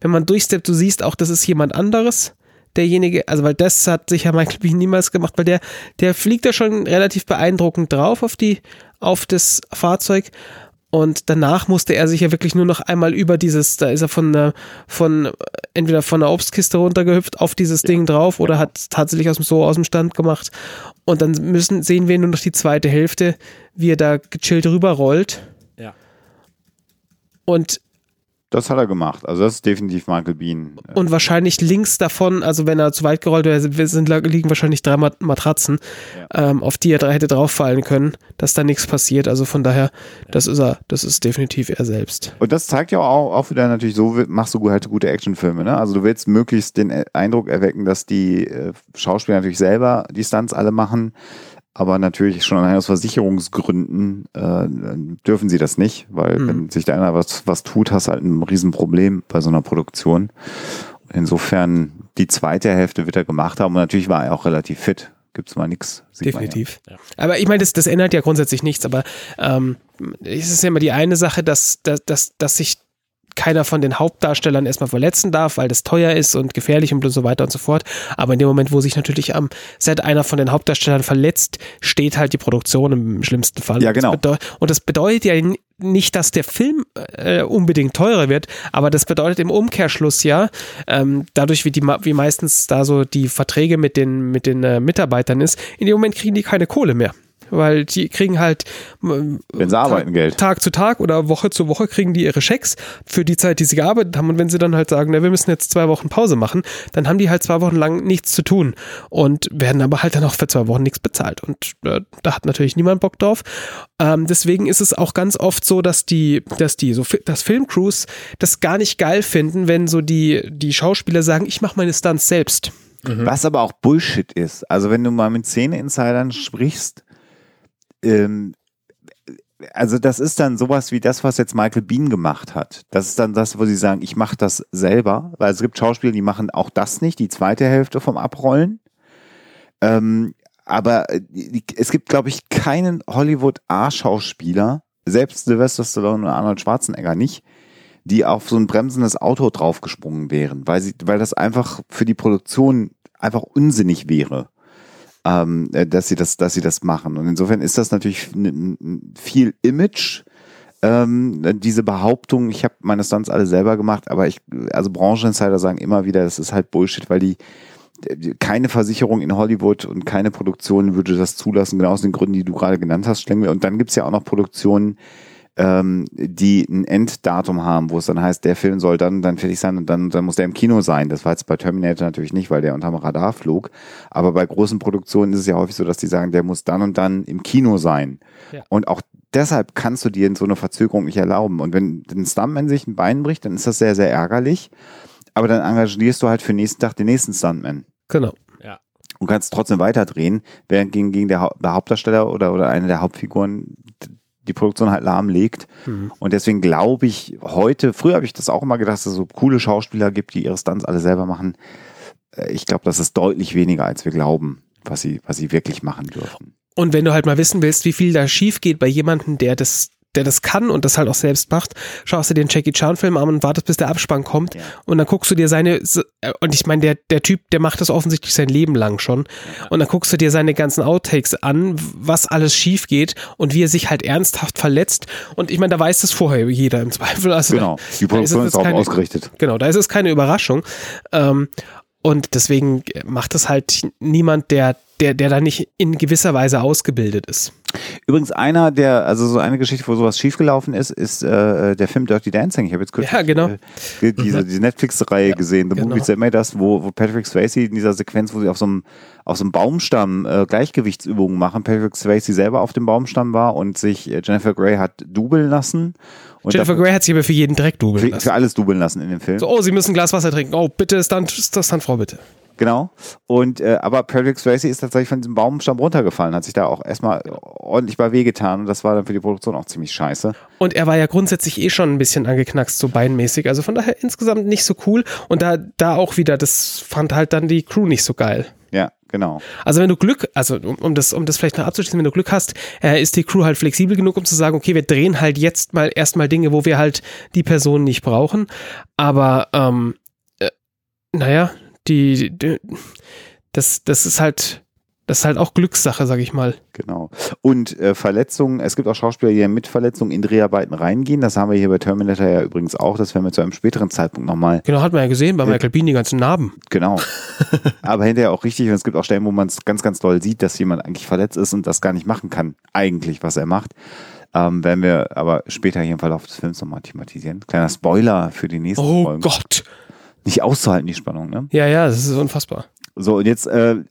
wenn man durchsteppt, du siehst auch, das ist jemand anderes. Derjenige, also weil das hat sicher Michael Bean niemals gemacht, weil der, der fliegt da schon relativ beeindruckend drauf auf die, auf das Fahrzeug. Und danach musste er sich ja wirklich nur noch einmal über dieses, da ist er von der, von, entweder von der Obstkiste runtergehüpft auf dieses Ding drauf oder hat tatsächlich aus dem, so aus dem Stand gemacht. Und dann müssen, sehen wir nur noch die zweite Hälfte, wie er da gechillt rüberrollt. Ja. Und Das hat er gemacht. Also das ist definitiv Michael Bean. und wahrscheinlich links davon, also wenn er zu weit gerollt wäre, wir sind, liegen wahrscheinlich drei Mat- Matratzen, ähm, auf die er drei hätte drauffallen können, dass da nichts passiert. Also von daher, das ist er, das ist definitiv er selbst. Und das zeigt ja auch, auch wieder natürlich, so machst du halt gute Actionfilme. Ne? Also du willst möglichst den äh, Eindruck erwecken, dass die äh, Schauspieler natürlich selber die Stunts alle machen. Aber natürlich schon allein aus Versicherungsgründen äh, dürfen sie das nicht, weil Mhm. wenn sich da einer was, was tut, hast du halt ein Riesenproblem bei so einer Produktion. Insofern, die zweite Hälfte wird er gemacht haben und natürlich war er auch relativ fit. Gibt's mal nichts. Definitiv. Ja. Aber ich meine, das, das ändert ja grundsätzlich nichts, aber ähm, es ist ja immer die eine Sache, dass, dass, dass, dass sich keiner von den Hauptdarstellern erstmal verletzen darf, weil das teuer ist und gefährlich und so weiter und so fort. Aber in dem Moment, wo sich natürlich am Set einer von den Hauptdarstellern verletzt, steht halt die Produktion im schlimmsten Fall. Ja, Und das genau. bedeu- Und das bedeutet ja nicht, dass der Film äh, unbedingt teurer wird, aber das bedeutet im Umkehrschluss ja, ähm, dadurch wie die wie meistens da so die Verträge mit den mit den äh, Mitarbeitern ist, in dem Moment kriegen die keine Kohle mehr. Weil die kriegen halt ähm, Wenn sie arbeiten, Tag, Geld. Tag zu Tag oder Woche zu Woche kriegen die ihre Schecks für die Zeit, die sie gearbeitet haben. Und wenn sie dann halt sagen, na, wir müssen jetzt zwei Wochen Pause machen, dann haben die halt zwei Wochen lang nichts zu tun und werden aber halt dann auch für zwei Wochen nichts bezahlt. Und äh, da hat natürlich niemand Bock drauf. Ähm, deswegen ist es auch ganz oft so, dass die, dass die, so, dass Filmcrews das gar nicht geil finden, wenn so die, die Schauspieler sagen, ich mache meine Stunts selbst. Was aber auch Bullshit ist. Also wenn du mal mit Szene-Insidern sprichst, ähm, also das ist dann sowas wie das, was jetzt Michael Bean gemacht hat. Das ist dann das, wo sie sagen, ich mache das selber, weil es gibt Schauspieler, die machen auch das nicht, die zweite Hälfte vom Abrollen. Ähm, aber äh, es gibt, glaube ich, keinen Hollywood-A-Schauspieler, selbst Sylvester Stallone oder Arnold Schwarzenegger nicht, die auf so ein bremsendes Auto draufgesprungen wären, weil sie, weil das einfach für die Produktion einfach unsinnig wäre, ähm, äh, dass sie das, dass sie das machen. Und insofern ist das natürlich viel Image. Ähm, diese Behauptung, ich habe meine Stunts alle selber gemacht, aber ich, also Brancheninsider sagen immer wieder, das ist halt Bullshit, weil die keine Versicherung in Hollywood und keine Produktion würde das zulassen, genau aus den Gründen, die du gerade genannt hast, Schlingel. Und dann gibt's ja auch noch Produktionen, ähm, die ein Enddatum haben, wo es dann heißt, der Film soll dann dann fertig sein und dann, dann muss der im Kino sein. Das war jetzt bei Terminator natürlich nicht, weil der unterm Radar flog. Aber bei großen Produktionen ist es ja häufig so, dass die sagen, der muss dann und dann im Kino sein. Ja. Und auch deshalb kannst du dir so eine Verzögerung nicht erlauben. Und wenn ein Stuntman sich ein Bein bricht, dann ist das sehr, sehr ärgerlich. Aber dann engagierst du halt für den nächsten Tag den nächsten Stuntman Genau. und kannst trotzdem weiterdrehen, während gegen, gegen der, Hau- der Hauptdarsteller oder, oder eine der Hauptfiguren die Produktion halt lahmlegt. Mhm. Und deswegen glaube ich heute, früher habe ich das auch immer gedacht, dass es so coole Schauspieler gibt, die ihre Stunts alle selber machen. Äh, Ich glaube, das ist deutlich weniger, als wir glauben, was sie, was sie wirklich machen dürfen. Und wenn du halt mal wissen willst, wie viel da schief geht bei jemandem, der das der das kann und das halt auch selbst macht, schaust du dir den Jackie Chan Film an und wartest, bis der Abspann kommt Ja. und dann guckst du dir seine äh, und ich meine, der der Typ, der macht das offensichtlich sein Leben lang schon und dann guckst du dir seine ganzen Outtakes an, was alles schief geht und wie er sich halt ernsthaft verletzt und ich meine, da weiß das vorher jeder im Zweifel. Also Genau. Die ist Produktion es ist darauf ausgerichtet. Genau, da ist es keine Überraschung. Ähm, und deswegen macht es halt niemand, der, der, der da nicht in gewisser Weise ausgebildet ist. Übrigens einer der, also so eine Geschichte, wo sowas schiefgelaufen ist, ist äh, der Film Dirty Dancing. Ich habe jetzt kurz Ja, genau. äh, diese, diese Netflix-Reihe gesehen, The genau. Movies That Made Us, wo, wo Patrick Swayze in dieser Sequenz, wo sie auf so einem, auf so einem Baumstamm äh, Gleichgewichtsübungen machen, Patrick Swayze selber auf dem Baumstamm war und sich äh, Jennifer Grey hat dubeln lassen. Und Jennifer Grey hat sich aber für jeden Dreck dubeln für, lassen. für alles dubeln lassen in dem Film. So, oh, Sie müssen ein Glas Wasser trinken. Oh, bitte, Stunt, Stuntfrau, bitte. Genau. Und äh, aber Patrick Swayze ist tatsächlich von diesem Baumstamm runtergefallen, hat sich da auch erstmal ordentlich bei wehgetan und das war dann für die Produktion auch ziemlich scheiße. Und er war ja grundsätzlich eh schon ein bisschen angeknackst, so beinmäßig. Also von daher insgesamt nicht so cool. Und da, da auch wieder, das fand halt dann die Crew nicht so geil. Genau. Also wenn du Glück, also um, um das, um das vielleicht noch abzuschließen, wenn du Glück hast, äh, ist die Crew halt flexibel genug, um zu sagen, okay, wir drehen halt jetzt mal erstmal Dinge, wo wir halt die Person nicht brauchen. Aber ähm, äh, naja, die, die das, das ist halt, das ist halt auch Glückssache, sag ich mal. Genau. Und äh, Verletzungen, es gibt auch Schauspieler, die mit Verletzungen in Dreharbeiten reingehen. Das haben wir hier bei Terminator ja übrigens auch. Das werden wir zu einem späteren Zeitpunkt nochmal. Genau, hat man ja gesehen bei Michael Bean die ganzen Narben. Genau. Aber hinterher auch richtig. Und es gibt auch Stellen, wo man es ganz, ganz doll sieht, dass jemand eigentlich verletzt ist und das gar nicht machen kann, eigentlich, was er macht. Ähm, werden wir aber später hier im Verlauf des Films nochmal thematisieren. Kleiner Spoiler für die nächsten Oh Folgen. Gott. Nicht auszuhalten, die Spannung, ne? Ja, ja, das ist unfassbar. So, und jetzt äh, äh,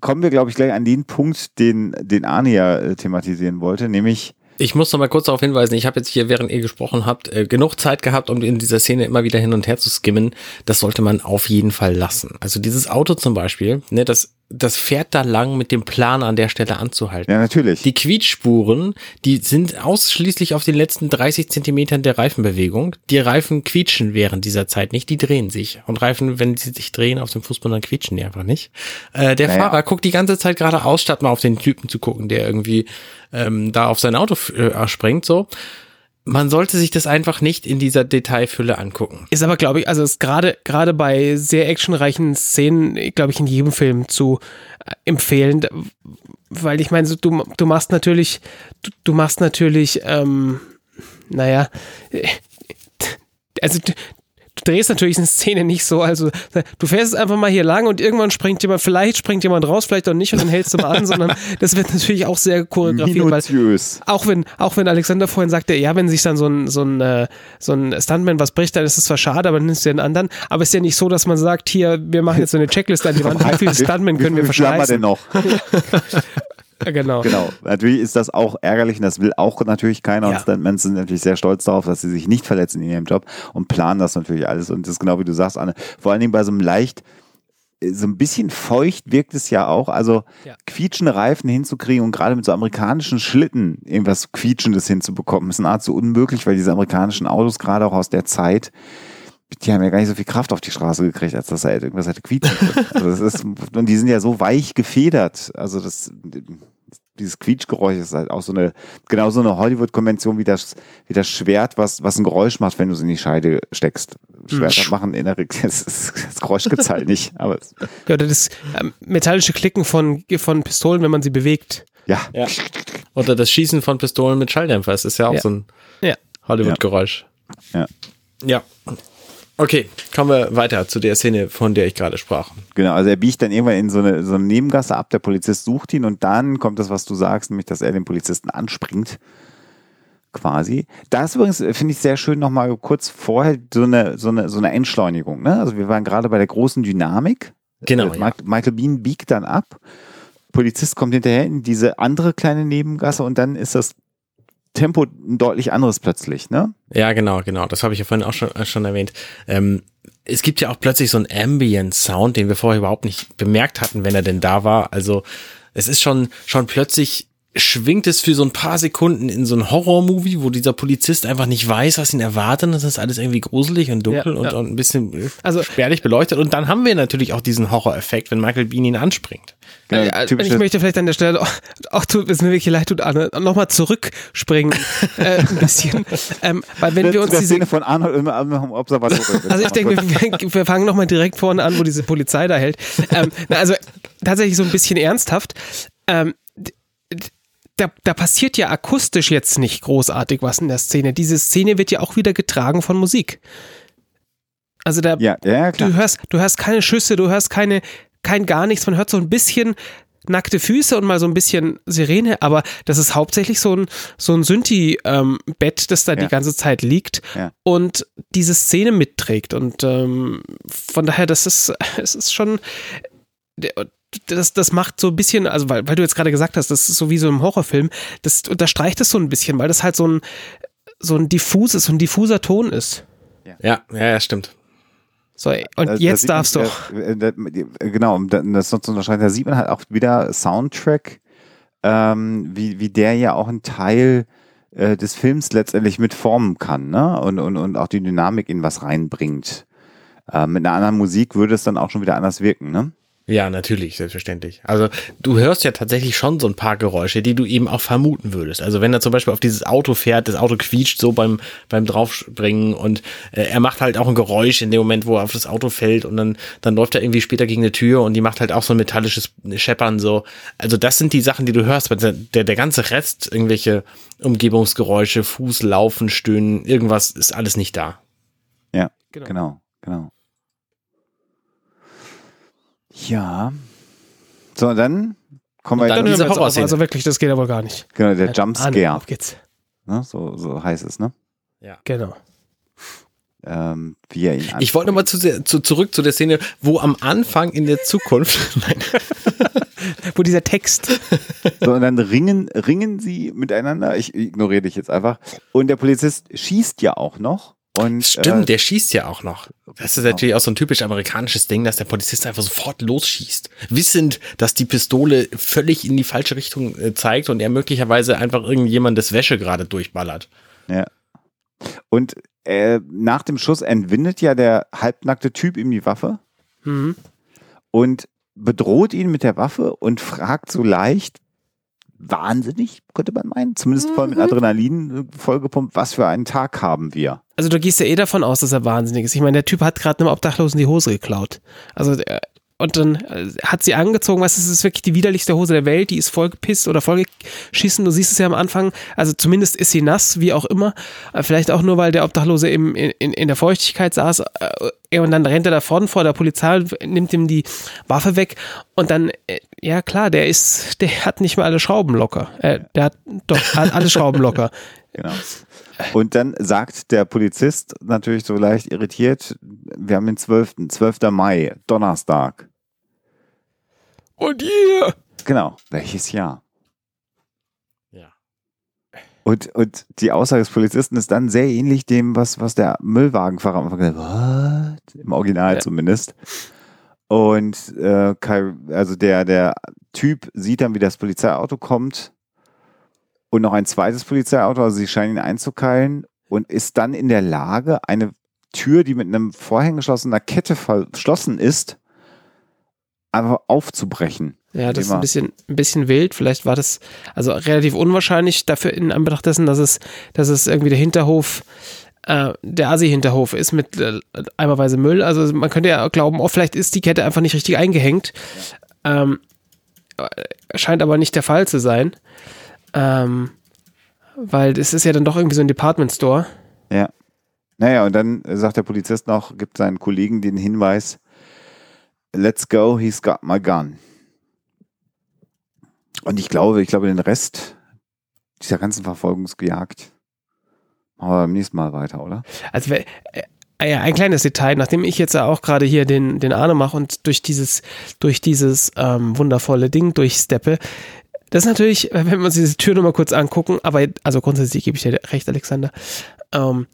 kommen wir, glaube ich, gleich an den Punkt, den, den Arne ja äh, thematisieren wollte, nämlich Ich muss noch mal kurz darauf hinweisen, ich habe jetzt hier, während ihr gesprochen habt, äh, genug Zeit gehabt, um in dieser Szene immer wieder hin und her zu skimmen. Das sollte man auf jeden Fall lassen. Also dieses Auto zum Beispiel, ne, das, das fährt da lang mit dem Plan an der Stelle anzuhalten. Ja, natürlich. Die Quietschspuren, die sind ausschließlich auf den letzten 30 Zentimetern der Reifenbewegung. Die Reifen quietschen während dieser Zeit nicht, die drehen sich. Und Reifen, wenn sie sich drehen auf dem Fußball, dann quietschen die einfach nicht. Äh, der Naja. Fahrer guckt die ganze Zeit geradeaus, statt mal auf den Typen zu gucken, der irgendwie ähm, da auf sein Auto äh, springt. So, man sollte sich das einfach nicht in dieser Detailfülle angucken. Ist aber, glaube ich, also ist gerade gerade bei sehr actionreichen Szenen, glaube ich, in jedem Film zu äh, empfehlen, weil ich meine, so, du, du machst natürlich, du, du machst natürlich, ähm, naja, äh, also drehst natürlich eine Szene nicht so, also du fährst einfach mal hier lang und irgendwann springt jemand, vielleicht springt jemand raus, vielleicht auch nicht und dann hältst du mal an, sondern das wird natürlich auch sehr choreografiert, weil auch wenn, auch wenn Alexander vorhin sagte, ja, wenn sich dann so ein, so ein, äh, so ein Stuntman was bricht, dann ist es zwar schade, aber dann nimmst du den anderen. Aber es ist ja nicht so, dass man sagt, hier, wir machen jetzt so eine Checkliste an die Wand, wie viele Stuntmen können wir Wie viel haben wir denn verschleißen? noch? Genau. Genau. Natürlich ist das auch ärgerlich und das will auch natürlich keiner. Ja. Und Stuntmen sind natürlich sehr stolz darauf, dass sie sich nicht verletzen in ihrem Job und planen das natürlich alles. Und das ist genau wie du sagst, Anne. Vor allen Dingen bei so einem leicht, äh, so ein bisschen feucht wirkt es ja auch. Also Ja. quietschende Reifen hinzukriegen und gerade mit so amerikanischen Schlitten irgendwas Quietschendes hinzubekommen, ist nahezu unmöglich, weil diese amerikanischen Autos gerade auch aus der Zeit die haben ja gar nicht so viel Kraft auf die Straße gekriegt, als dass er irgendwas hätte quietschen können. Also das ist, und die sind ja so weich gefedert. Also das, dieses Quietschgeräusch ist halt auch so eine, genau so eine Hollywood-Konvention wie das, wie das Schwert, was, was ein Geräusch macht, wenn du es in die Scheide steckst. Schwerter machen in der, das, ist, das Geräusch gibt's halt nicht, aber Ja, oder das ähm, metallische Klicken von, von Pistolen, wenn man sie bewegt. ja. Ja. Oder das Schießen von Pistolen mit Schalldämpfer, das ist ja auch Ja. so ein Ja. Hollywood-Geräusch. Ja. Ja. Okay, kommen wir weiter zu der Szene, von der ich gerade sprach. Genau, also er biegt dann irgendwann in so eine, so eine Nebengasse ab, der Polizist sucht ihn und dann kommt das, was du sagst, nämlich, dass er den Polizisten anspringt. Quasi. Das übrigens äh, finde ich sehr schön nochmal kurz vorher so eine, so eine, so eine Entschleunigung. Ne? Also wir waren gerade bei der großen Dynamik. Genau, Äh, ja. Michael Bean biegt dann ab. Polizist kommt hinterher in diese andere kleine Nebengasse und dann ist das Tempo ein deutlich anderes plötzlich, ne? Ja, genau, genau. Das habe ich ja vorhin auch schon, äh, schon erwähnt. Ähm, es gibt ja auch plötzlich so einen Ambient-Sound, den wir vorher überhaupt nicht bemerkt hatten, wenn er denn da war. Also es ist schon, schon plötzlich schwingt es für so ein paar Sekunden in so ein Horror-Movie, wo dieser Polizist einfach nicht weiß, was ihn erwartet. Das ist alles irgendwie gruselig und dunkel Ja, und, ja. und ein bisschen äh, Also- spärlich beleuchtet. Und dann haben wir natürlich auch diesen Horror-Effekt, wenn Michael Bean ihn anspringt. Genau, Äh, typische- ich möchte vielleicht an der Stelle auch, auch tut es mir wirklich leid tut, Anne, nochmal zurückspringen äh, ein bisschen. ähm, weil wenn wir uns diese Szene von Arnold immer im Observatorium. Also ich denke, wir, wir fangen nochmal direkt vorne an, wo diese Polizei da hält. Ähm, na, also tatsächlich so ein bisschen ernsthaft. Ähm, da, da passiert ja akustisch jetzt nicht großartig was in der Szene. Diese Szene wird ja auch wieder getragen von Musik. Also da, ja, ja, du hörst, du hörst keine Schüsse, du hörst keine, kein gar nichts. Man hört so ein bisschen nackte Füße und mal so ein bisschen Sirene, aber das ist hauptsächlich so ein, so ein Synthi-Bett, das da Ja. die ganze Zeit liegt Ja. und diese Szene mitträgt. Und ähm, von daher, das ist, es ist schon, das, das macht so ein bisschen, also weil, weil du jetzt gerade gesagt hast, das ist so wie so im Horrorfilm, das unterstreicht es so ein bisschen, weil das halt so ein, so ein diffuses, so ein diffuser Ton ist. Ja, ja, ja, stimmt. So, und Da- da jetzt man, darfst du. äh, da- Genau, um da- das noch zu unterscheiden, da sieht man halt auch wieder Soundtrack, ähm, wie, wie der ja auch ein Teil äh, des Films letztendlich mitformen kann, ne? Und, und, und auch die Dynamik in was reinbringt. Äh, mit einer anderen Musik würde es dann auch schon wieder anders wirken, ne? Ja, natürlich, selbstverständlich. Also du hörst ja tatsächlich schon so ein paar Geräusche, die du eben auch vermuten würdest. Also wenn er zum Beispiel auf dieses Auto fährt, das Auto quietscht so beim, beim Draufspringen und äh, er macht halt auch ein Geräusch in dem Moment, wo er auf das Auto fällt und dann, dann läuft er irgendwie später gegen eine Tür und die macht halt auch so ein metallisches Scheppern so. Also das sind die Sachen, die du hörst. Aber Der, der ganze Rest, irgendwelche Umgebungsgeräusche, Fuß, Laufen, Stöhnen, irgendwas ist alles nicht da. Ja, Genau. genau, genau. Ja. So, dann kommen wir Und dann Dann jetzt, hören diese wir. Horrorszene. Also wirklich, das geht aber gar nicht. genau, der Jumpscare, Auf geht's. ne? so, so heißt es, ne? Genau. Ähm, wie er ihn Ich wollte nochmal zu, zu, zurück zu der Szene, wo am Anfang in der Zukunft, nein, Wo dieser Text. So, und dann ringen, ringen sie miteinander. Ich ignoriere dich jetzt einfach. Und der Polizist schießt ja auch noch. Und, Stimmt, äh, der schießt ja auch noch. Das ist natürlich auch so ein typisch amerikanisches Ding, dass der Polizist einfach sofort losschießt. Wissend, dass die Pistole völlig in die falsche Richtung äh, zeigt und er möglicherweise einfach irgendjemandes Wäsche gerade durchballert. ja. Und äh, nach dem Schuss entwindet ja der halbnackte Typ ihm die Waffe Mhm. und bedroht ihn mit der Waffe und fragt so leicht, wahnsinnig, könnte man meinen, zumindest voll mit Adrenalin äh, vollgepumpt, was für einen Tag haben wir. Also du gehst ja eh davon aus, dass er wahnsinnig ist. Ich meine, der Typ hat gerade einem Obdachlosen die Hose geklaut. Also der, und dann äh, hat sie angezogen, was ist, es ist wirklich die widerlichste Hose der Welt, die ist vollgepisst oder vollgeschissen. Du siehst es ja am Anfang, also zumindest ist sie nass, wie auch immer. Äh, Vielleicht auch nur, weil der Obdachlose im, in, in in der Feuchtigkeit saß. Äh, Und dann rennt er davon vor der Polizei, nimmt ihm die Waffe weg und dann, ja klar, der ist, der hat nicht mal alle Schrauben locker. Der hat doch alle Schrauben locker. Genau. Und dann sagt der Polizist natürlich so leicht irritiert, wir haben den 12. 12. Mai, Donnerstag. Und ihr? Genau. Welches Jahr? Ja. Und, und die Aussage des Polizisten ist dann sehr ähnlich dem, was, was der Müllwagenfahrer am Anfang gesagt hat. What? Im Original Ja. zumindest. Und äh, Kai, also der, der Typ sieht dann, wie das Polizeiauto kommt und noch ein zweites Polizeiauto, also sie scheinen ihn einzukeilen und ist dann in der Lage, eine Tür, die mit einem vorhängeschlossener Kette verschlossen ist, einfach aufzubrechen. Ja, das ist ein bisschen, ein bisschen wild. Vielleicht war das also relativ unwahrscheinlich dafür in Anbetracht dessen, dass es, dass es irgendwie der Hinterhof, äh, der Asi-Hinterhof ist mit äh, eimerweise Müll. Also man könnte ja glauben, oh, vielleicht ist die Kette einfach nicht richtig eingehängt. Ähm, äh, scheint aber nicht der Fall zu sein. Ähm, weil es ist ja dann doch irgendwie so ein Department Store. Ja. Naja, und dann sagt der Polizist noch, gibt seinen Kollegen den Hinweis, let's go, he's got my gun. Und ich glaube, ich glaube, den Rest dieser ganzen Verfolgungsjagd machen wir beim nächsten Mal weiter, oder? Also äh, ja, ein kleines Detail, nachdem ich jetzt auch gerade hier den, den Arne mache und durch dieses, durch dieses ähm, wundervolle Ding durchsteppe, das ist natürlich, wenn wir uns diese Tür nochmal kurz angucken, aber also grundsätzlich gebe ich dir recht, Alexander, ähm,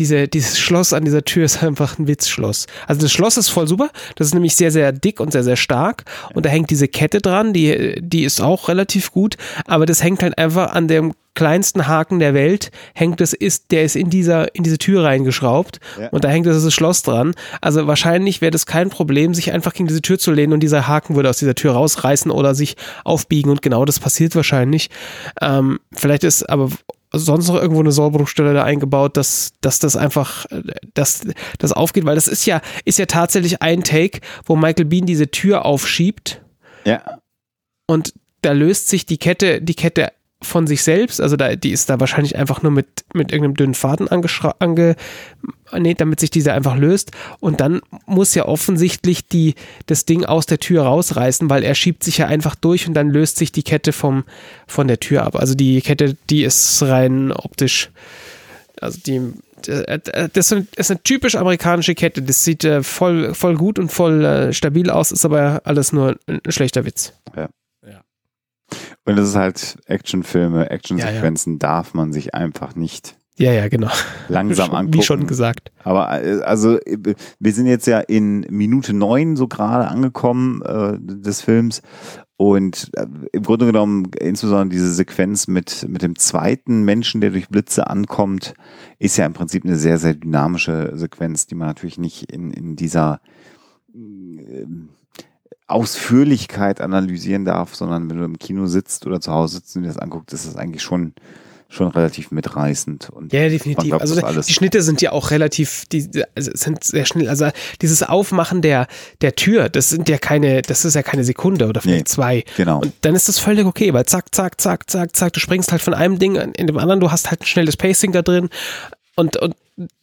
diese, dieses Schloss an dieser Tür ist einfach ein Witzschloss. Also das Schloss ist voll super. Das ist nämlich sehr, sehr dick und sehr, sehr stark. Und da hängt diese Kette dran, die, die ist auch relativ gut. Aber das hängt halt einfach an dem kleinsten Haken der Welt hängt es ist der ist in dieser in diese Tür reingeschraubt Ja. und da hängt das Schloss dran also wahrscheinlich wäre das kein Problem sich einfach gegen diese Tür zu lehnen und dieser Haken würde aus dieser Tür rausreißen oder sich aufbiegen und genau das passiert wahrscheinlich ähm, vielleicht ist aber sonst noch irgendwo eine Sollbruchstelle da eingebaut, dass, dass das einfach, dass das aufgeht, weil das ist ja, ist ja tatsächlich ein Take, wo Michael Bean diese Tür aufschiebt Ja. und da löst sich die Kette, die Kette von sich selbst, also da, die ist da wahrscheinlich einfach nur mit, mit irgendeinem dünnen Faden angeschra ange, nee, damit sich diese einfach löst und dann muss ja offensichtlich die, das Ding aus der Tür rausreißen, weil er schiebt sich ja einfach durch und dann löst sich die Kette vom, von der Tür ab. Also die Kette, die ist rein optisch, also die, das ist eine typisch amerikanische Kette. Das sieht äh, voll, voll gut und voll äh, stabil aus, ist aber alles nur ein schlechter Witz. Und es ist halt Actionfilme, Actionsequenzen darf man sich einfach nicht Ja, ja, genau. langsam angucken. Wie schon gesagt. Aber äh, also äh, wir sind jetzt ja in Minute neun so gerade angekommen äh, des Films und äh, im Grunde genommen insbesondere diese Sequenz mit mit dem zweiten Menschen, der durch Blitze ankommt, ist ja im Prinzip eine sehr sehr dynamische Sequenz, die man natürlich nicht in in dieser ähm, Ausführlichkeit analysieren darf, sondern wenn du im Kino sitzt oder zu Hause sitzt und dir das anguckt, ist das eigentlich schon schon relativ mitreißend und Ja, definitiv. glaubt Also alles. die Schnitte sind ja auch relativ, die also sind sehr schnell. Also dieses Aufmachen der der Tür, das sind ja keine, das ist ja keine Sekunde oder vielleicht Nee, zwei. genau. Und dann ist das völlig okay, weil zack, zack, zack, zack, zack, du springst halt von einem Ding in dem anderen, du hast halt ein schnelles Pacing da drin und und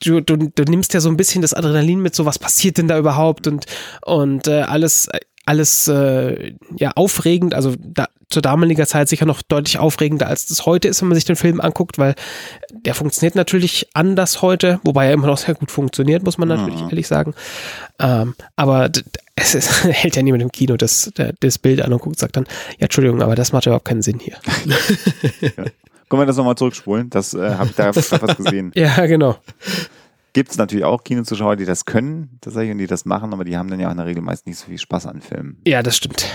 Du, du, du nimmst ja so ein bisschen das Adrenalin mit, so was passiert denn da überhaupt und, und äh, alles, alles äh, ja aufregend, also da, zur damaliger Zeit sicher noch deutlich aufregender, als das heute ist, wenn man sich den Film anguckt, weil der funktioniert natürlich anders heute, wobei er immer noch sehr gut funktioniert, muss man natürlich Mhm. ehrlich sagen. Ähm, aber es ist, hält ja niemand im Kino das, das Bild an und guckt, sagt dann, ja, Entschuldigung, aber das macht überhaupt keinen Sinn hier. Können wir das nochmal zurückspulen? Das äh, habe ich da was gesehen. Ja, genau. Gibt es natürlich auch Kinozuschauer, die das können, tatsächlich, und die das machen, aber die haben dann ja auch in der Regel meist nicht so viel Spaß an Filmen. Ja, das stimmt.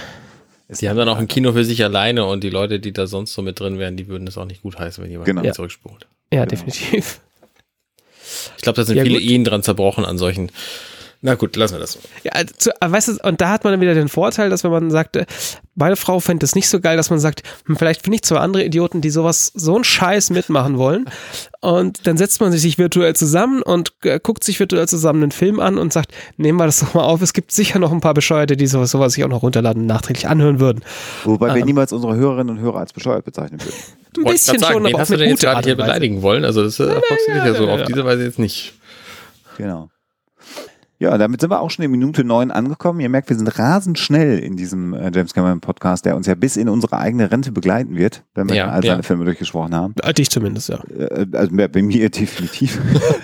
Die haben dann auch ein Kino für sich alleine und die Leute, die da sonst so mit drin wären, die würden das auch nicht gut heißen, wenn jemand Genau. Ja. zurückspult. Ja, Genau. definitiv. Ich glaube, da sind Ja, viele gut. Ehen dran zerbrochen an solchen. Na gut, lassen wir das. Ja, also, weißt du, und da hat man dann wieder den Vorteil, dass wenn man sagt, äh, meine Frau fände es nicht so geil, dass man sagt, hm, vielleicht finde ich zwei andere Idioten, die sowas, so einen Scheiß mitmachen wollen. Und dann setzt man sich virtuell zusammen und äh, guckt sich virtuell zusammen einen Film an und sagt, nehmen wir das doch mal auf. Es gibt sicher noch ein paar Bescheuerte, die sowas, sowas sich auch noch runterladen und nachträglich anhören würden. Wobei wir Ähm. niemals unsere Hörerinnen und Hörer als bescheuert bezeichnen würden. Ein bisschen sagen, schon, aber auf hast du eine denn jetzt gute gerade Art hier beleidigen wollen? Also das äh, funktioniert ja, so ja, auf ja. diese Weise jetzt nicht. Genau. Ja, damit sind wir auch schon in Minute neun angekommen. Ihr merkt, wir sind rasend schnell in diesem äh, James Cameron Podcast, der uns ja bis in unsere eigene Rente begleiten wird, wenn wir Ja, all seine ja. Filme durchgesprochen haben. Äh, Dich zumindest, ja. Äh, also bei mir definitiv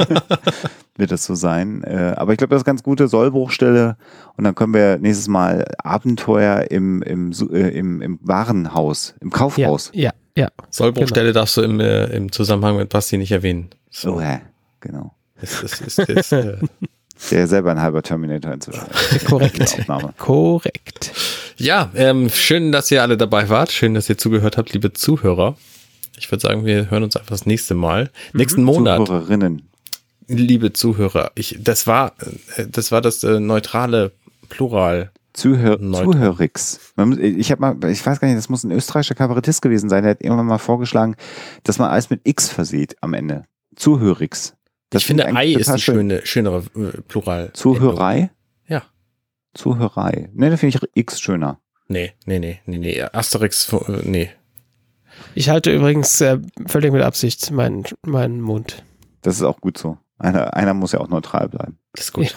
wird das so sein. Äh, aber ich glaube, das ist ganz gute Sollbruchstelle. Und dann können wir nächstes Mal Abenteuer im, im, äh, im, im Warenhaus, im Ja, Kaufhaus. ja, ja. Sollbruchstelle darfst du im, äh, im Zusammenhang mit Basti nicht erwähnen. So, So. ja, genau. Das ist, ist, ist, äh, Der selber ein halber Terminator inzwischen. ist. Korrekt. Korrekt. ja, ähm, schön, dass ihr alle dabei wart. Schön, dass ihr zugehört habt, liebe Zuhörer. Ich würde sagen, wir hören uns einfach das nächste Mal. Nächsten Monat, Zuhörerinnen. liebe Zuhörer. Ich, das war, äh, das war das äh, neutrale Plural. Zuhör Neutral. Zuhörix. Ich habe mal, ich weiß gar nicht, das muss ein österreichischer Kabarettist gewesen sein, der hat irgendwann mal vorgeschlagen, dass man alles mit X versieht am Ende. Zuhörix. Das ich finde, Ei ist die schön. schöne, schönere äh, Plural. Zuhörei? Ja. Zuhörei. Ne, da finde ich X schöner. Nee, nee, nee, nee, nee. Asterix, äh, nee. Ich halte übrigens äh, völlig mit Absicht meinen, meinen Mund. Das ist auch gut so. Einer, einer muss ja auch neutral bleiben. Das ist gut.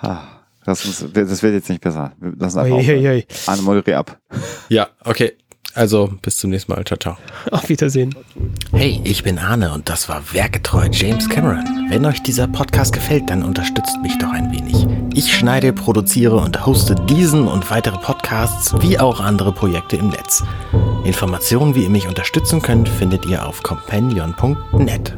Ah, das, muss, das wird jetzt nicht besser. Wir lassen einfach aufhören. Anne, moderier ab. Ja, okay. Also, bis zum nächsten Mal. Ciao, ciao. Auf Wiedersehen. Hey, ich bin Arne und das war Werketreu James Cameron. Wenn euch dieser Podcast gefällt, dann unterstützt mich doch ein wenig. Ich schneide, produziere und hoste diesen und weitere Podcasts wie auch andere Projekte im Netz. Informationen, wie ihr mich unterstützen könnt, findet ihr auf companion.net.